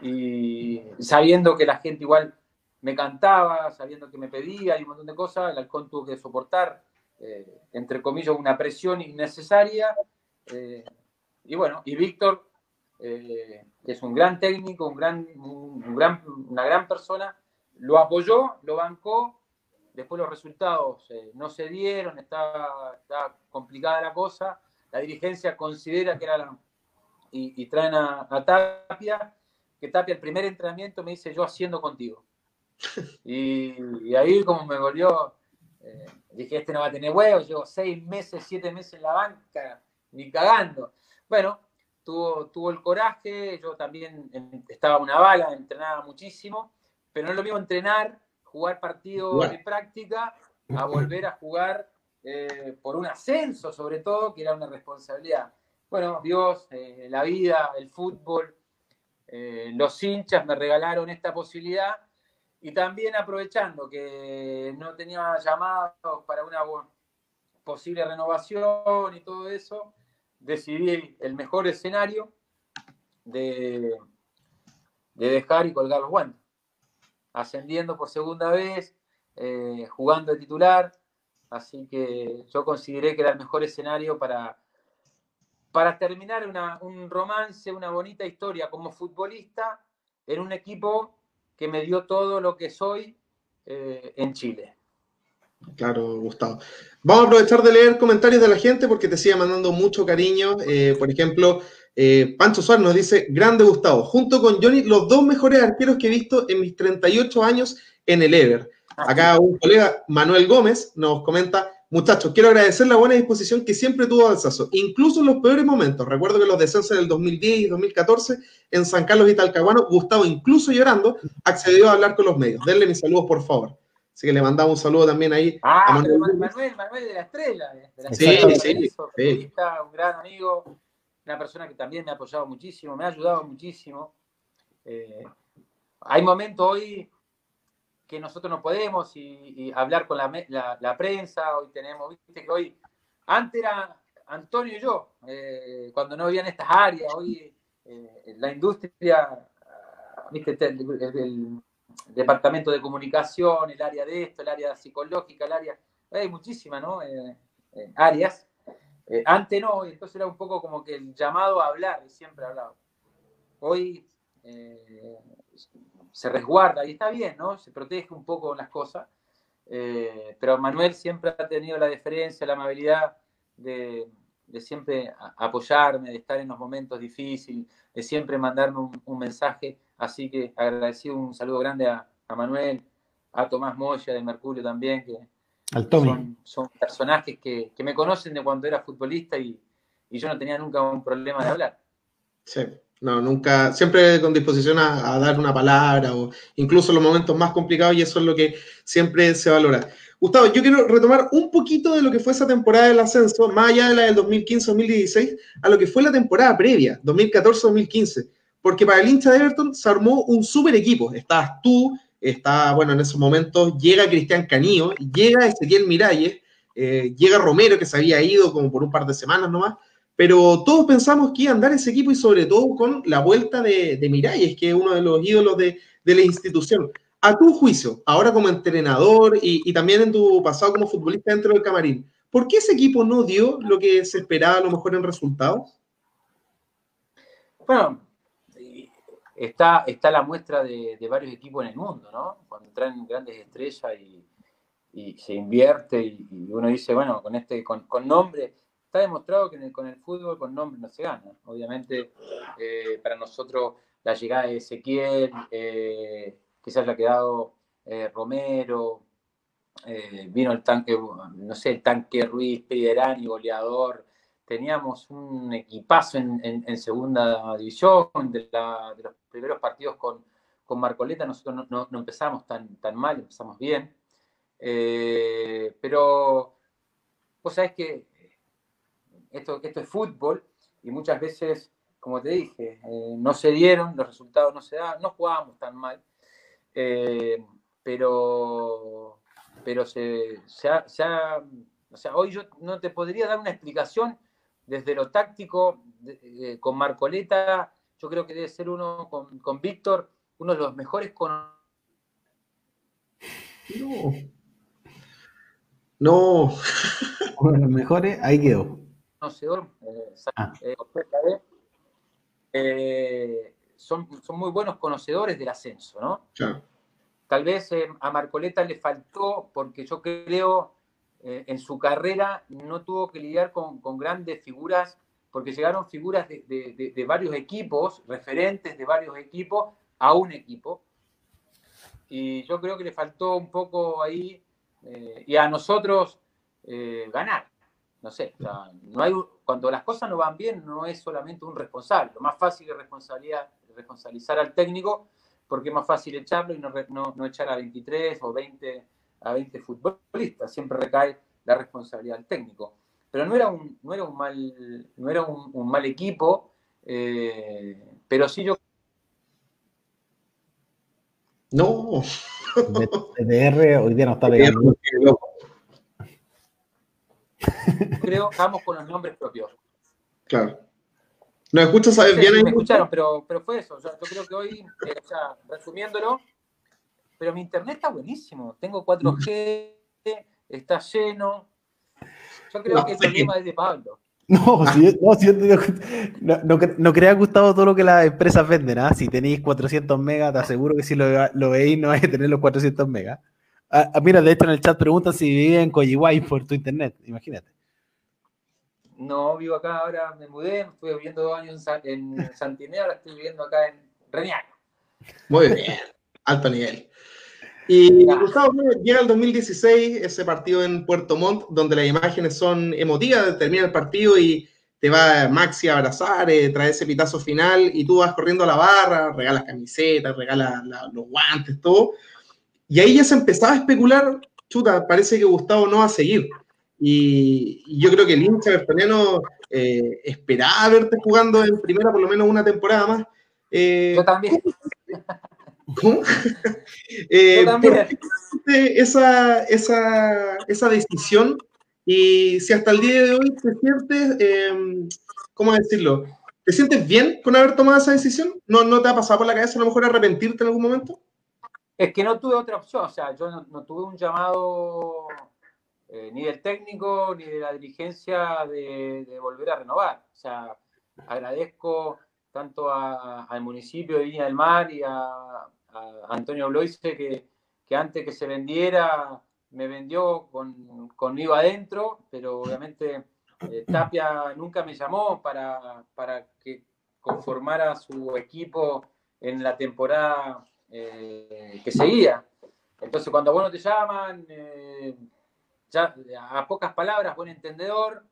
y sabiendo que la gente igual me cantaba, sabiendo que me pedía y un montón de cosas, el halcón tuvo que soportar, eh, entre comillas, una presión innecesaria. Eh, y bueno, y Víctor, que es un gran técnico, un gran, un gran, una gran persona, lo apoyó, lo bancó después los resultados eh, no se dieron, está, complicada la cosa, la dirigencia considera que era la, y, traen a, Tapia, que Tapia el primer entrenamiento me dice yo haciendo contigo. Y, ahí como me volvió, eh, dije, este no va a tener huevos, llevo seis meses, siete meses en la banca, ni cagando. Bueno, tuvo, tuvo el coraje, yo también estaba una bala, entrenaba muchísimo, pero no es lo mismo entrenar jugar partidos de práctica a volver a jugar eh, por un ascenso, sobre todo, que era una responsabilidad. Bueno, Dios, eh, la vida, el fútbol, eh, los hinchas me regalaron esta posibilidad. Y también aprovechando que no tenía llamados para una posible renovación y todo eso, decidí el mejor escenario de, de dejar y colgar los guantes ascendiendo por segunda vez, eh, jugando de titular, así que yo consideré que era el mejor escenario para, para terminar un romance, una bonita historia como futbolista en un equipo que me dio todo lo que soy eh, en Chile. Claro, Gustavo. Vamos a aprovechar de leer comentarios de la gente porque te sigue mandando mucho cariño. Eh, por ejemplo, eh, Pancho Suárez nos dice, grande Gustavo, junto con Johnny, los dos mejores arqueros que he visto en mis 38 años en el Ever. Acá un colega, Manuel Gómez, nos comenta, muchachos, quiero agradecer la buena disposición que siempre tuvo Alzazo, incluso en los peores momentos. Recuerdo que los descensos del 2010 y 2014 en San Carlos y Talcahuano, Gustavo, incluso llorando, accedió a hablar con los medios. Denle mis saludos, por favor. Así que le mandamos un saludo también ahí. Ah, a Manuel, Manuel, Manuel, de la Estrella. De la sí, sí, sí. Un gran amigo una persona que también me ha apoyado muchísimo, me ha ayudado muchísimo. Eh, hay momentos hoy que nosotros no podemos y, hablar con la, prensa, hoy tenemos, viste que hoy, antes era Antonio y yo, eh, cuando no habían estas áreas, hoy eh, la industria, el, departamento de comunicación, el área de esto, el área psicológica, el área, hay muchísimas, ¿no? áreas eh, antes no, entonces era un poco como que el llamado a hablar, y siempre hablado. Hoy eh, se resguarda, y está bien, ¿no? Se protege un poco las cosas, eh, pero Manuel siempre ha tenido la deferencia, la amabilidad de, siempre apoyarme, de estar en los momentos difíciles, de siempre mandarme un, mensaje. Así que agradecido, un saludo grande a, Manuel, a Tomás Moya de Mercurio también, que Son, personajes que, me conocen de cuando era futbolista y, y yo no tenía nunca un problema de hablar. Sí. No, nunca, siempre con disposición a, dar una palabra o incluso en los momentos más complicados y eso es lo que siempre se valora. Gustavo, yo quiero retomar un poquito de lo que fue esa temporada del ascenso, más allá de la del 2015-2016, a lo que fue la temporada previa, 2014-2015, porque para el hincha de Everton se armó un super equipo. Estabas tú, está, bueno, en esos momentos llega Cristian Canillo, llega Ezequiel Miralles, eh, llega Romero, que se había ido como por un par de semanas nomás, pero todos pensamos que iba a andar ese equipo y sobre todo con la vuelta de, de Miralles, que es uno de los ídolos de, la institución. A tu juicio, ahora como entrenador y, también en tu pasado como futbolista dentro del camarín, ¿por qué ese equipo no dio lo que se esperaba a lo mejor en resultados? Bueno, está, está la muestra de, varios equipos en el mundo, ¿no? Cuando traen grandes estrellas y, se invierte y, uno dice, bueno, con este, con, con nombre, está demostrado que con el fútbol con nombre no se gana. Obviamente, eh, para nosotros la llegada de Ezequiel, eh, que se haya quedado eh, Romero, vino el tanque, no sé, el tanque Ruiz, Pederani, goleador. Teníamos un equipazo en, segunda división, de, los primeros partidos con, con Marcoleta, nosotros no, empezamos tan, tan mal, empezamos bien. pero vos sabés que esto, esto es fútbol y muchas veces, como te dije, eh, no se dieron, los resultados no se dan, no jugábamos tan mal, eh, pero, pero se, ha, o sea, hoy yo no te podría dar una explicación desde lo táctico eh, con Marcoleta, yo creo que debe ser uno con, con Víctor, uno de los mejores con... No. No. Uno de los mejores, ahí quedó conocedor, eh, ah. eh, eh, son, son muy buenos conocedores del ascenso, ¿no? Tal vez a Marcoleta le faltó, porque yo creo en su carrera no tuvo que lidiar con, grandes figuras, porque llegaron figuras de, varios equipos, referentes de varios equipos, a un equipo. Y yo creo que le faltó un poco ahí, y a nosotros ganar no sé, cuando las cosas no van bien no es solamente un responsable. Lo más fácil es responsabilizar al técnico porque es más fácil echarlo y no, no, echar a 23 o 20, a 20 futbolistas. Siempre recae la responsabilidad del técnico. Pero no era un, no era un, mal, no era un, mal equipo, eh, pero sí yo... No. TDR hoy día no está pegando creo, vamos con los nombres propios. Claro. ¿Nos escuchas a bien? me escucharon, pero, pero fue eso. yo creo que hoy, eh, o sea, resumiéndolo, pero mi internet está buenísimo. Tengo 4G, está lleno. Yo creo que el problema es de Pablo. No, si, no, si, no, no, no, crea Gustavo todo lo que las empresas venden. ¿ah? Si tenéis 400 megas, te aseguro que si lo, lo veis no vais a tener los 400 megas. Ah, ah, mira, de hecho en el chat preguntan si vivía en Coyihuay por tu internet, imagínate. No, vivo acá ahora, me mudé, estuve viviendo dos años en, en ahora estoy viviendo acá en Reñaca. Muy bien, alto nivel. Y Gustavo, llega el 2016, ese partido en Puerto Montt, donde las imágenes son emotivas, termina el partido y te va Maxi a abrazar, eh, trae ese pitazo final y tú vas corriendo a la barra, regalas camisetas, regalas los guantes, todo. Y ahí ya se empezaba a especular, chuta, parece que Gustavo no va a seguir. Y, yo creo que el hincha bertoniano eh, esperaba verte jugando en primera por lo menos una temporada más. Eh, yo también. ¿Cómo? eh. Esa, esa, esa decisión y si hasta el día de hoy te sientes, eh, ¿cómo decirlo? ¿Te sientes bien con haber tomado esa decisión? ¿No, ¿No te ha pasado por la cabeza a lo mejor arrepentirte en algún momento? Es que no tuve otra opción, o sea, yo no, tuve un llamado eh, ni del técnico ni de la dirigencia de, volver a renovar. O sea, agradezco tanto al municipio de Viña del Mar y a, Antonio Bloise que, que, antes que se vendiera me vendió con, con IVA adentro, pero obviamente Eh, Tapia nunca me llamó para, para que conformara su equipo en la temporada eh, que seguía. Entonces, cuando vos no te llaman, eh, ya a pocas palabras, buen entendedor,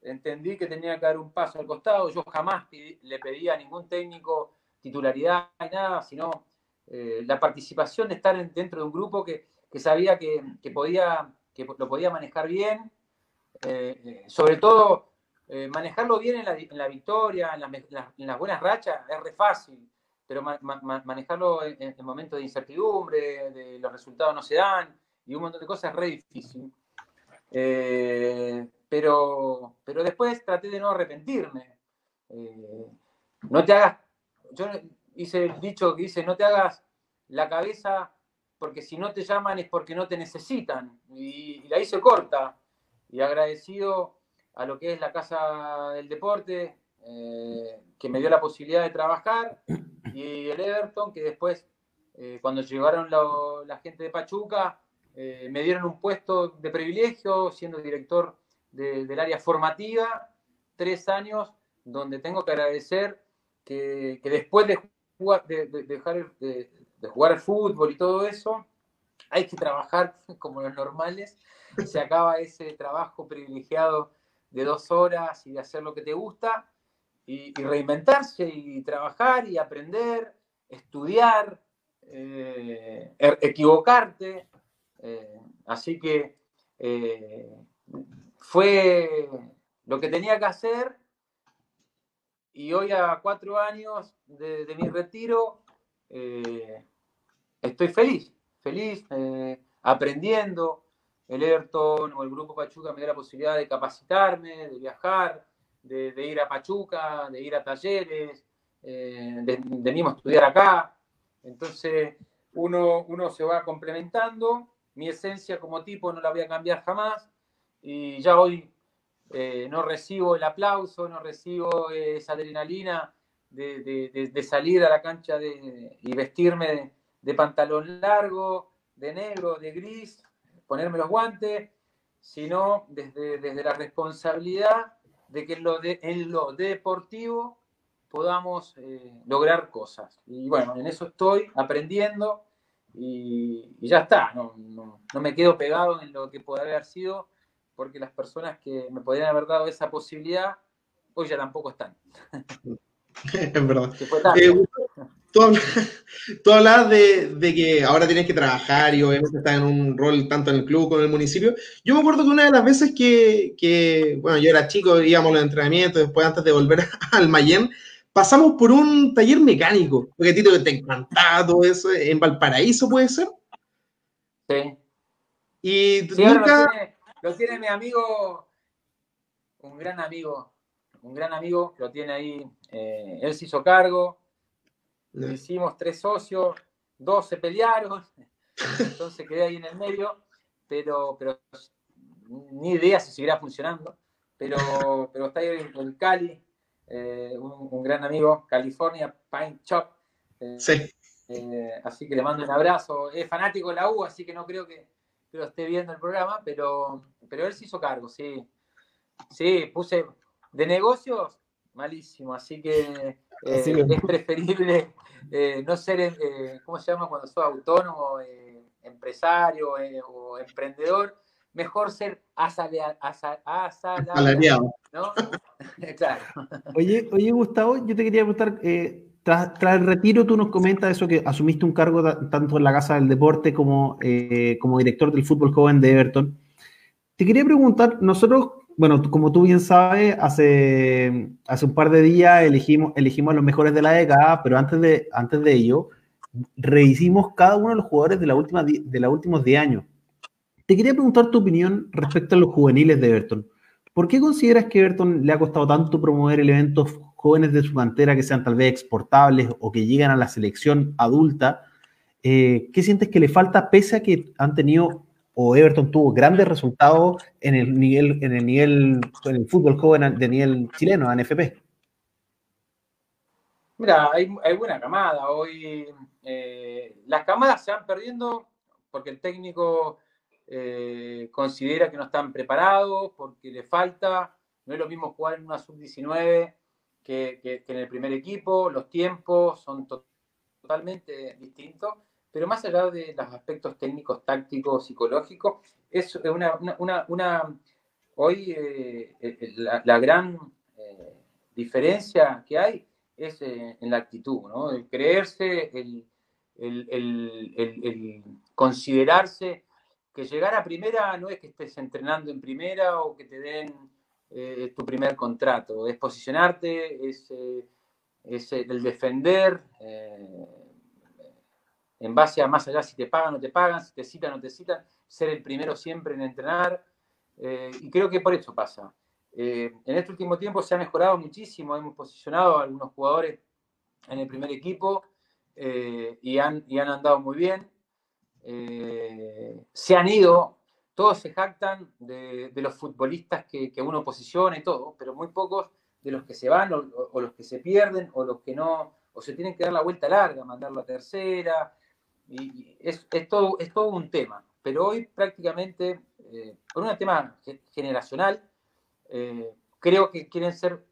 entendí que tenía que dar un paso al costado. Yo jamás le pedía a ningún técnico titularidad ni nada, sino eh, la participación de estar dentro de un grupo que, sabía que, podía, que lo podía manejar bien, sobre todo manejarlo bien en la, victoria, en, las buenas rachas, es re fácil pero manejarlo en, momentos de incertidumbre, de los resultados no se dan y un montón de cosas es re difícil. Eh, pero, pero después traté de no arrepentirme. Eh, no te hagas, yo hice el dicho que dice, no te hagas la cabeza porque si no te llaman es porque no te necesitan. Y, la hice corta y agradecido a lo que es la Casa del Deporte, eh, que me dio la posibilidad de trabajar y el Everton, que después, eh, cuando llegaron la gente de Pachuca, eh, me dieron un puesto de privilegio siendo director del área formativa, tres años donde tengo que agradecer que, después de jugar, de, dejar de, jugar al fútbol y todo eso, hay que trabajar como los normales, se acaba ese trabajo privilegiado de dos horas y de hacer lo que te gusta, y, reinventarse y trabajar y aprender, estudiar, eh, er, equivocarte. Eh, así que eh, fue lo que tenía que hacer y hoy a cuatro años de, mi retiro estoy feliz, feliz, aprendiendo. El Everton o el Grupo Pachuca me dio la posibilidad de capacitarme, de viajar, de, ir a Pachuca, de ir a talleres, eh, de, mismo estudiar acá. Entonces, uno, uno se va complementando. Mi esencia como tipo no la voy a cambiar jamás. Y ya hoy eh, no recibo el aplauso, no recibo esa adrenalina de, salir a la cancha y vestirme de, pantalón largo, de negro, de gris, ponerme los guantes, sino desde, desde la responsabilidad de que en lo, de, deportivo podamos eh, lograr cosas. Y bueno, en eso estoy aprendiendo y, ya está, no, me quedo pegado en lo que puede haber sido, porque las personas que me podrían haber dado esa posibilidad, hoy ya tampoco están. Es verdad. tú, hablas de, que ahora tienes que trabajar y obviamente estás en un rol tanto en el club como en el municipio. Yo me acuerdo que una de las veces que, bueno, yo era chico, íbamos a los entrenamientos, después antes de volver al Mayén, pasamos por un taller mecánico, porque a ti te encantaba todo eso, en Valparaíso puede ser. Sí. Y nunca... lo, tiene, mi amigo, un gran amigo, un gran amigo, lo tiene ahí, eh, él se hizo cargo, Hicimos tres socios, dos se pelearon, entonces quedé ahí en el medio, pero, pero ni idea si seguirá funcionando. Pero, pero está ahí el Cali, eh, un, gran amigo, California Pine Shop. Eh, sí. Así que le mando un abrazo. Es fanático de la U, así que no creo que, lo esté viendo el programa, pero, pero él se hizo cargo, sí. Sí, puse de negocios, malísimo, así que es preferible eh, no ser, eh, ¿cómo se llama cuando sos autónomo, eh, empresario o emprendedor? Mejor ser asalariado, ¿no? claro. Oye, oye, Gustavo, yo te quería preguntar, tras, el retiro tú nos comentas eso que asumiste un cargo tanto en la Casa del Deporte como, como director del fútbol joven de Everton. Te quería preguntar, nosotros bueno, como tú bien sabes, hace, hace un par de días elegimos, elegimos a los mejores de la década, pero antes de, antes de ello, rehicimos cada uno de los jugadores de, la última, de los últimos 10 años. Te quería preguntar tu opinión respecto a los juveniles de Everton. ¿Por qué consideras que Everton le ha costado tanto promover elementos jóvenes de su cantera que sean tal vez exportables o que lleguen a la selección adulta? Eh, ¿Qué sientes que le falta pese a que han tenido o Everton tuvo grandes resultados en el nivel, en el nivel, en el fútbol joven de nivel chileno, ANFP. Mira, hay, buena camada. Hoy eh, las camadas se van perdiendo porque el técnico eh, considera que no están preparados, porque le falta, no es lo mismo jugar en una sub-19 que, en el primer equipo, los tiempos son totalmente distintos, pero más allá de los aspectos técnicos, tácticos, psicológicos, es una, una, hoy eh, eh, la, gran eh, diferencia que hay es en la actitud, ¿no? El creerse, el, el, considerarse que llegar a primera no es que estés entrenando en primera o que te den eh, tu primer contrato, es posicionarte, es, eh, es el defender eh, en base a más allá si te pagan o no te pagan, si te citan o no te citan, ser el primero siempre en entrenar. y creo que por eso pasa. en este último tiempo se ha mejorado muchísimo, hemos posicionado a algunos jugadores en el primer equipo y, han, y han andado muy bien. se han ido todos se jactan de, los futbolistas que, uno posiciona y todo, pero muy pocos de los que se van o, los que se pierden o los que no, o se tienen que dar la vuelta larga, mandarlo a tercera. Y, es, todo, es todo un tema. Pero hoy prácticamente, eh, por un tema generacional, eh, creo que quieren ser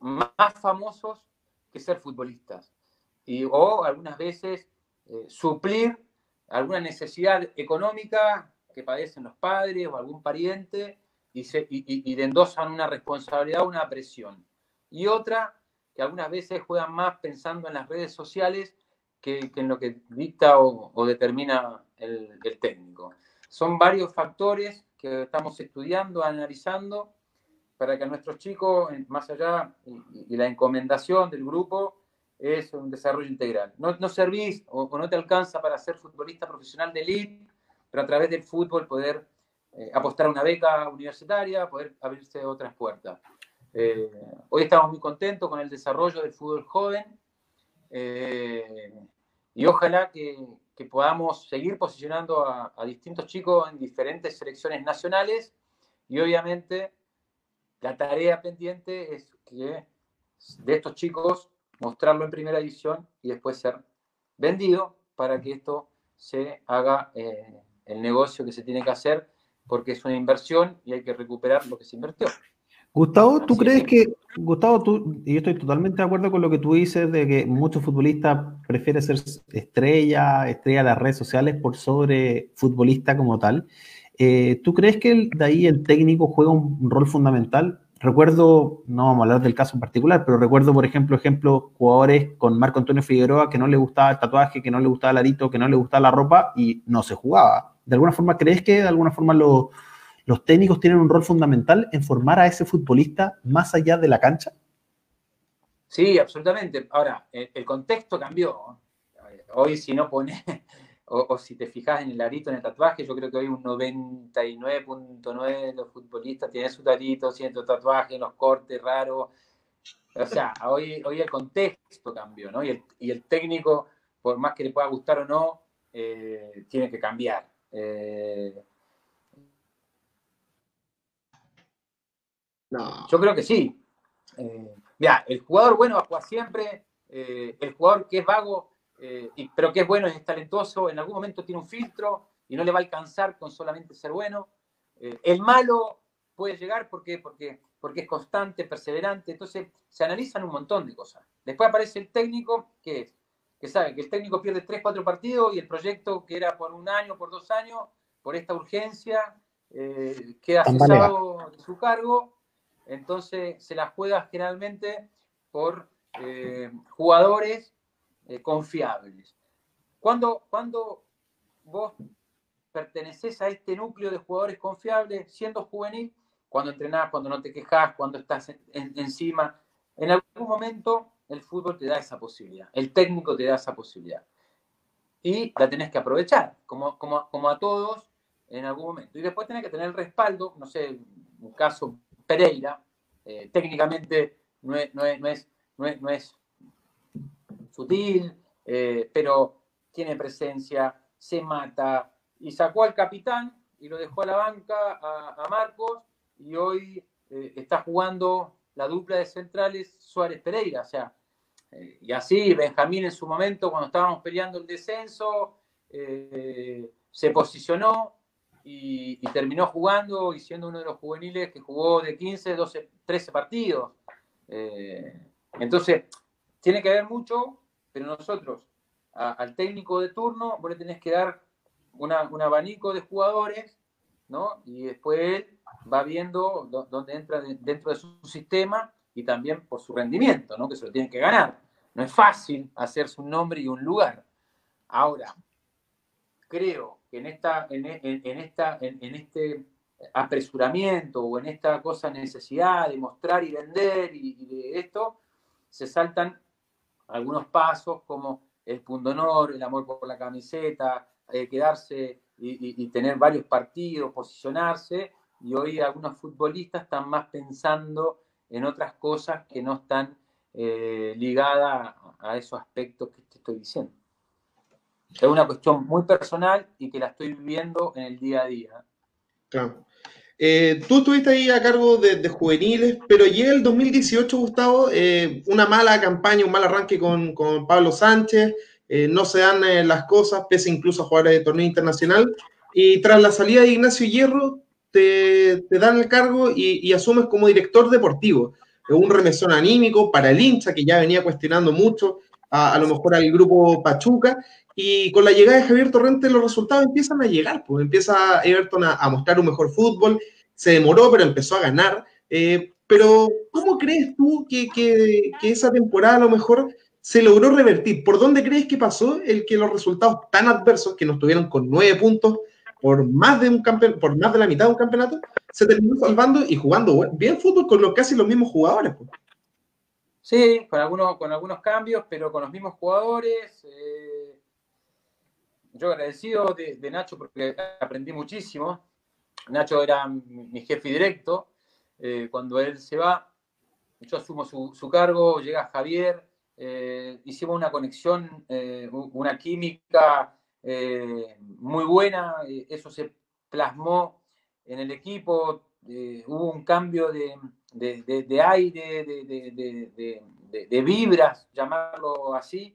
más famosos que ser futbolistas. Y, o algunas veces eh, suplir alguna necesidad económica que padecen los padres o algún pariente y, se, y, endosan una responsabilidad, una presión. Y otra, que algunas veces juegan más pensando en las redes sociales que, en lo que dicta o, determina el, técnico. Son varios factores que estamos estudiando, analizando, para que a nuestros chicos, más allá, y, la encomendación del grupo, es un desarrollo integral. No, no servís o, o, no te alcanza para ser futbolista profesional de elite pero a través del fútbol poder eh, apostar a una beca universitaria, poder abrirse otras puertas. Eh, hoy estamos muy contentos con el desarrollo del fútbol joven eh, y ojalá que, podamos seguir posicionando a, distintos chicos en diferentes selecciones nacionales y obviamente la tarea pendiente es que de estos chicos mostrarlo en primera edición y después ser vendido para que esto se haga el negocio que se tiene que hacer porque es una inversión y hay que recuperar lo que se invirtió. Gustavo, ¿tú crees que, Gustavo, tú, y yo estoy totalmente de acuerdo con lo que tú dices de que muchos futbolistas prefieren ser estrella, estrella de las redes sociales por sobre futbolista como tal? Eh, ¿Tú crees que de ahí el técnico juega un rol fundamental? Recuerdo, no vamos a hablar del caso en particular, pero recuerdo, por ejemplo, ejemplo, jugadores con Marco Antonio Figueroa que no le gustaba el tatuaje, que no le gustaba el arito, que no le gustaba la ropa y no se jugaba. ¿De alguna forma crees que de alguna forma los técnicos tienen un rol fundamental en formar a ese futbolista más allá de la cancha? Sí, absolutamente. Ahora, el, contexto cambió. Hoy si no pone, o, si te fijas en el arito, en el tatuaje, yo creo que hoy un 99.9 de los futbolistas tienen su arito, tienen su tatuaje, los cortes raros. O sea, hoy, hoy el contexto cambió, ¿no? Y el, y el técnico, por más que le pueda gustar o no, eh, tiene que cambiar. Eh, yo creo que sí. Eh, mira, el jugador bueno va a jugar siempre. Eh, el jugador que es vago, pero que es bueno, es talentoso, en algún momento tiene un filtro y no le va a alcanzar con solamente ser bueno. el malo puede llegar porque, porque, porque es constante, perseverante. Entonces se analizan un montón de cosas. Después aparece el técnico, que es que sabe que el técnico pierde 3, 4 partidos y el proyecto que era por un año, por dos años, por esta urgencia, eh, queda cesado de su cargo. Entonces se la juega generalmente por eh, jugadores eh, confiables. Cuando, cuando vos perteneces a este núcleo de jugadores confiables, siendo juvenil, cuando entrenás, cuando no te quejas, cuando estás encima, en algún momento el fútbol te da esa posibilidad, el técnico te da esa posibilidad. Y la tenés que aprovechar, como, como, como a todos en algún momento. Y después tenés que tener el respaldo, no sé, un caso Pereira, eh, técnicamente no es, no, es, no, es, sutil, eh, pero tiene presencia, se mata, y sacó al capitán y lo dejó a la banca a, Marcos, y hoy eh, está jugando la dupla de centrales Suárez-Pereira. O sea, eh, y así Benjamín en su momento, cuando estábamos peleando el descenso, eh, se posicionó y, terminó jugando y siendo uno de los juveniles que jugó de 15, 12, 13 partidos. Eh, entonces, tiene que ver mucho, pero nosotros, al técnico de turno, vos le tenés que dar un abanico de jugadores, ¿no? Y después él va viendo dónde entra dentro de su sistema y también por su rendimiento, ¿no? Que se lo tiene que ganar. No es fácil hacerse un nombre y un lugar. Ahora, creo que en, esta, en, esta, en, este apresuramiento o en esta cosa necesidad de mostrar y vender y, de esto, se saltan algunos pasos como el pundonor, el amor por la camiseta, eh, quedarse y, tener varios partidos, posicionarse, y hoy algunos futbolistas están más pensando en otras cosas que no están eh, ligadas a esos aspectos que te estoy diciendo. Es una cuestión muy personal y que la estoy viviendo en el día a día. Claro. Eh, tú estuviste ahí a cargo de, juveniles, pero llega el 2018, Gustavo, eh, una mala campaña, un mal arranque con, Pablo Sánchez, no se dan las cosas, pese incluso a jugar el torneo internacional, y tras la salida de Ignacio Hierro, te, dan el cargo y, asumes como director deportivo. Un remesón anímico para el hincha que ya venía cuestionando mucho a, lo mejor al grupo Pachuca y con la llegada de Javier Torrente los resultados empiezan a llegar, pues empieza Everton a, mostrar un mejor fútbol, se demoró pero empezó a ganar. Eh, pero ¿cómo crees tú que, que, esa temporada a lo mejor se logró revertir? ¿Por dónde crees que pasó el que los resultados tan adversos que nos tuvieron con nueve puntos por más de un por más de la mitad de un campeonato, se terminó salvando y jugando bien fútbol con los, casi los mismos jugadores? Pues? Sí, con algunos, con algunos cambios, pero con los mismos jugadores. Eh yo agradecido de, Nacho porque aprendí muchísimo. Nacho era mi jefe directo. Eh, cuando él se va, yo asumo su, cargo, llega Javier, eh, hicimos una conexión, una química muy buena, eso se plasmó en el equipo, hubo un cambio de, de aire, de, vibras, llamarlo así,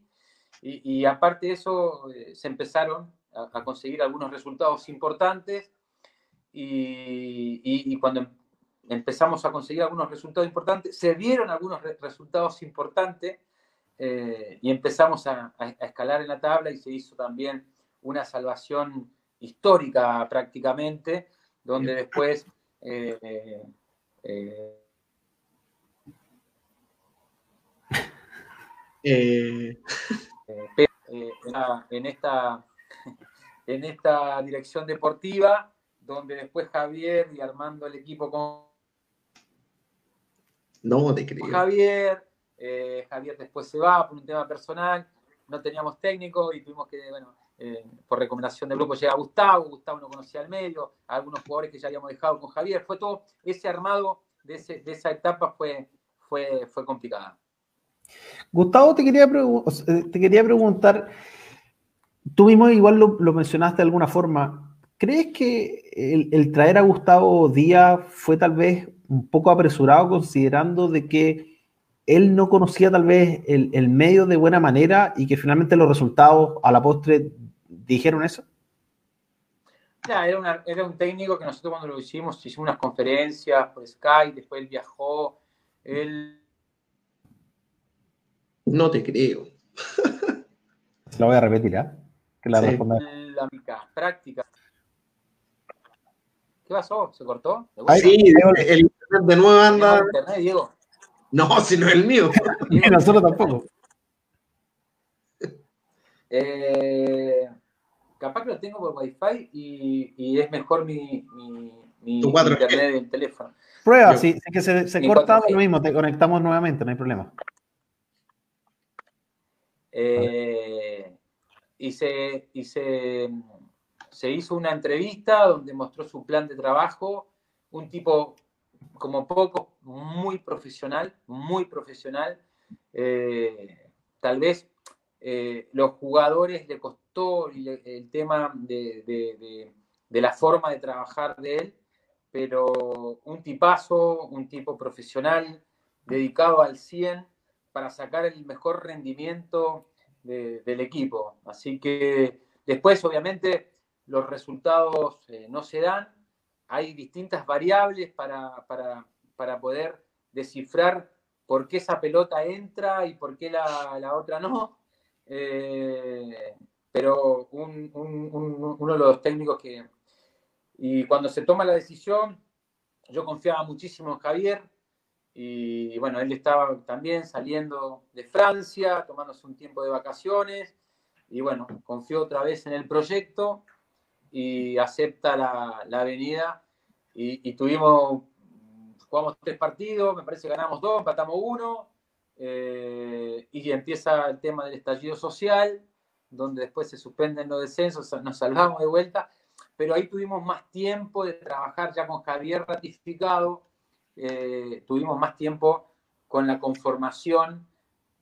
y, aparte de eso, eh, se empezaron a, conseguir algunos resultados importantes y, cuando em, empezamos a conseguir algunos resultados importantes, se dieron algunos resultados importantes eh, y empezamos a, escalar en la tabla y se hizo también una salvación histórica prácticamente, donde después... Eh, Eh, eh, en, esta, en esta dirección deportiva, donde después Javier y armando el equipo con no te creo. Javier, eh, Javier después se va por un tema personal, no teníamos técnico y tuvimos que, bueno, por recomendación del grupo llega Gustavo, Gustavo no conocía el medio, algunos jugadores que ya habíamos dejado con Javier, fue todo, ese armado de, esa etapa fue, fue, fue complicada. Gustavo, te quería, eh, te quería preguntar, tú mismo igual lo, mencionaste de alguna forma, ¿crees que el, traer a Gustavo Díaz fue tal vez un poco apresurado considerando de que él no conocía tal vez el, medio de buena manera y que finalmente los resultados a la postre dijeron eso? era, era, un técnico que nosotros cuando lo hicimos, hicimos unas conferencias por Skype, después él viajó, él no te creo. Se la voy a repetir, ¿eh? Que la sí. La práctica. ¿Qué pasó? ¿Se cortó? sí, el, internet de nuevo anda. internet, Diego? No, si no es el mío. Ni nosotros tampoco. Eh, capaz que lo tengo por wifi y, y es mejor mi, mi, mi internet del teléfono. Prueba, si sí, que se, se corta lo mismo, te conectamos nuevamente, no hay problema. Eh, y se, se, hizo una entrevista donde mostró su plan de trabajo, un tipo como poco, muy profesional, muy profesional. Eh, tal vez eh, los jugadores le costó el, tema de, la forma de trabajar de él, pero un tipazo, un tipo profesional, dedicado al 100 para sacar el mejor rendimiento del equipo. Así que después, obviamente, los resultados eh, no se dan. Hay distintas variables para, para, poder descifrar por qué esa pelota entra y por qué la, otra no. Eh, pero uno de los técnicos que... Y cuando se toma la decisión, yo confiaba muchísimo en Javier, y bueno, él estaba también saliendo de Francia, tomándose un tiempo de vacaciones, y bueno, confió otra vez en el proyecto y acepta la, la avenida. Y, tuvimos, jugamos tres partidos, me parece que ganamos dos, empatamos uno, eh, y empieza el tema del estallido social, donde después se suspenden los descensos, nos salvamos de vuelta, pero ahí tuvimos más tiempo de trabajar ya con Javier ratificado, eh, tuvimos más tiempo con la conformación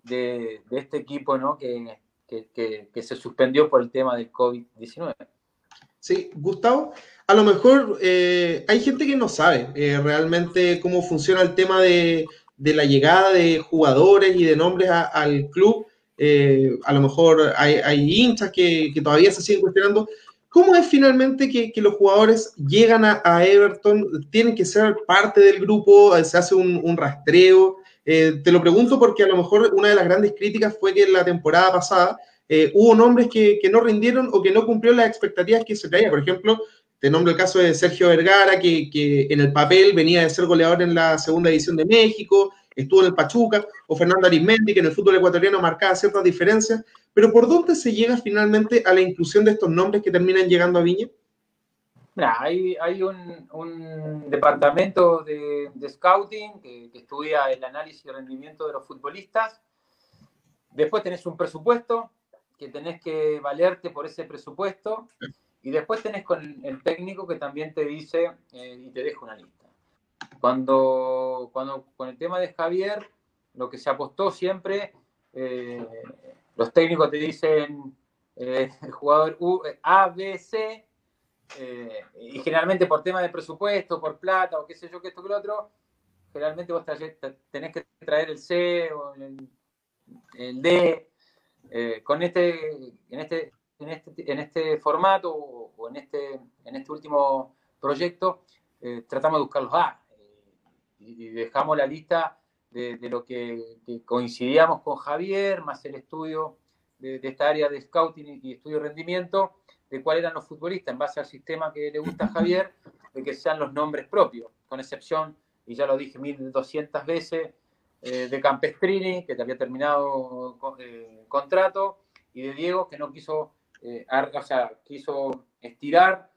de, este equipo ¿no? que, que, se suspendió por el tema del COVID-19. Sí, Gustavo, a lo mejor eh, hay gente que no sabe eh, realmente cómo funciona el tema de, de, la llegada de jugadores y de nombres al club. A lo mejor hay, hinchas que, que, todavía se siguen cuestionando. ¿Cómo es finalmente que, los jugadores llegan a, Everton? ¿Tienen que ser parte del grupo? ¿Se hace un, rastreo? Eh, te lo pregunto porque a lo mejor una de las grandes críticas fue que en la temporada pasada eh, hubo nombres que, no rindieron o que no cumplieron las expectativas que se traía. Por ejemplo, te nombro el caso de Sergio Vergara, que, que en el papel venía de ser goleador en la segunda edición de México, estuvo en el Pachuca, o Fernando Arismendi, que en el fútbol ecuatoriano marcaba ciertas diferencias, pero ¿por dónde se llega finalmente a la inclusión de estos nombres que terminan llegando a Viña? hay, hay un, departamento de, scouting que, estudia el análisis y rendimiento de los futbolistas. Después tenés un presupuesto que tenés que valerte por ese presupuesto. Y después tenés con el técnico que también te dice eh, y te deja una lista. Cuando, cuando con el tema de Javier, lo que se apostó siempre, eh, los técnicos te dicen eh, jugador U, A, B, C, eh, y generalmente por tema de presupuesto, por plata o qué sé yo, que esto que lo otro, generalmente vos tenés que traer el C o el, D. con este, en este, en este, en este formato o en este, en este último proyecto, tratamos de buscar los A y dejamos la lista de, lo que, coincidíamos con Javier, más el estudio de, esta área de scouting y estudio de rendimiento, de cuáles eran los futbolistas, en base al sistema que le gusta a Javier, de que sean los nombres propios, con excepción, y ya lo dije 1200 veces, eh, de Campestrini, que te había terminado eh, contrato, y de Diego, que no quiso, eh, o sea, quiso estirar,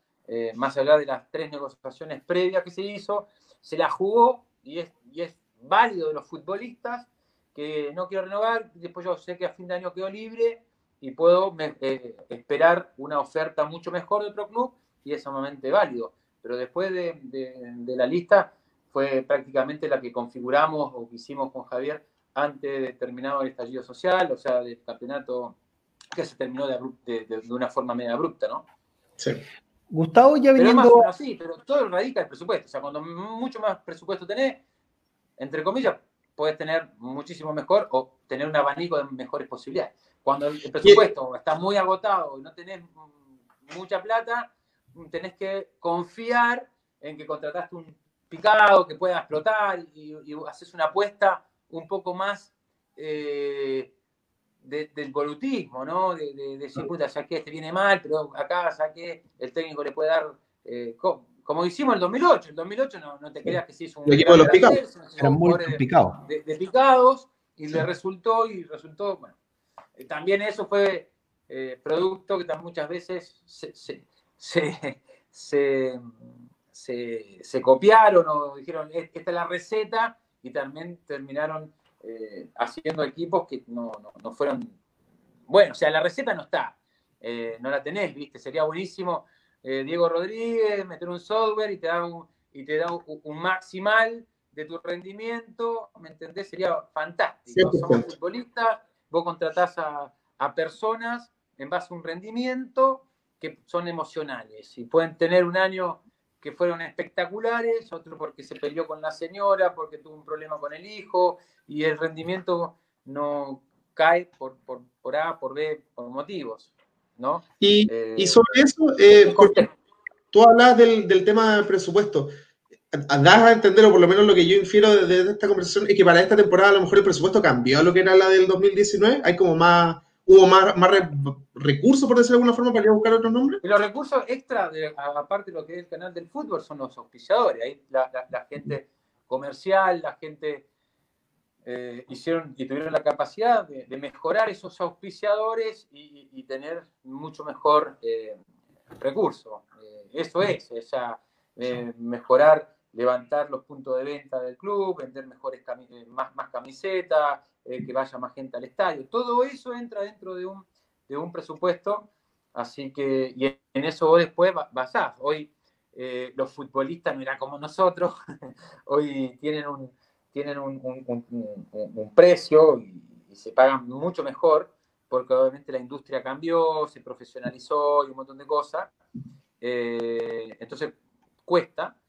más allá de las tres negociaciones previas que se hizo, se la jugó y es, y es válido de los futbolistas que no quiero renovar, después yo sé que a fin de año quedo libre y puedo eh, esperar una oferta mucho mejor de otro club y es sumamente válido. Pero después de, de, la lista fue prácticamente la que configuramos o que hicimos con Javier antes de terminado el estallido social, o sea, del campeonato que se terminó de, de una forma media abrupta, ¿no? Sí. Gustavo ya viniendo... Pero más, sí, pero todo radica el presupuesto. O sea, cuando mucho más presupuesto tenés, entre comillas, puedes tener muchísimo mejor o tener un abanico de mejores posibilidades. Cuando el presupuesto está muy agotado y no tenés mucha plata, tenés que confiar en que contrataste un picado que pueda explotar y, haces una apuesta un poco más eh, del volutismo, ¿no? De, decir, puta, ya que este viene mal, pero acá ya que el técnico le puede dar, eh, como, hicimos en el 2008. En el 2008 no, no te creas que sí es un... El equipo de los picados. Eran muy picados. De, picados y le resultó, y resultó, bueno, eh, también eso fue eh, producto que muchas veces se, se, se, se copiaron o dijeron, esta es la receta y también terminaron eh, haciendo equipos que no, no, fueron. Bueno, o sea, la receta no está, eh, no la tenés, ¿viste? Sería buenísimo eh, Diego Rodríguez meter un software y te da un, y te da un, maximal de tu rendimiento, ¿me entendés? Sería fantástico. Somos futbolistas, vos contratás a, a personas en base a un rendimiento que son emocionales y pueden tener un año que fueron espectaculares, otro porque se peleó con la señora, porque tuvo un problema con el hijo, y el rendimiento no cae por, por, A, por B, por motivos. ¿no? Y, y sobre eso, eh, tú hablas del, del tema del presupuesto das a entender, o por lo menos lo que yo infiero de, esta conversación, es que para esta temporada a lo mejor el presupuesto cambió a lo que era la del 2019. Hay como más, hubo más, más recursos, por decirlo de alguna forma, para ir a buscar otros nombres. Los recursos extra, aparte de lo que es el canal del fútbol, son los auspiciadores. Ahí la, gente comercial, la gente eh, hicieron y tuvieron la capacidad de, mejorar esos auspiciadores y, tener mucho mejor eh, recurso. Eh, eso es, esa, mejorar levantar los puntos de venta del club, vender mejores eh, más, más camisetas, eh, que vaya más gente al estadio. Todo eso entra dentro de un, de un presupuesto, así que y en eso vos después basás. Hoy eh, los futbolistas no eran como nosotros, hoy tienen un, tienen un, un, precio y, se pagan mucho mejor, porque obviamente la industria cambió, se profesionalizó y un montón de cosas. entonces cuesta,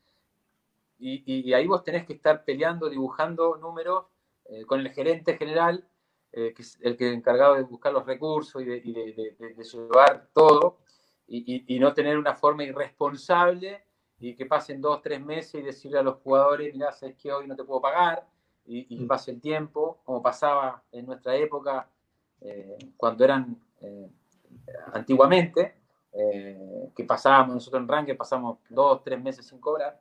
y, ahí vos tenés que estar peleando, dibujando números eh, con el gerente general, eh, que es el que es encargado de buscar los recursos y de, llevar todo, y, no tener una forma irresponsable y que pasen dos, tres meses y decirle a los jugadores, mira, sabes que hoy no te puedo pagar, y, mm. pase el tiempo, como pasaba en nuestra época, eh, cuando eran antiguamente, que pasábamos nosotros en ranking, pasamos dos, tres meses sin cobrar.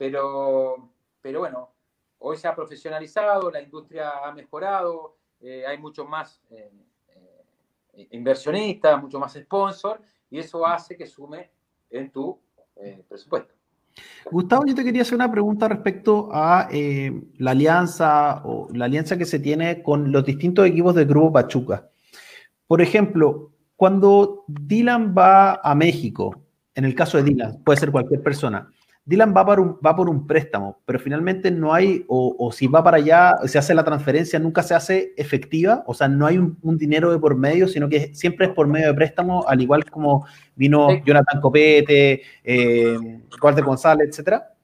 Pero, pero bueno, hoy se ha profesionalizado, la industria ha mejorado, eh, hay mucho más eh, eh, inversionistas, mucho más sponsor, y eso hace que sume en tu presupuesto. Gustavo, yo te quería hacer una pregunta respecto a la alianza o la alianza que se tiene con los distintos equipos del Grupo Pachuca. Por ejemplo, cuando Dylan va a México, en el caso de Dylan, puede ser cualquier persona, Dylan va por un, va por un préstamo, pero finalmente no hay, o, si va para allá, se hace la transferencia, nunca se hace efectiva, o sea, no hay un, dinero de por medio, sino que siempre es por medio de préstamo, al igual como vino Jonathan Copete, eh, Walter González, etcétera.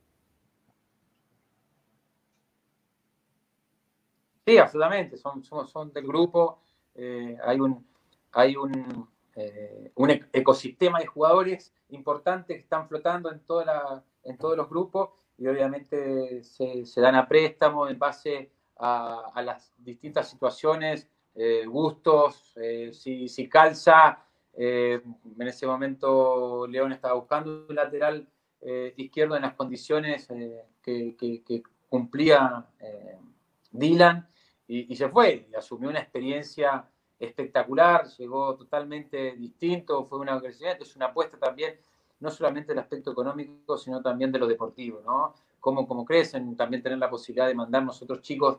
Sí, absolutamente, son, son, del grupo, eh, hay un, hay un, eh, un ecosistema de jugadores importantes que están flotando en toda la en todos los grupos y obviamente se, dan a préstamo en base a, las distintas situaciones, eh, gustos, eh, si, calza. Eh, en ese momento León estaba buscando un lateral izquierdo en las condiciones que, cumplía Dylan y, se fue y asumió una experiencia espectacular, llegó totalmente distinto, fue una es una apuesta también no solamente el aspecto económico, sino también de lo deportivo, ¿no? Cómo, cómo crecen, también tener la posibilidad de mandar nosotros chicos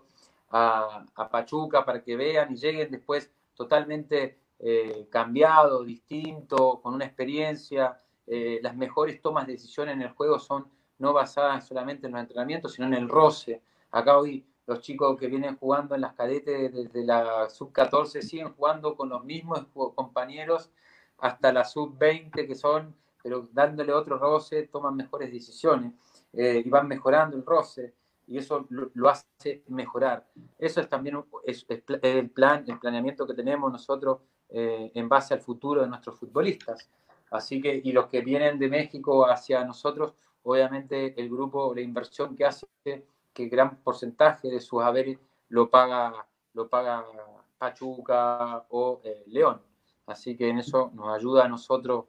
a, Pachuca para que vean y lleguen después totalmente eh, cambiados, distintos, con una experiencia. Eh, las mejores tomas de decisiones en el juego son no basadas solamente en los entrenamientos, sino en el roce. Acá hoy los chicos que vienen jugando en las cadetes desde la sub-14 siguen jugando con los mismos compañeros hasta la sub-20, que son pero dándole otro roce toman mejores decisiones eh, y van mejorando el roce y eso lo, hace mejorar. Eso es también el plan, el planeamiento que tenemos nosotros eh, en base al futuro de nuestros futbolistas. Así que, y los que vienen de México hacia nosotros, obviamente el grupo, la inversión que hace, que gran porcentaje de sus haberes lo paga, lo paga Pachuca o eh, León. Así que en eso nos ayuda a nosotros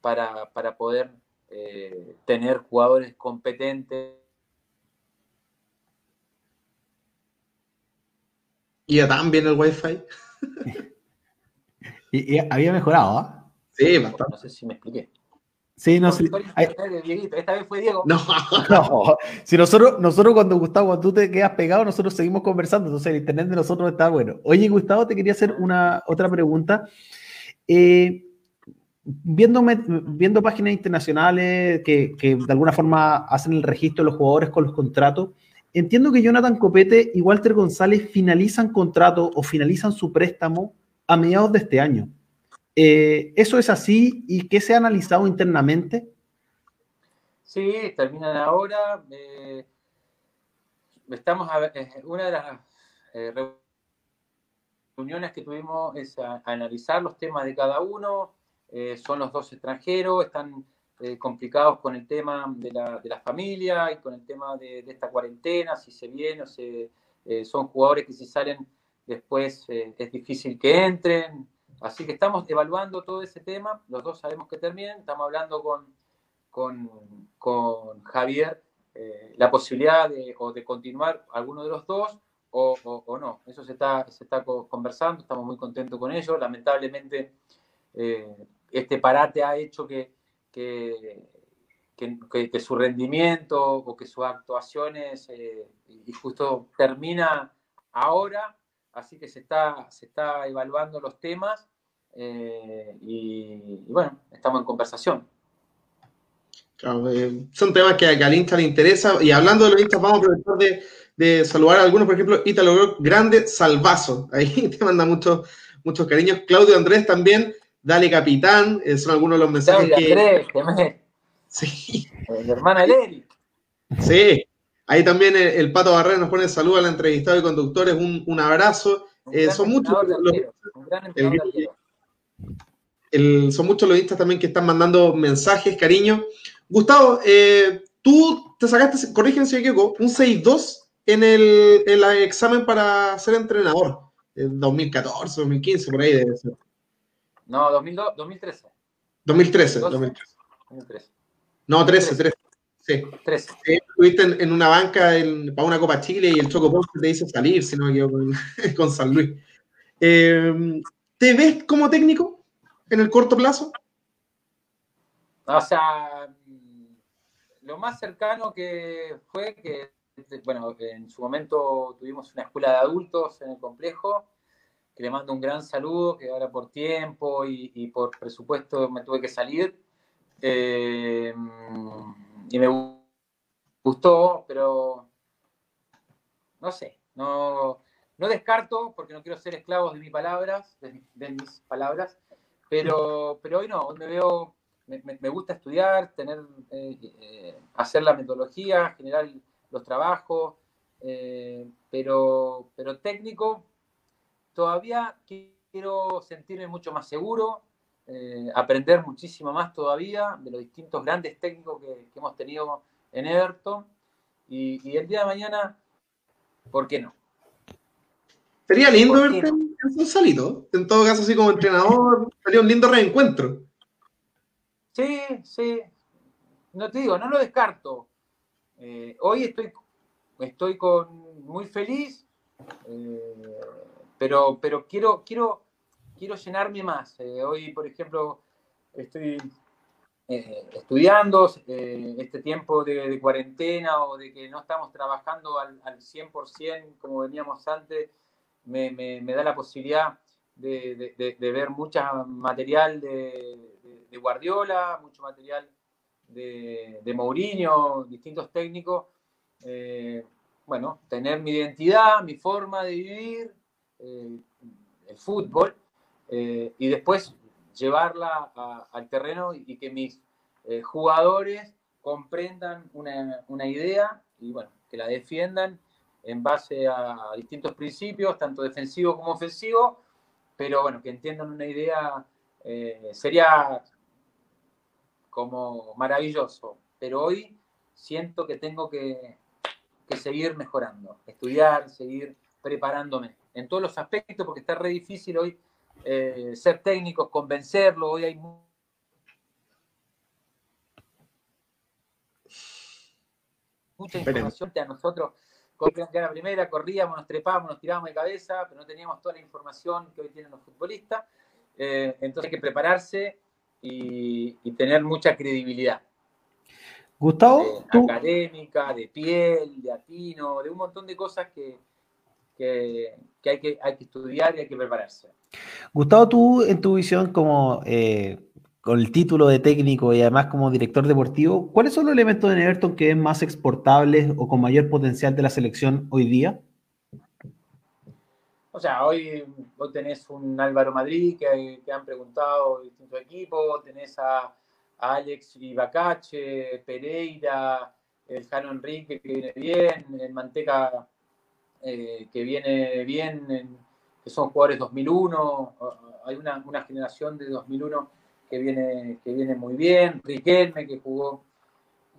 para, para poder eh, tener jugadores competentes. ¿Y ya también el Wi-Fi? y, había mejorado, ¿ah? Sí, bastante. No sé si me expliqué. Sí, no, sé. Esta vez fue Diego. No, no. Si nosotros, nosotros cuando Gustavo, cuando tú te quedas pegado, nosotros seguimos conversando. Entonces el internet de nosotros está bueno. Oye, Gustavo, te quería hacer una otra pregunta. Eh, viendo, viendo páginas internacionales que, de alguna forma hacen el registro de los jugadores con los contratos, entiendo que Jonathan Copete y Walter González finalizan contrato o finalizan su préstamo a mediados de este año. Eh, ¿Eso es así y qué se ha analizado internamente? Sí, terminan ahora. Eh, estamos a ver, una de las eh, reuniones que tuvimos es analizar los temas de cada uno, eh, son los dos extranjeros, están eh, complicados con el tema de la, de la, familia y con el tema de, esta cuarentena, si se viene o se, eh, son jugadores que si salen después es difícil que entren. Así que estamos evaluando todo ese tema, los dos sabemos que terminen, estamos hablando con, con, con Javier la posibilidad de, o de continuar alguno de los dos o, o, no. Eso se está, se está conversando, estamos muy contentos con ello. Lamentablemente, este parate ha hecho que, que, que, que, su rendimiento o que sus actuaciones, eh, y justo termina ahora, así que se está, se está evaluando los temas eh, y, y, bueno, estamos en conversación. Claro, eh, son temas que, que al Insta le interesa y hablando de los Instas vamos a aprovechar de, de, saludar a algunos, por ejemplo, Italo Grande Salvazo, ahí te manda muchos, muchos cariños, Claudio Andrés también, Dale Capitán, eh, son algunos de los mensajes Claudia que... Andrés, que me... Sí. Eh, mi hermana Eric. Sí, ahí también el, el, Pato Barrera nos pone saludo al entrevistado y conductores, un, un abrazo. Un Eh, son muchos de los, de arquero. el- son muchos los instas también que están mandando mensajes, cariño. Gustavo, eh, tú te sacaste, corrígeme si me equivoco, un 6-2 en el, en el examen para ser entrenador. En 2014, 2015, por ahí debe ser. No, 2002, 2013. 2013, Dos. 2013. 2013. No, 13, 13. Sí. 13. Sí, Estuviste en, en una banca en- para una Copa Chile y el Choco Ponce te dice salir, si no me equivoco, con, con San Luis. Eh, ¿Te ves como técnico en el corto plazo? O sea, lo más cercano que fue que, bueno, en su momento tuvimos una escuela de adultos en el complejo, le mando un gran saludo, que ahora por tiempo y, por presupuesto me tuve que salir. Eh, y me gustó, pero no sé, no, no descarto, porque no quiero ser esclavo de mis palabras, de, mis- palabras, pero, pero hoy no, hoy me veo me, gusta estudiar, tener, eh, eh, hacer la metodología, generar los trabajos, pero, pero técnico, todavía quiero sentirme mucho más seguro, eh, aprender muchísimo más todavía de los distintos grandes técnicos que, que hemos tenido en Everton. Y, y el día de mañana, ¿por qué no? Sería lindo ¿Por qué verte en en Salito. En todo caso, así como entrenador, sería un lindo reencuentro. Sí, sí. No te digo, no lo descarto. Eh, hoy estoy, estoy con, muy feliz, eh, pero, pero quiero, quiero, quiero llenarme más. Eh, hoy, por ejemplo, estoy eh, estudiando eh, este tiempo de, de cuarentena o de que no estamos trabajando al, al 100% como veníamos antes, me, me- me da la posibilidad de, de- de- ver mucho material de, Guardiola, mucho material de, de Mourinho, distintos técnicos. Eh, bueno, tener mi identidad, mi forma de vivir, el fútbol, eh, y después llevarla al terreno y que mis eh, jugadores comprendan una, una idea y bueno, que la defiendan en base a distintos principios, tanto defensivos como ofensivos, pero bueno, que entiendan una idea eh, sería como maravilloso. Pero hoy siento que tengo que, que seguir mejorando, estudiar, seguir preparándome en todos los aspectos, porque está re difícil hoy eh, ser técnicos, convencerlo. Hoy hay mu- mucha información que a nosotros corrían que a la primera, corríamos, nos trepábamos, nos tirábamos de cabeza, pero no teníamos toda la información que hoy tienen los futbolistas. Eh, entonces hay que prepararse y, y tener mucha credibilidad. Gustavo, tú, académica, de piel, de atino, de un montón de cosas que, que, que hay que hay que estudiar y hay que prepararse. Gustavo, tú en tu visión como eh, con el título de técnico y además como director deportivo, ¿cuáles son los elementos de Everton que es más exportables o con mayor potencial de la selección hoy día? O sea, hoy, hoy tenés un Álvaro Madrid que, que han preguntado distintos equipos, tenés a, a Alex Ibacache, Pereira, el Jano Enrique que viene bien, el Manteca eh, que viene bien, en- que son jugadores 2001, hay una, una generación de 2001 que viene, que viene muy bien, Riquelme, que jugó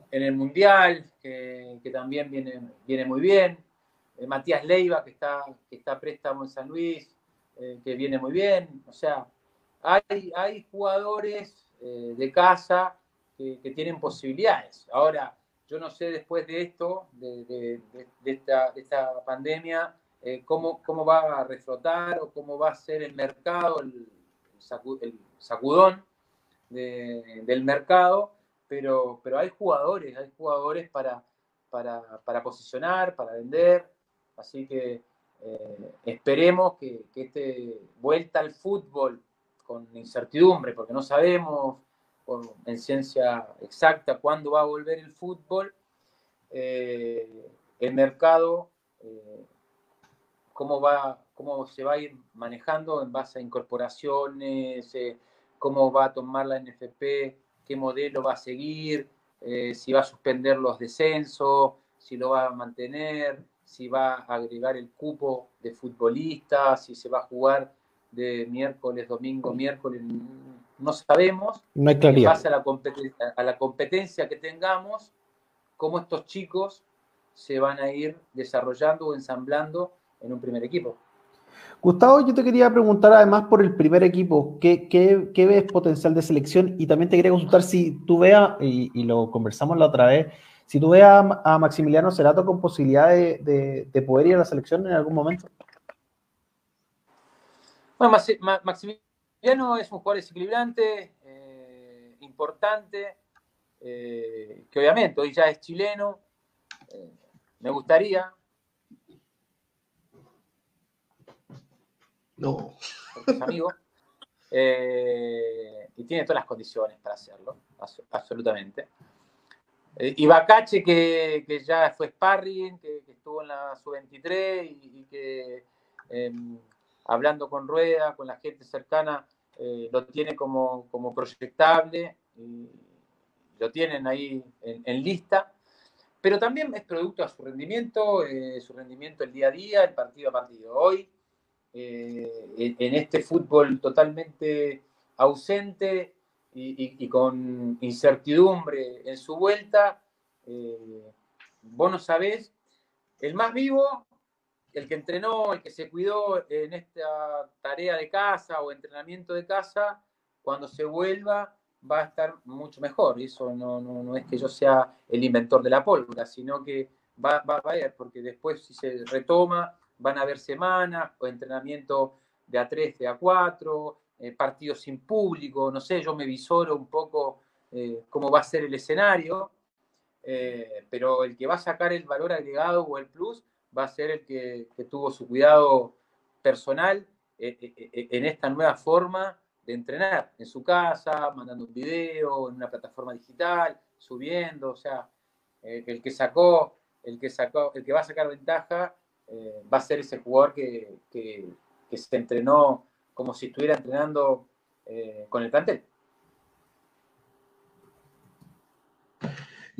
en el Mundial, que, también viene, viene muy bien, eh, Matías Leiva, que está, que está préstamo en San Luis, eh, que viene muy bien, o sea, hay, hay jugadores de casa que, tienen posibilidades. Ahora, yo no sé después de esto, de, esta, pandemia, cómo, cómo va a reflotar o cómo va a ser el mercado, el, sacudón del mercado, pero, pero hay jugadores, hay jugadores para, para, posicionar, para vender, así que eh, esperemos que, que este vuelta al fútbol con incertidumbre, porque no sabemos en ciencia exacta cuándo va a volver el fútbol, eh, el mercado, eh, cómo, va, cómo se va a ir manejando en base a incorporaciones, cómo va a tomar la NFP, qué modelo va a seguir, eh, si va a suspender los descensos, si lo va a mantener, si va a agregar el cupo de futbolistas, si se va a jugar de miércoles, domingo, miércoles, no sabemos. No hay claridad. En base a la, competencia, a la competencia que tengamos, cómo estos chicos se van a ir desarrollando o ensamblando en un primer equipo. Gustavo, yo te quería preguntar además por el primer equipo, ¿qué, qué, ves potencial de selección? Y también te quería consultar si tú veas, y, lo conversamos la otra vez, si tú ves a, Maximiliano Cerato con posibilidad de, poder ir a la selección en algún momento. Bueno, Maximiliano es un jugador desequilibrante, eh, importante, eh, que obviamente hoy ya es chileno. Eh, me gustaría, No. Porque es amigo. Y tiene todas las condiciones para hacerlo, absolutamente. Y Bacache, que, que, ya fue sparring, que, estuvo en la sub-23 y, que em, hablando con Rueda, con la gente cercana, eh, lo tiene como, como proyectable, y lo tienen ahí en, lista, pero también es producto de su rendimiento, su rendimiento el día a día, el partido a partido. Hoy eh, en este fútbol totalmente ausente y, con incertidumbre en su vuelta, eh, vos no sabés, el más vivo, el que entrenó, el que se cuidó en esta tarea de casa o entrenamiento de casa, cuando se vuelva va a estar mucho mejor. Eso no, es que yo sea el inventor de la pólvora, sino que va, a ir, porque después si se retoma van a haber semanas o entrenamiento de A3, de A4, eh, partidos sin público, no sé, yo me visoro un poco eh, cómo va a ser el escenario, eh, pero el que va a sacar el valor agregado o el plus va a ser el que, tuvo su cuidado personal en esta nueva forma de entrenar, en su casa, mandando un video, en una plataforma digital, subiendo, o sea, el que sacó, el que sacó, el que va a sacar ventaja eh, va a ser ese jugador que, se entrenó como si estuviera entrenando eh, con el plantel.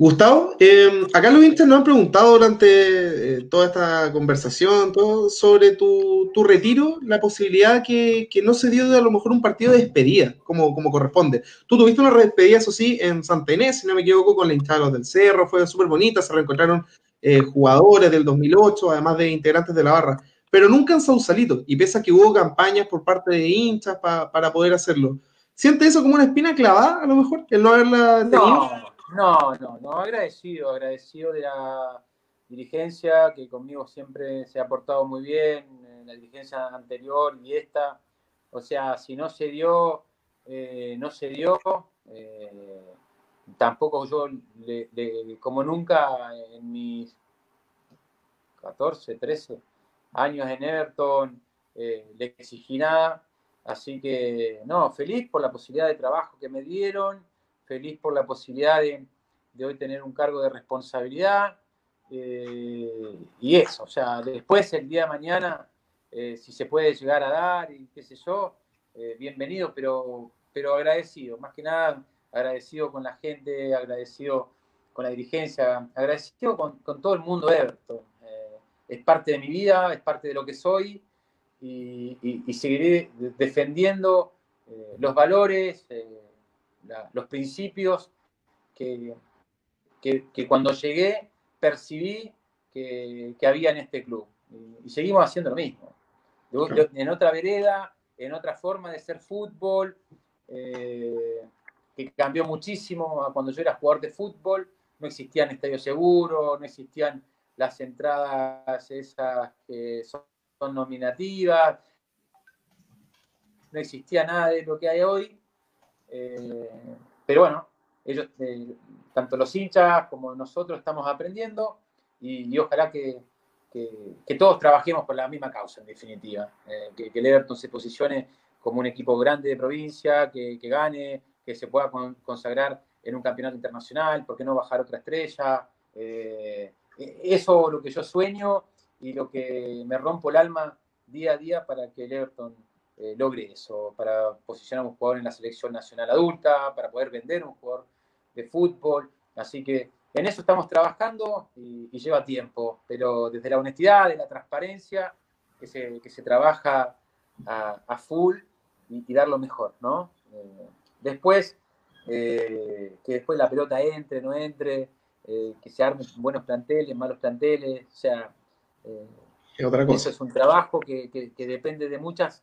Gustavo, eh, acá los hinchas nos han preguntado durante toda esta conversación todo, sobre tu, retiro, la posibilidad que, no se dio de a lo mejor un partido de despedida, como, como corresponde. Tú tuviste una despedida, eso sí, en Santa Inés, si no me equivoco, con la hinchada del Cerro, fue súper bonita, se reencontraron eh, jugadores del 2008, además de integrantes de la barra, pero nunca en Sausalito, y pese a que hubo campañas por parte de hinchas para poder hacerlo. ¿Siente eso como una espina clavada, a lo mejor, el no haberla tenido? No, no, no, agradecido, agradecido de la dirigencia, que conmigo siempre se ha portado muy bien, en la dirigencia anterior y esta, o sea, si no se dio, eh, no se dio, eh, tampoco yo, como nunca en mis 14, 13 años en Everton, eh, le exigí nada. Así que, no, feliz por la posibilidad de trabajo que me dieron, feliz por la posibilidad de, hoy tener un cargo de responsabilidad. Eh, y eso, o sea, después el día de mañana, eh, si se puede llegar a dar y qué sé yo, bienvenido, pero, pero agradecido. Más que nada, agradecido con la gente, agradecido con la dirigencia, agradecido con, todo el mundo. Eh, es parte de mi vida, es parte de lo que soy y, seguiré defendiendo eh, los valores, los principios que, que, cuando llegué percibí que, había en este club. Y, seguimos haciendo lo mismo. en otra vereda, en otra forma de ser fútbol, eh, que cambió muchísimo a cuando yo era jugador de fútbol. No existían estadios seguros, no existían las entradas esas que son, nominativas, no existía nada de lo que hay hoy. Eh, pero bueno, ellos, eh, tanto los hinchas como nosotros estamos aprendiendo y, ojalá que, todos trabajemos por la misma causa, en definitiva. Eh, que, el Everton se posicione como un equipo grande de provincia, que, gane, que se pueda consagrar en un campeonato internacional, ¿por qué no bajar otra estrella? Eh, eso es lo que yo sueño y lo que me rompo el alma día a día para que el Everton logre eso, para posicionar a un jugador en la selección nacional adulta, para poder vender un jugador de fútbol. Así que en eso estamos trabajando y, lleva tiempo, pero desde la honestidad, de la transparencia, que se, que se trabaja a, full y, dar lo mejor, ¿no? Eh, después, eh, que después la pelota entre, no entre, eh, que se armen buenos planteles, malos planteles, o sea, eso es un trabajo que, que, depende de muchas,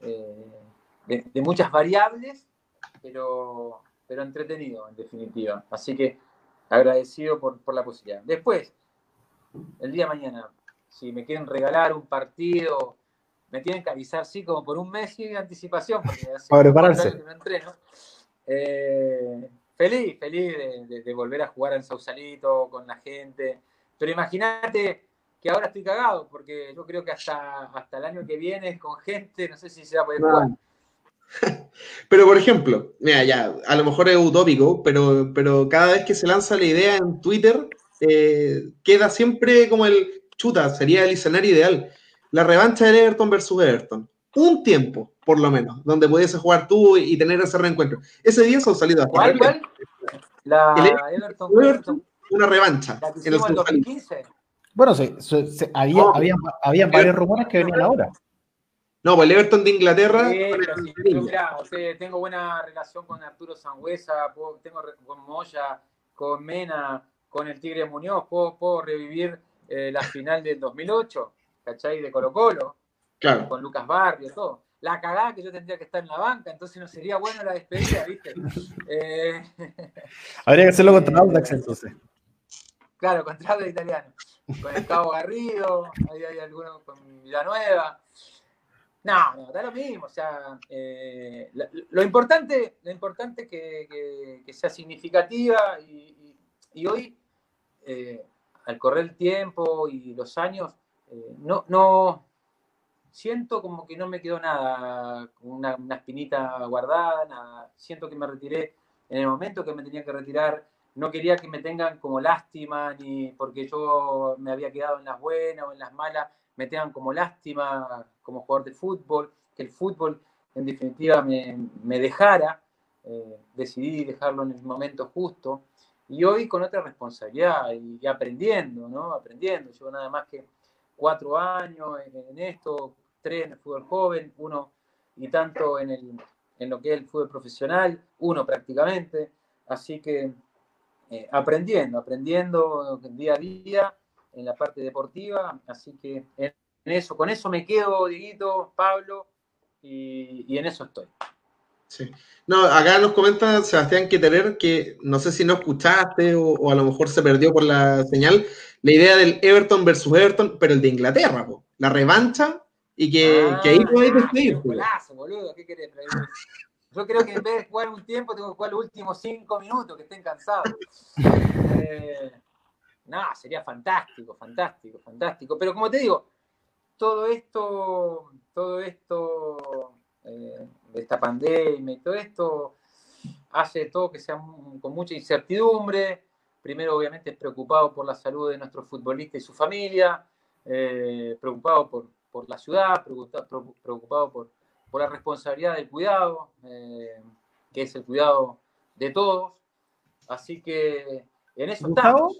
de muchas variables, pero pero entretenido en definitiva. Así que agradecido por, la posibilidad. Después, el día de mañana, si me quieren regalar un partido, me tienen que avisar, sí, como por un mes de anticipación, porque Para prepararse. entreno. Eh, feliz, feliz de, volver a jugar en Sausalito con la gente. Pero imagínate que ahora estoy cagado, porque yo creo que hasta, hasta el año que viene con gente, no sé si se va a poder jugar. Pero, por ejemplo, mira, ya, a lo mejor es utópico, pero, pero cada vez que se lanza la idea en Twitter, eh, queda siempre como el chuta, sería el escenario ideal. La revancha de Everton versus Everton. Un tiempo, por lo menos, donde pudiese jugar tú y tener ese reencuentro. Ese día son salido hasta ¿Cuál, cuál? La Everton, una revancha. en el 2015. Bueno, sí, había, había, varios rumores que venían ahora. No, pues el Everton de Inglaterra. tengo buena relación con Arturo Sangüesa, tengo con Moya, con Mena, con el Tigre Muñoz, puedo, revivir eh, la final del 2008, ¿cachai? De Colo Colo, claro. con Lucas Barrio, todo. La cagada que yo tendría que estar en la banca, entonces no sería buena la despedida, ¿viste? Eh, Habría que hacerlo contra Audax entonces. Claro, contra Audax italiano. Con el Cabo Garrido, hay algunos con Villanueva. No, no, da lo mismo. O sea, eh, lo, importante, lo importante que, que, sea significativa y, hoy, eh, al correr el tiempo y los años, eh, no, no siento como que no me quedó nada, una, una espinita guardada, nada. Siento que me retiré en el momento que me tenía que retirar. No quería que me tengan como lástima, ni porque yo me había quedado en las buenas o en las malas me tengan como lástima como jugador de fútbol, que el fútbol en definitiva me, dejara, eh, decidí dejarlo en el momento justo, y hoy con otra responsabilidad y, aprendiendo, ¿no? Aprendiendo, llevo nada más que cuatro años en, esto, tres en el fútbol joven, uno y tanto en, el, en lo que es el fútbol profesional, uno prácticamente, así que eh, aprendiendo, aprendiendo día a día en la parte deportiva, así que en eso, con eso me quedo, Dieguito, Pablo, y, en eso estoy. Sí. No, acá nos comenta Sebastián Queterer que no sé si no escuchaste o, a lo mejor se perdió por la señal, la idea del Everton versus Everton, pero el de Inglaterra, la revancha y que, ah, que ahí podéis despedir. boludo, ¿qué querés? Yo creo que en vez de jugar un tiempo, tengo que jugar los últimos cinco minutos, que estén cansados. Eh, no, sería fantástico, fantástico, fantástico. Pero como te digo, todo esto, todo esto, eh, de esta pandemia y todo esto, hace todo que sea con mucha incertidumbre. Primero, obviamente, preocupado por la salud de nuestro futbolista y su familia, eh, preocupado por, la ciudad, preocupado, por, por, la responsabilidad del cuidado, eh, que es el cuidado de todos. Así que en eso estamos.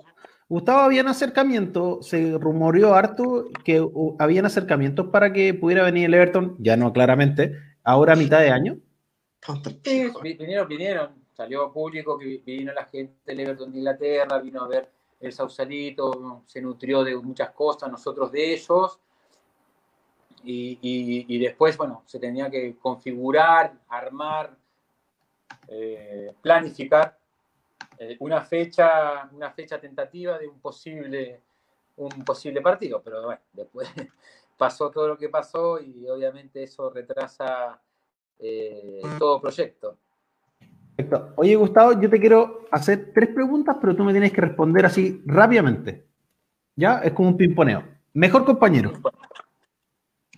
Gustavo, habían acercamientos, se rumoreó harto que habían acercamientos para que pudiera venir el Everton, ya no claramente, ahora a mitad de año. Sí, vinieron, vinieron. salió público que vino la gente del Everton de Inglaterra, vino a ver el Sausalito, se nutrió de muchas cosas, nosotros de ellos. Y, después, bueno, se tenía que configurar, armar, eh, planificar eh, una, fecha, una fecha tentativa de un posible, un posible partido. Pero bueno, después pasó todo lo que pasó y obviamente eso retrasa eh, todo proyecto. Perfecto. Oye, Gustavo, yo te quiero hacer tres preguntas, pero tú me tienes que responder así rápidamente. ¿Ya? Es como un pimponeo. Mejor compañero.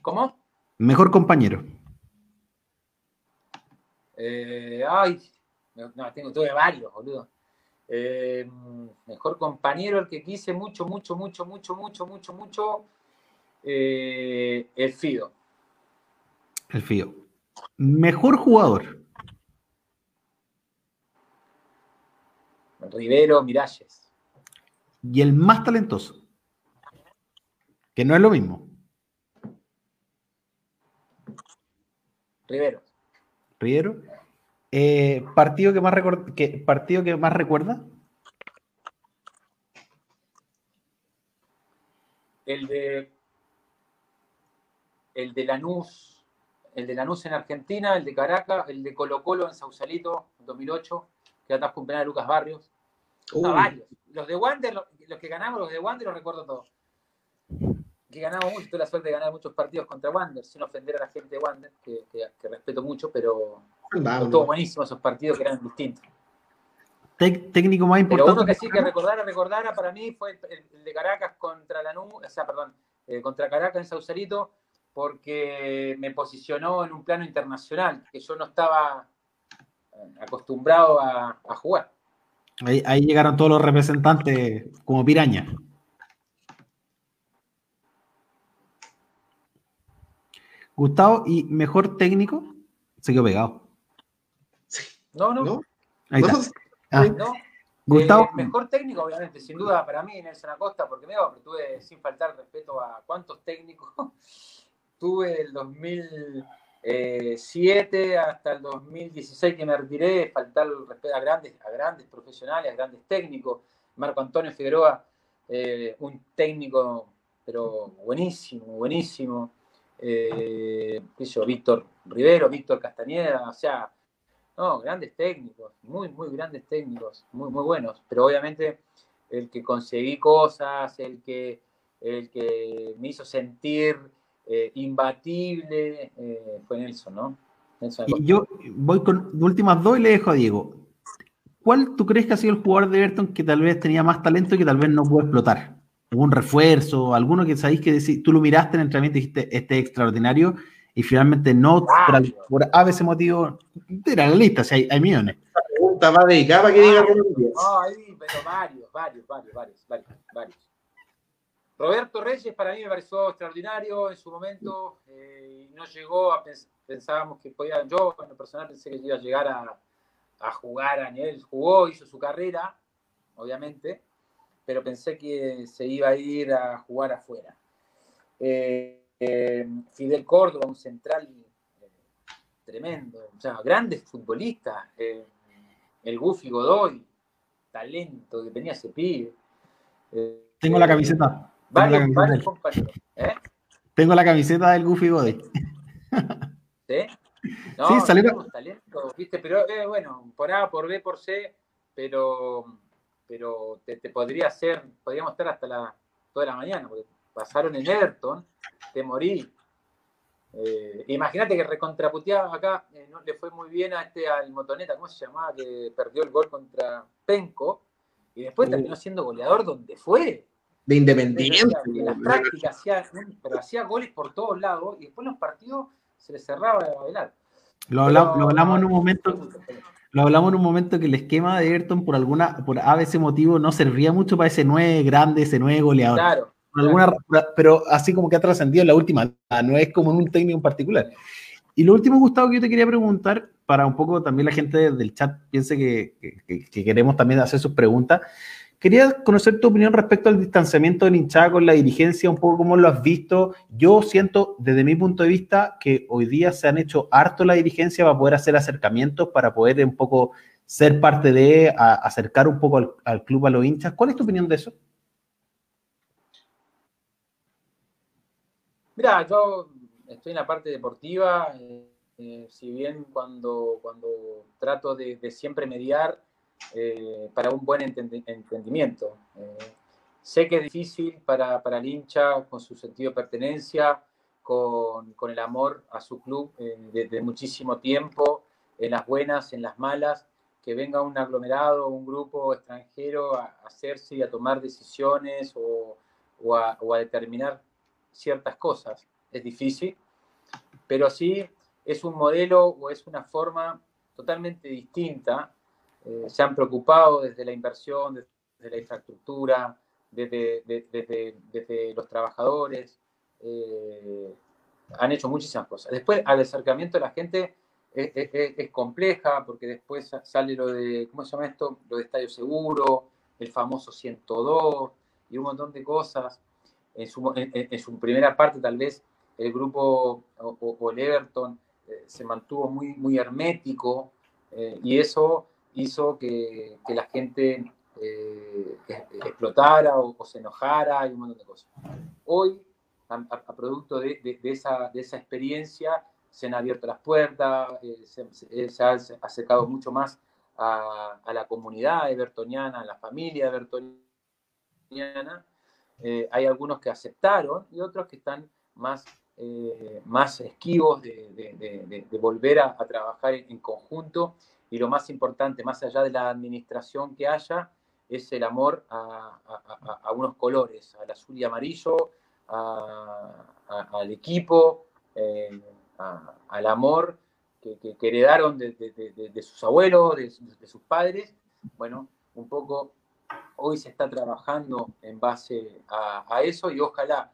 ¿Cómo? Mejor compañero. Eh, ay, no, tengo, tuve varios, boludo. Eh, mejor compañero, el que quise mucho, mucho, mucho, mucho, mucho, mucho, mucho, eh, el Fido. El Fido. Mejor jugador. Rivero, Miralles. Y el más talentoso. Que no es lo mismo. Rivero. Rivero. Eh, ¿partido, que más ¿Partido que más recuerda? El de el de Lanús, el de Lanús en Argentina, el de Caracas, el de Colo Colo en Sausalito, en 2008, que atrás cumpleaños de Lucas Barrios. varios. Los de Wander, los, que ganamos, los de Wander los recuerdo todos. Que ganamos mucho, tuve la suerte de ganar muchos partidos contra Wander, sin ofender a la gente de Wander, que, respeto mucho, pero estuvo buenísimo esos partidos que eran distintos. técnico más importante. Pero uno que sí que recordara, recordara para mí fue el, de Caracas contra Lanús, o sea, perdón, eh, contra Caracas en Sausalito, porque me posicionó en un plano internacional, que yo no estaba eh, acostumbrado a, jugar. Ahí, llegaron todos los representantes como piraña. Gustavo, ¿y mejor técnico? Se quedó pegado. No, no. Ahí está. Ah. Gustavo. Eh, mejor técnico, obviamente, sin duda para mí, Nelson Acosta, porque me tuve, sin faltar respeto a cuántos técnicos tuve del 2007 hasta el 2016 que me retiré, faltar el respeto a grandes, a grandes profesionales, a grandes técnicos. Marco Antonio Figueroa, eh, un técnico, pero buenísimo, buenísimo. Eh, Víctor Rivero, Víctor Castañeda, o sea, no, grandes técnicos, muy, muy grandes técnicos, muy, muy buenos. Pero obviamente el que conseguí cosas, el que, el que me hizo sentir eh, imbatible eh, fue Nelson, ¿no? y yo voy con últimas dos y le dejo a Diego. ¿Cuál tú crees que ha sido el jugador de Everton que tal vez tenía más talento y que tal vez no pudo explotar? ¿Algún refuerzo? ¿Alguno que sabéis que tú lo miraste en el entrenamiento y dijiste, este es extraordinario? Y finalmente no, por, a veces motivo, era la lista, si hay, millones. La pregunta va dedicada para que diga No, hay pero varios, varios, varios, varios, varios. Roberto Reyes para mí me pareció extraordinario en su momento eh, no llegó a pensábamos que podía, yo en lo personal pensé que iba a llegar a, jugar a nivel, jugó, hizo su carrera, obviamente, pero pensé que se iba a ir a jugar afuera. Eh, eh, Fidel Córdoba, un central tremendo, o sea, grandes futbolistas, el Goofy Godoy, talento que tenía ese pibe. Tengo la camiseta. Varios, varios compañeros. ¿eh? Tengo la camiseta del Goofy Body. ¿Sí? No, sí, salió. Talento, ¿viste? Pero eh, bueno, por A, por B, por C, pero, pero te, podría hacer, podríamos estar hasta la, toda la mañana, porque pasaron en Everton, te morí. Eh, Imagínate que recontraputeaba acá, eh, no le fue muy bien a este al Motoneta, ¿cómo se llamaba? Que perdió el gol contra Penco y después uh. terminó siendo goleador donde fue de Independiente. En las prácticas hacía, pero hacía goles por todos lados y después los partidos se le cerraba de bailar. Lo hablamos, en un momento. Lo hablamos en un momento que el esquema de Everton por alguna, por a veces motivo, no servía mucho para ese nueve grande, ese nueve goleador. Claro. Alguna, Pero así como que ha trascendido en la última, no es como en un técnico en particular. Y lo último, Gustavo, que yo te quería preguntar, para un poco también la gente del chat piense que, que queremos también hacer sus preguntas, Quería conocer tu opinión respecto al distanciamiento del hinchada con la dirigencia, un poco cómo lo has visto. Yo siento, desde mi punto de vista, que hoy día se han hecho harto la dirigencia para poder hacer acercamientos, para poder un poco ser parte de, acercar un poco al, club a los hinchas. ¿Cuál es tu opinión de eso? Mira, yo estoy en la parte deportiva, eh, eh, si bien cuando, cuando trato de, siempre mediar eh, para un buen entendimiento. sé que es difícil para, para, el hincha con su sentido de pertenencia, con, con el amor a su club desde muchísimo tiempo, en las buenas, en las malas, que venga un aglomerado, un grupo extranjero a hacerse y a tomar decisiones o, o a determinar ciertas cosas. Es difícil, pero sí es un modelo o es una forma totalmente distinta. Eh, se han preocupado desde la inversión, desde la infraestructura, desde, desde, los trabajadores, eh, han hecho muchísimas cosas. Después, al acercamiento de la gente es, compleja, porque después sale lo de, ¿cómo se llama esto? Lo de Estadio Seguro, el famoso 102 y un montón de cosas. En su, en su primera parte, tal vez, el grupo o, el Everton eh, se mantuvo muy, muy hermético eh, y eso hizo que, la gente eh, explotara o, se enojara y un montón de cosas. Hoy, a, producto de, esa, de esa experiencia, se han abierto las puertas, se, ha acercado mucho más a, la comunidad evertoniana, a la familia evertoniana. hay algunos que aceptaron y otros que están más eh, más esquivos de, volver a, trabajar en, conjunto y lo más importante, más allá de la administración que haya, es el amor a, unos colores, al azul y amarillo, al equipo, eh, al amor que, heredaron de, sus abuelos, de, sus padres. Bueno, un poco hoy se está trabajando en base a eso y ojalá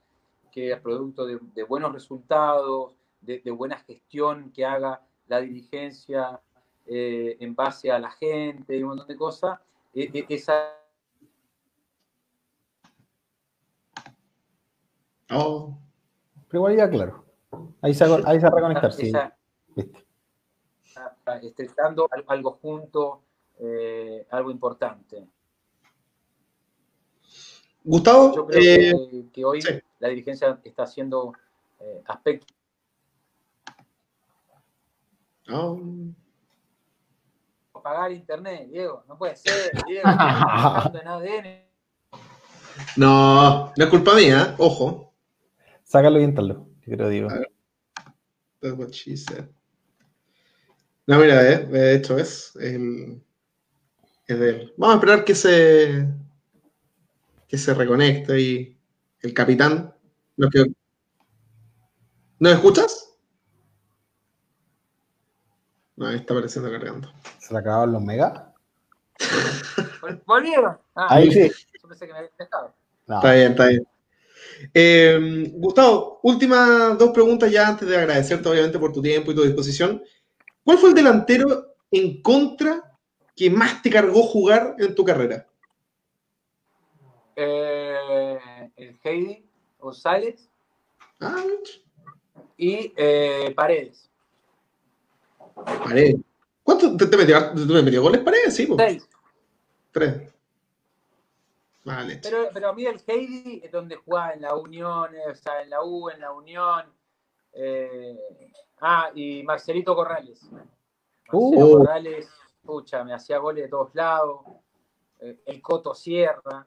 que es producto de, buenos resultados, de, buena gestión que haga la dirigencia eh, en base a la gente y un montón de cosas, e, e, esa... Oh. Pero igual ya claro. Ahí se, ahí se reconectar, sí. Estresando algo junto, eh, algo importante. Gustavo, yo creo que, eh, hoy la dirigencia está haciendo eh, aspectos. Oh. Pagar internet, Diego, no puede ser, Diego, en ADN. No, no es culpa mía, ojo. Sácalo y entralo, yo creo digo. That's what she said. No, mira, eh, de hecho es el, es de él. Vamos a esperar que se que se reconecte y el capitán. Lo que... ¿No escuchas? No, ahí está apareciendo cargando. ¿Se le acabaron los megas? ¿Volvieron? Ah, ahí sí. Yo pensé que me había dejado. Está bien, está bien. Eh, Gustavo, últimas dos preguntas ya antes de agradecerte obviamente por tu tiempo y tu disposición. ¿Cuál fue el delantero en contra que más te cargó jugar en tu carrera? Eh, el Heidi González ah, y eh, Paredes. Paredes. ¿Cuánto te, metió, te metió goles Paredes? Sí, Seis. Tres. Vale. Pero, pero a mí el Heidi es donde jugaba en la Unión, o sea, en la U, en la Unión. Eh, ah, y Marcelito Corrales. Marcelo uh. Corrales, pucha, me hacía goles de todos lados. el Coto Sierra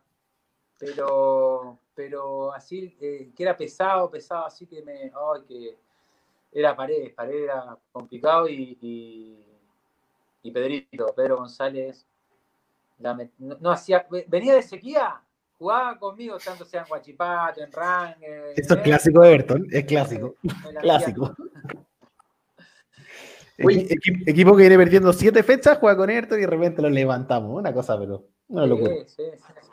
pero, pero así, eh, que era pesado, pesado, así que me, que era pared, pared era complicado y, y, Pedrito, Pedro González, no, hacía, venía de sequía, jugaba conmigo, tanto sea en Guachipato, en Rang. Esto es clásico de Everton, es clásico, clásico. equipo que viene perdiendo siete fechas, juega con Everton y de repente lo levantamos, una cosa, pero una locura. sí, sí.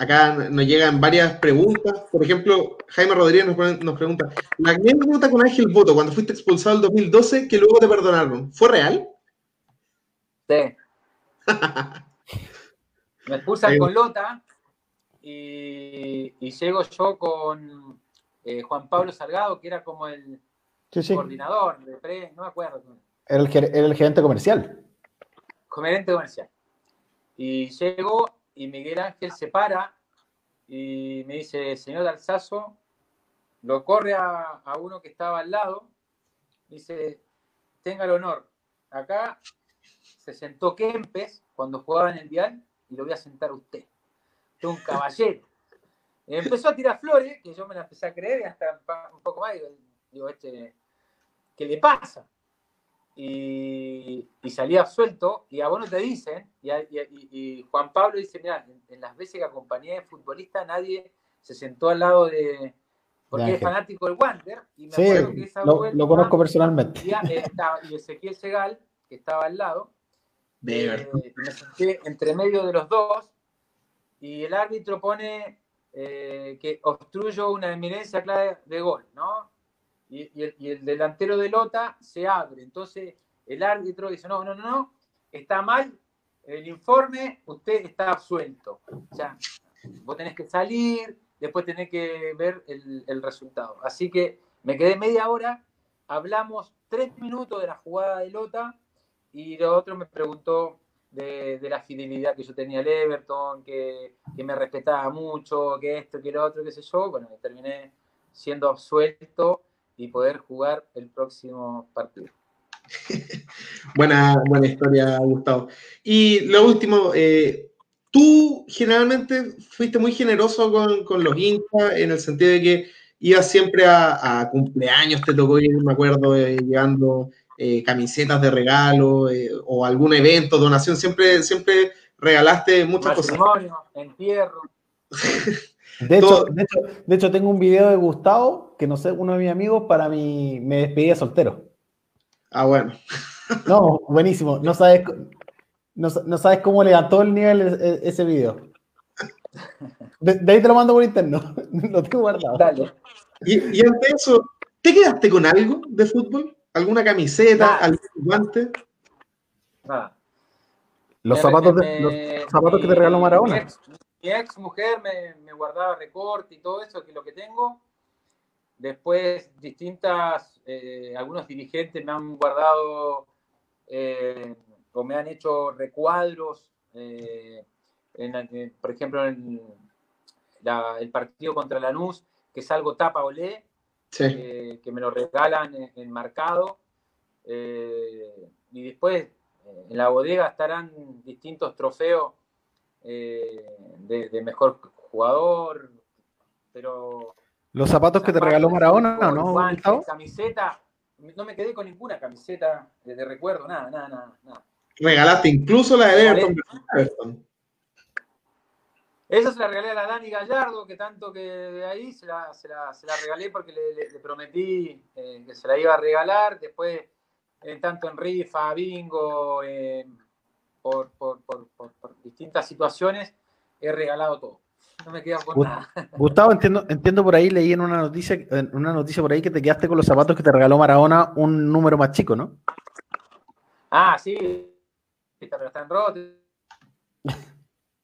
Acá nos llegan varias preguntas. Por ejemplo, Jaime Rodríguez nos, pregunta: La anécdota con Ángel Boto cuando fuiste expulsado en 2012, que luego te perdonaron, ¿fue real? Sí. Me expulsan con Lota y, llego yo con eh, Juan Pablo Salgado, que era como el coordinador de pre, no me acuerdo. Era el, el gerente comercial. gerente comercial. Y llego y Miguel Ángel se para y me dice, señor Alzazo, lo corre a, uno que estaba al lado, dice, tenga el honor, acá se sentó Kempes cuando jugaba en el Vial y lo voy a sentar a usted. Es un caballero. empezó a tirar flores, que yo me la empecé a creer y hasta un poco más, digo, este, ¿qué le pasa? Y, salía suelto, y a vos no te dicen, y, Juan Pablo dice, mira, en, las veces que acompañé de futbolista nadie se sentó al lado de, porque es fanático del Wander, y me acuerdo que esa lo, lo conozco personalmente. Y, estaba, y Ezequiel Segal, que estaba al lado, eh, me senté entre medio de los dos, y el árbitro pone eh, que obstruyo una eminencia clave de gol, ¿no? Y, el, delantero de Lota se abre. Entonces el árbitro dice, no, no, no, no, está mal el informe, usted está absuelto. O sea, vos tenés que salir, después tenés que ver el, resultado. Así que me quedé media hora, hablamos tres minutos de la jugada de Lota y lo otro me preguntó de, la fidelidad que yo tenía al Everton, que, que, me respetaba mucho, que esto, que lo otro, qué sé yo. Bueno, terminé siendo absuelto y poder jugar el próximo partido. buena, buena historia, Gustavo. Y lo último, eh, tú generalmente fuiste muy generoso con, los hinchas en el sentido de que ibas siempre a, cumpleaños, te tocó ir, me acuerdo, eh, llevando eh, camisetas de regalo o algún evento, donación, siempre, siempre regalaste muchas cosas. entierro. De hecho, de hecho, tengo un video de Gustavo, que no sé, uno de mis amigos, para mi. Me despedía soltero. Ah, bueno. No, buenísimo. No sabes, no, sabes cómo levantó el nivel ese video. De, ahí te lo mando por interno. Lo tengo guardado. Dale. Y, y ante eso, ¿te quedaste con algo de fútbol? ¿Alguna camiseta? ¿Algún guante? Los zapatos, de, los zapatos que te regaló Maradona mi ex mujer me, guardaba recorte y todo eso, que es lo que tengo. Después, distintas, eh, algunos dirigentes me han guardado eh, o me han hecho recuadros, eh, por ejemplo, en el partido contra Lanús, que es algo tapa o lee, que me lo regalan enmarcado. y después, en la bodega estarán distintos trofeos eh, de, mejor jugador, pero... ¿Los zapatos que te regaló Maradona o no? camiseta, no me quedé con ninguna camiseta de, recuerdo, nada, nada, nada, Regalaste incluso la de Everton. Esa se la regalé a la Dani Gallardo, que tanto que de ahí se la, se la, se la regalé porque le, prometí eh, que se la iba a regalar. Después, en eh, tanto en rifa, bingo, por, por, por, por, distintas situaciones, he regalado todo. No me queda con nada. Gustavo, entiendo, entiendo por ahí, leí en una noticia, en una noticia por ahí que te quedaste con los zapatos que te regaló Maradona un número más chico, ¿no? Ah, sí. Pero están rotos.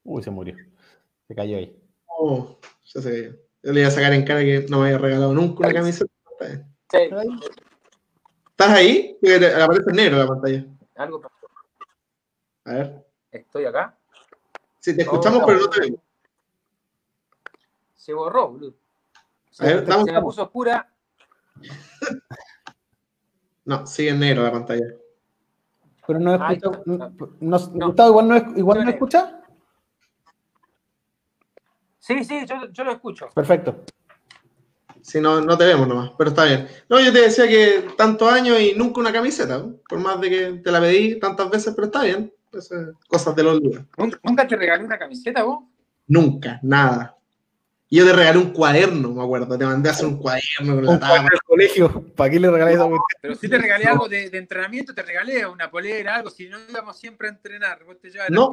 Uy, se murió. Se cayó ahí. Oh, ya se cayó. Yo le iba a sacar en cara que no me había regalado nunca una camiseta. Sí. ¿Estás ahí? Aparece en negro la pantalla. Algo a ver. ¿Estoy acá? Sí, te escuchamos, pero no te vemos. Se borró, boludo. Se, a ver, se me puso oscura. no, sigue en negro la pantalla. Pero no escucha. No, Gustavo, igual no, igual no escucha. Sí, sí, yo, yo, lo escucho. Perfecto. Si no, no te vemos nomás, pero está bien. No, yo te decía que tantos años y nunca una camiseta, por más de que te la pedí tantas veces, pero está bien cosas de los días. ¿Nunca te regalé una camiseta vos? Nunca, nada. Yo te regalé un cuaderno, me acuerdo. Te mandé a hacer un cuaderno con la tabla. colegio. ¿Para qué le regalé eso? Pero si te regalé algo de, entrenamiento, te regalé una polera, algo. Si no íbamos siempre a entrenar, vos te llevas no,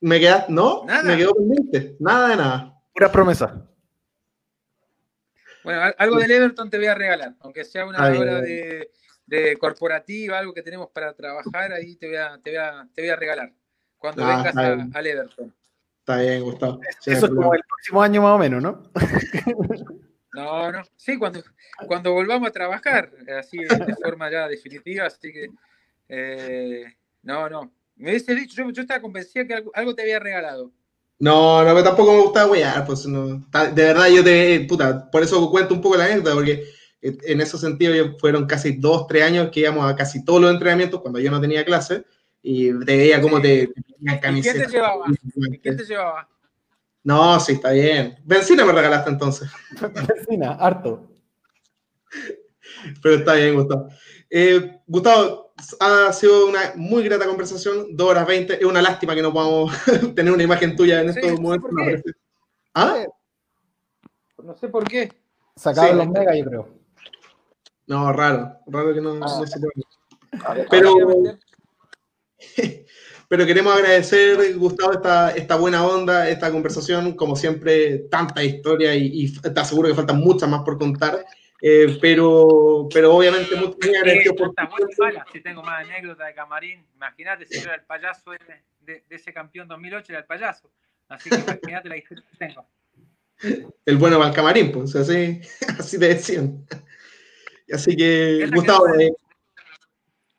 Me queda, no, ¿Nada? me quedó pendiente. Nada de nada. Pura promesa. Bueno, algo del Everton te voy a regalar, aunque sea una hora de, de corporativa, algo que tenemos para trabajar, ahí te voy a, te voy a, te voy a regalar cuando ah, vengas a, al Everton. Está bien, Gustavo. Eso es como el próximo año más o menos, ¿no? No, no. Sí, cuando, cuando volvamos a trabajar, así de, forma ya definitiva, así que eh, no, no. Me hubiese dicho, yo, yo estaba convencida que algo, algo te había regalado. No, no, pero tampoco me gusta wear, pues no. De verdad, yo te, puta, por eso cuento un poco la anécdota, porque en ese sentido fueron casi dos, tres años que íbamos a casi todos los entrenamientos cuando yo no tenía clase y te veía cómo te, te ¿Y quién te llevaba? ¿Y quién te llevaba? No, sí, está bien. Benzina me regalaste entonces, Vecina, harto. pero está bien, Gustavo. Eh, Gustavo, ha sido una muy grata conversación, dos horas veinte. Es una lástima que no podamos tener una imagen tuya en Sí, estos no sé momentos. qué. parece. ¿Ah? No sé por qué. Sacado Sí. los megas, yo creo. No, raro, raro que no, Ah. no se Pero- Pero queremos agradecer, Gustavo, esta, esta buena onda, esta conversación. Como siempre, tanta historia y, y te aseguro que faltan muchas más por contar. Eh, pero, pero obviamente muy, muy agradecido por Tantas buenas y malas, si tengo más anécdotas de camarín. Imagínate si yo era el payaso de, de- de ese campeón 2008, era el payaso. Así que imagínate la historia que tengo. el bueno Valcamarín, pues así, así te decían. Así que, Gustavo, eh,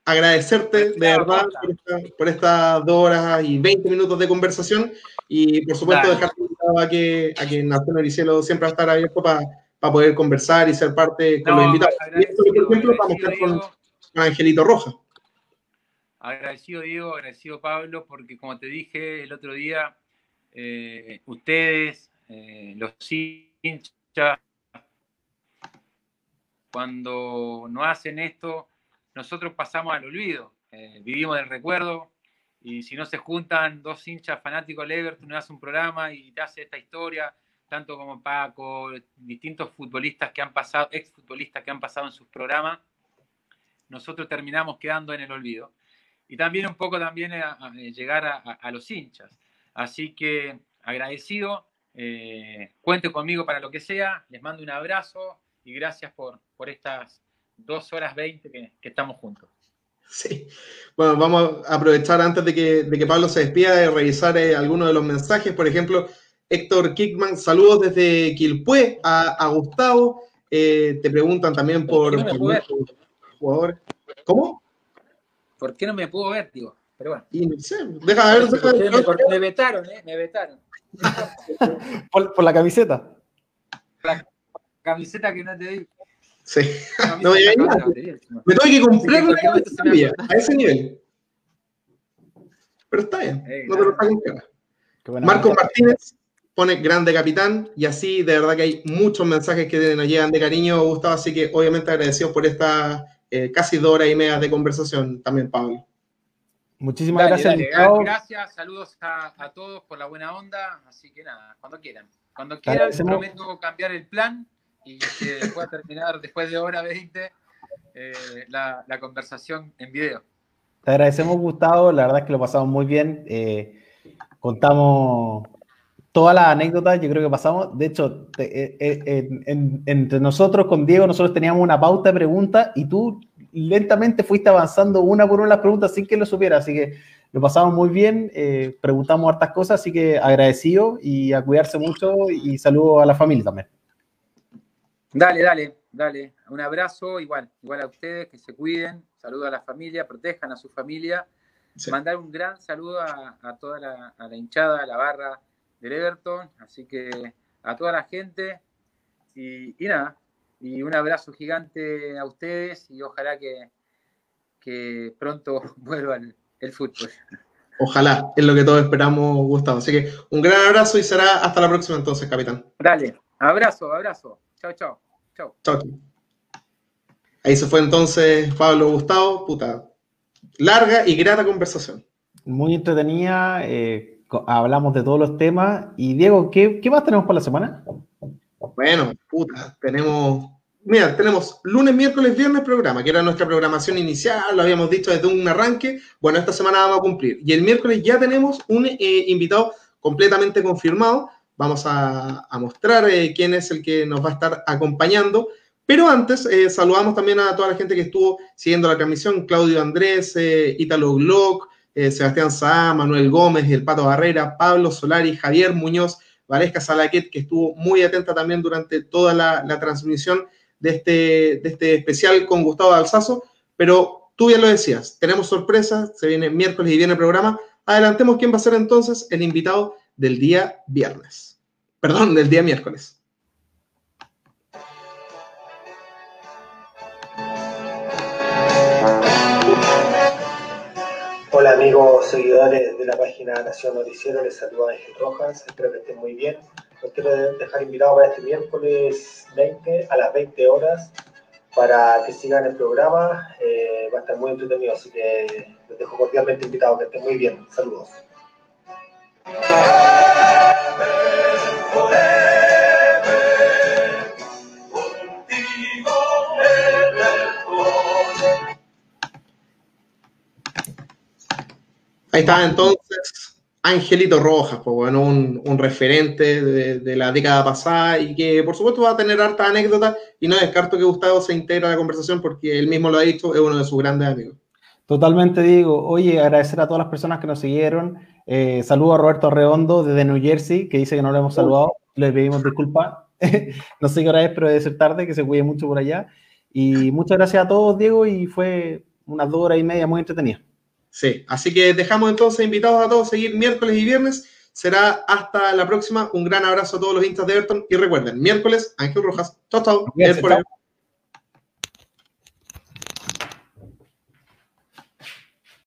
agradecerte de Claro, verdad por, esta- por estas dos horas y 20 minutos de conversación y por supuesto Dale. dejarte invitado a que, a que Nación Oricielo siempre va a estar abierto para poder conversar y ser parte con los invitados. Y esto, por ejemplo, vamos a estar con Angelito Roja. Agradecido Diego, agradecido Pablo, porque como te dije el otro día, eh, ustedes, eh, los hinchas, cuando no hacen esto, nosotros pasamos al olvido, eh, vivimos del recuerdo, y si no se juntan dos hinchas fanáticos del Everton, no hace un programa y te hace esta historia, tanto como Paco, distintos futbolistas que han pasado, exfutbolistas que han pasado en sus programas, nosotros terminamos quedando en el olvido y también un poco también a, a llegar a, a- a los hinchas. Así que agradecido, eh, cuente conmigo para lo que sea, les mando un abrazo y gracias por, por estas dos horas veinte que, que estamos juntos. Sí. Bueno, vamos a aprovechar antes de que, de que Pablo se despida de revisar eh, algunos de los mensajes. Por ejemplo, Héctor Kickman, saludos desde Quilpué a, a Gustavo. Eh, te preguntan también por, ¿Por qué no por. ¿Cómo? ¿Por qué no me puedo ver, digo? Pero bueno. Y no sé, deja ver, deja Ustedes me, ver. me vetaron, ¿eh? Me vetaron. Por, por la camiseta. Camiseta que no te di. Sí. No, de batería. Me tuve que comprar una me camiseta a ese nivel. Pero está bien, no te lo buena Marcos. Martínez pone grande capitán y así de verdad que hay muchos mensajes que nos llegan de cariño, Gustavo, así que obviamente agradecidos por estas eh, casi dos horas y media de conversación también, Pablo. Muchísimas Dale, gracias, dale, gracias, saludos a, a todos por la buena onda, así que nada, cuando quieran. Cuando quieran, prometo cambiar el plan y que pueda terminar después de hora 20 eh, la, la conversación en video. Te agradecemos, Gustavo. La verdad es que lo pasamos muy bien. Eh, contamos todas las anécdotas, yo creo que pasamos. De hecho, te- eh, eh, en- en- entre nosotros con Diego, nosotros teníamos una pauta de preguntas y tú lentamente fuiste avanzando una por una las preguntas sin que lo supieras. Así que lo pasamos muy bien, eh, preguntamos hartas cosas, así que agradecido y a cuidarse mucho y saludo a la familia también. Dale, dale, dale. Un abrazo, igual, igual a ustedes, que se cuiden, saludo a la familia, protejan a su familia. Sí. Mandar un gran saludo a, a toda la, a la hinchada, a la barra del Everton, así que a toda la gente y, y nada, y un abrazo gigante a ustedes y ojalá que, que pronto vuelva el, el fútbol. Ojalá, es lo que todos esperamos, Gustavo. Así que un gran abrazo y será hasta la próxima entonces, capitán. Dale, abrazo, abrazo. Chao, chao. Chao. Chao. chao. Ahí se fue entonces Pablo Gustavo, puta. Larga y grata conversación. Muy entretenida, eh, hablamos de todos los temas. Y Diego, ¿qué, qué más tenemos para la semana? Bueno, puta, tenemos. Mira, tenemos lunes, miércoles, viernes programa, que era nuestra programación inicial, lo habíamos dicho desde un arranque. Bueno, esta semana vamos a cumplir. Y el miércoles ya tenemos un eh, invitado completamente confirmado. Vamos a, mostrar eh, quién es el que nos va a estar acompañando. Pero antes, eh, saludamos también a toda la gente que estuvo siguiendo la transmisión: Claudio Andrés, eh, Ítalo Glock, Sebastián Saá, Manuel Gómez, El Pato Barrera, Pablo Solari, Javier Muñoz, Valesca Salaquet, que estuvo muy atenta también durante toda la, transmisión de este, de este especial con Gustavo Alzazo. Pero tú bien lo decías, tenemos sorpresas, se viene miércoles y viene el programa. Adelantemos quién va a ser entonces el invitado del día viernes. Perdón, del día miércoles. Hola amigos seguidores de la página Nación Noticiero, les saluda Ángel Rojas, espero que estén muy bien. Los quiero dejar invitados para este miércoles 20 a las 20 horas para que sigan el programa, eh, va a estar muy entretenido, así que los dejo cordialmente invitados, que estén muy bien. Saludos. Ahí está entonces Angelito Rojas, pues bueno, un, referente de, de, la década pasada y que por supuesto va a tener harta anécdota y no descarto que Gustavo se integre a la conversación porque él mismo lo ha dicho, es uno de sus grandes amigos. Totalmente digo, oye, agradecer a todas las personas que nos siguieron. Eh, saludo a Roberto Redondo desde New Jersey, que dice que no le hemos saludado, le pedimos disculpas. no sé qué hora es, pero debe ser tarde, que se cuide mucho por allá. Y muchas gracias a todos, Diego, y fue unas dos horas y media muy entretenidas. Sí, así que dejamos entonces invitados a todos a seguir miércoles y viernes. Será hasta la próxima. Un gran abrazo a todos los hinchas de Everton y recuerden, miércoles, Ángel Rojas. Chao, chao.